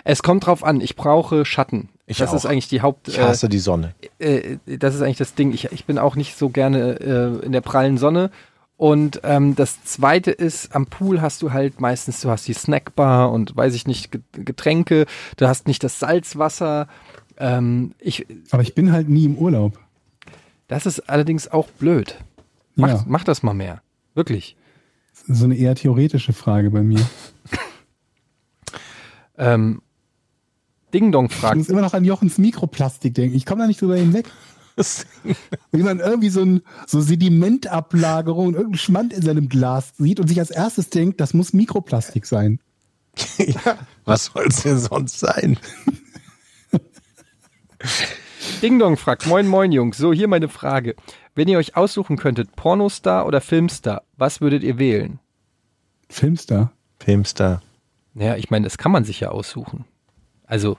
Es kommt drauf an, ich brauche Schatten. Ich das auch. ist eigentlich die Haupt. ich hasse die Sonne. äh, äh, das ist eigentlich das Ding. Ich, ich bin auch nicht so gerne äh, in der prallen Sonne. Und ähm, das zweite ist, am Pool hast du halt meistens, du hast die Snackbar und weiß ich nicht, Ge- Getränke, du hast nicht das Salzwasser. Ähm, ich, Aber ich bin halt nie im Urlaub. Das ist allerdings auch blöd. Mach, Ja. mach das mal mehr. Wirklich. Das ist so eine eher theoretische Frage bei mir. Ähm, Ding Dong Ich fragt, muss immer noch an Jochens Mikroplastik denken. Ich komme da nicht drüber hinweg. Wenn man irgendwie so, ein, so Sedimentablagerung und irgendeinen Schmand in seinem Glas sieht und sich als erstes denkt, das muss Mikroplastik sein. ja, was soll es denn sonst sein? Ding Dong fragt, moin moin Jungs, so hier meine Frage. Wenn ihr euch aussuchen könntet, Pornostar oder Filmstar, was würdet ihr wählen? Filmstar. Filmstar. Naja, ich meine, das kann man sich ja aussuchen. Also,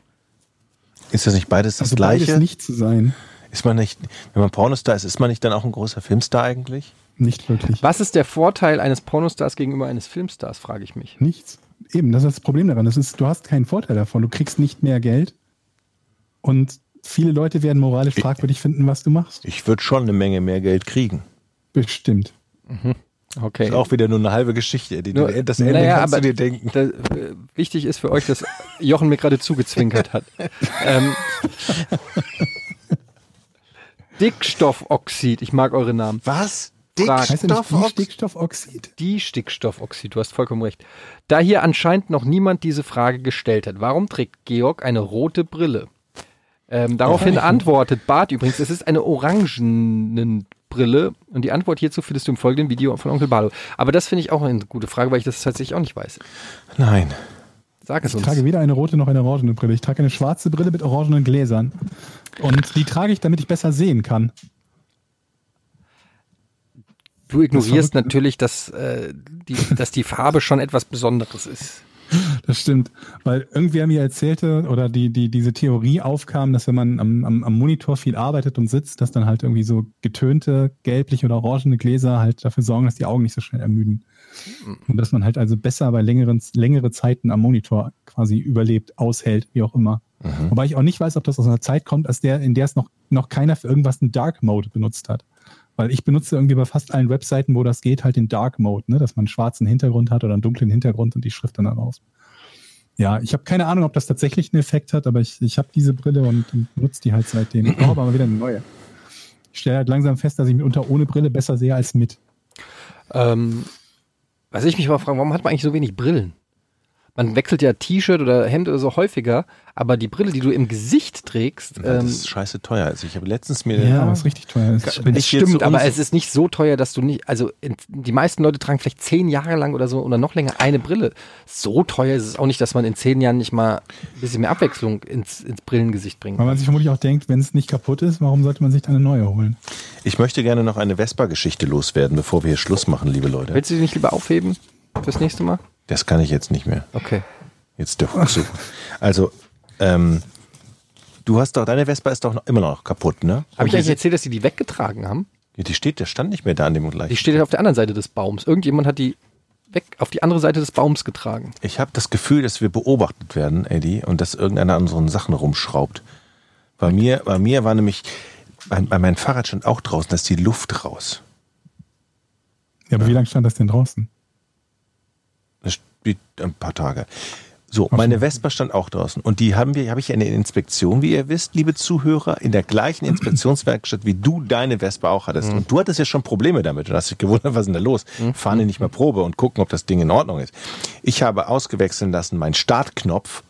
Ist das nicht beides das Also Gleiche? beides nicht zu sein. Ist man nicht, wenn man Pornostar ist, ist man nicht dann auch ein großer Filmstar eigentlich? Nicht wirklich. was ist der Vorteil eines Pornostars gegenüber eines Filmstars, frage ich mich. Nichts. Eben, das ist das Problem daran. Das ist, du hast keinen Vorteil davon. Du kriegst nicht mehr Geld. Und viele Leute werden moralisch fragwürdig finden, was du machst. Ich würde schon eine Menge mehr Geld kriegen. Bestimmt. Okay. Ist auch wieder nur eine halbe Geschichte. Die, Nur- das Ende naja, kannst aber du dir denken. Da, äh, wichtig ist für euch, dass Jochen mir gerade zugezwinkert hat. ähm, Dickstoffoxid, ich mag eure Namen. Was? Die Stickstoffoxid? Die Stickstoffoxid, du hast vollkommen recht. Da hier anscheinend noch niemand diese Frage gestellt hat, warum trägt Georg eine rote Brille? Ähm, daraufhin antwortet Bart übrigens, es ist eine orangenen Brille und die Antwort hierzu findest du im folgenden Video von Onkel Barlo. Aber das finde ich auch eine gute Frage, weil ich das tatsächlich auch nicht weiß. Nein. Sag es Ich uns. trage weder eine rote noch eine orangene Brille. Ich trage eine schwarze Brille mit orangenen Gläsern. Und die trage ich, damit ich besser sehen kann. Du ignorierst verrückt, ne? natürlich, dass, äh, die, dass die Farbe schon etwas Besonderes ist. Das stimmt. Weil irgendwer mir erzählte oder die, die, diese Theorie aufkam, dass wenn man am, am, am Monitor viel arbeitet und sitzt, dass dann halt irgendwie so getönte, gelbliche oder orangene Gläser halt dafür sorgen, dass die Augen nicht so schnell ermüden. Und dass man halt also besser bei längeren, längere Zeiten am Monitor quasi überlebt, aushält, wie auch immer. Wobei ich auch nicht weiß, ob das aus einer Zeit kommt, als der, in der es noch, noch keiner für irgendwas einen Dark Mode benutzt hat. Weil ich benutze irgendwie bei fast allen Webseiten, wo das geht, halt den Dark Mode, ne? dass man einen schwarzen Hintergrund hat oder einen dunklen Hintergrund und die Schrift dann darauf. Ja, ich habe keine Ahnung, ob das tatsächlich einen Effekt hat, aber ich, ich habe diese Brille und, und nutze die halt seitdem. Ich brauche aber wieder eine neue. Ich stelle halt langsam fest, dass ich mitunter ohne Brille besser sehe als mit. Ähm, was ich mich mal frage, warum hat man eigentlich so wenig Brillen? Man wechselt ja T-Shirt oder Hemd oder so häufiger, aber die Brille, die du im Gesicht trägst, ähm, das ist scheiße teuer. Also ich habe letztens mir Ja, was richtig teuer ist. bin es stimmt, aber es ist nicht so teuer, dass du nicht, also in, die meisten Leute tragen vielleicht zehn Jahre lang oder so oder noch länger eine Brille. So teuer ist es auch nicht, dass man in zehn Jahren nicht mal ein bisschen mehr Abwechslung ins, ins Brillengesicht bringt. Weil man sich vermutlich auch denkt, wenn es nicht kaputt ist, warum sollte man sich dann eine neue holen? Ich möchte gerne noch eine Vespa-Geschichte loswerden, bevor wir hier Schluss machen, liebe Leute. Willst du die nicht lieber aufheben fürs nächste Mal? Das kann ich jetzt nicht mehr. Okay. Jetzt der Fuchs. Also, ähm, du hast doch, deine Vespa ist doch noch, immer noch kaputt, ne? Habe ich eigentlich erzählt, dass die die weggetragen haben? Ja, die steht, der stand nicht mehr da an dem gleichen. Die steht auf der anderen Seite des Baums. Irgendjemand hat die weg auf die andere Seite des Baums getragen. Ich habe das Gefühl, dass wir beobachtet werden, Eddie, und dass irgendeiner an unseren Sachen rumschraubt. Bei mir, bei mir war nämlich, bei, bei meinem Fahrrad stand auch draußen, da ist die Luft raus. Ja, aber wie lange stand das denn draußen? Ein paar Tage. So, meine Vespa stand auch draußen. Und die haben wir, habe ich eine Inspektion, wie ihr wisst, liebe Zuhörer, in der gleichen Inspektionswerkstatt, wie du deine Vespa auch hattest. Und du hattest ja schon Probleme damit. Du hast dich gewundert, was ist denn da los? Fahren die nicht mal Probe und gucken, ob das Ding in Ordnung ist. Ich habe ausgewechseln lassen, meinen Startknopf,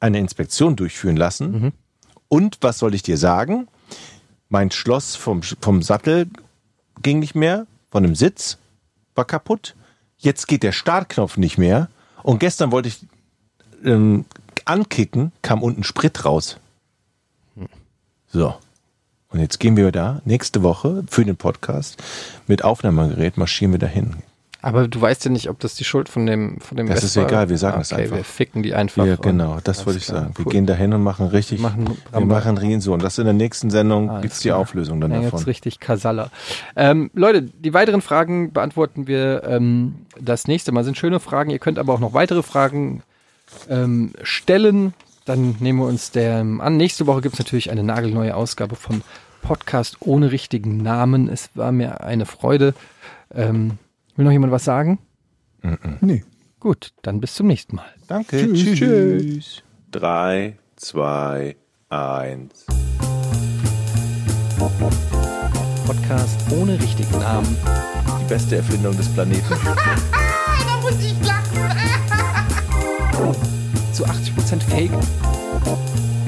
eine Inspektion durchführen lassen. Und was soll ich dir sagen? Mein Schloss vom, vom Sattel ging nicht mehr, von dem Sitz war kaputt. Jetzt geht der Startknopf nicht mehr. Und gestern wollte ich ähm, ankicken, kam unten Sprit raus. So. Und jetzt gehen wir da nächste Woche für den Podcast mit Aufnahmegerät marschieren wir dahin. Aber du weißt ja nicht, ob das die Schuld von dem von dem Das ist Vespa- egal, wir sagen es okay, einfach. Wir ficken die einfach. Ja, genau, das wollte ich klar, sagen. Wir cool. gehen dahin und machen richtig, Machen wir machen Rien so. Und das in der nächsten Sendung Alles gibt's die klar. Auflösung dann Ja, davon. jetzt richtig Kasala. Ähm, Leute, die weiteren Fragen beantworten wir ähm, das nächste Mal. Sind schöne Fragen. Ihr könnt aber auch noch weitere Fragen ähm, stellen. Dann nehmen wir uns der an. Nächste Woche gibt es natürlich eine nagelneue Ausgabe von Podcast ohne richtigen Namen. Es war mir eine Freude. Ähm, will noch jemand was sagen? Nee. Gut, dann bis zum nächsten Mal. Danke. Tschüss. Tschüss. Drei, zwei, eins. Podcast ohne richtigen Namen. Die beste Erfindung des Planeten. Zu 80% Fake.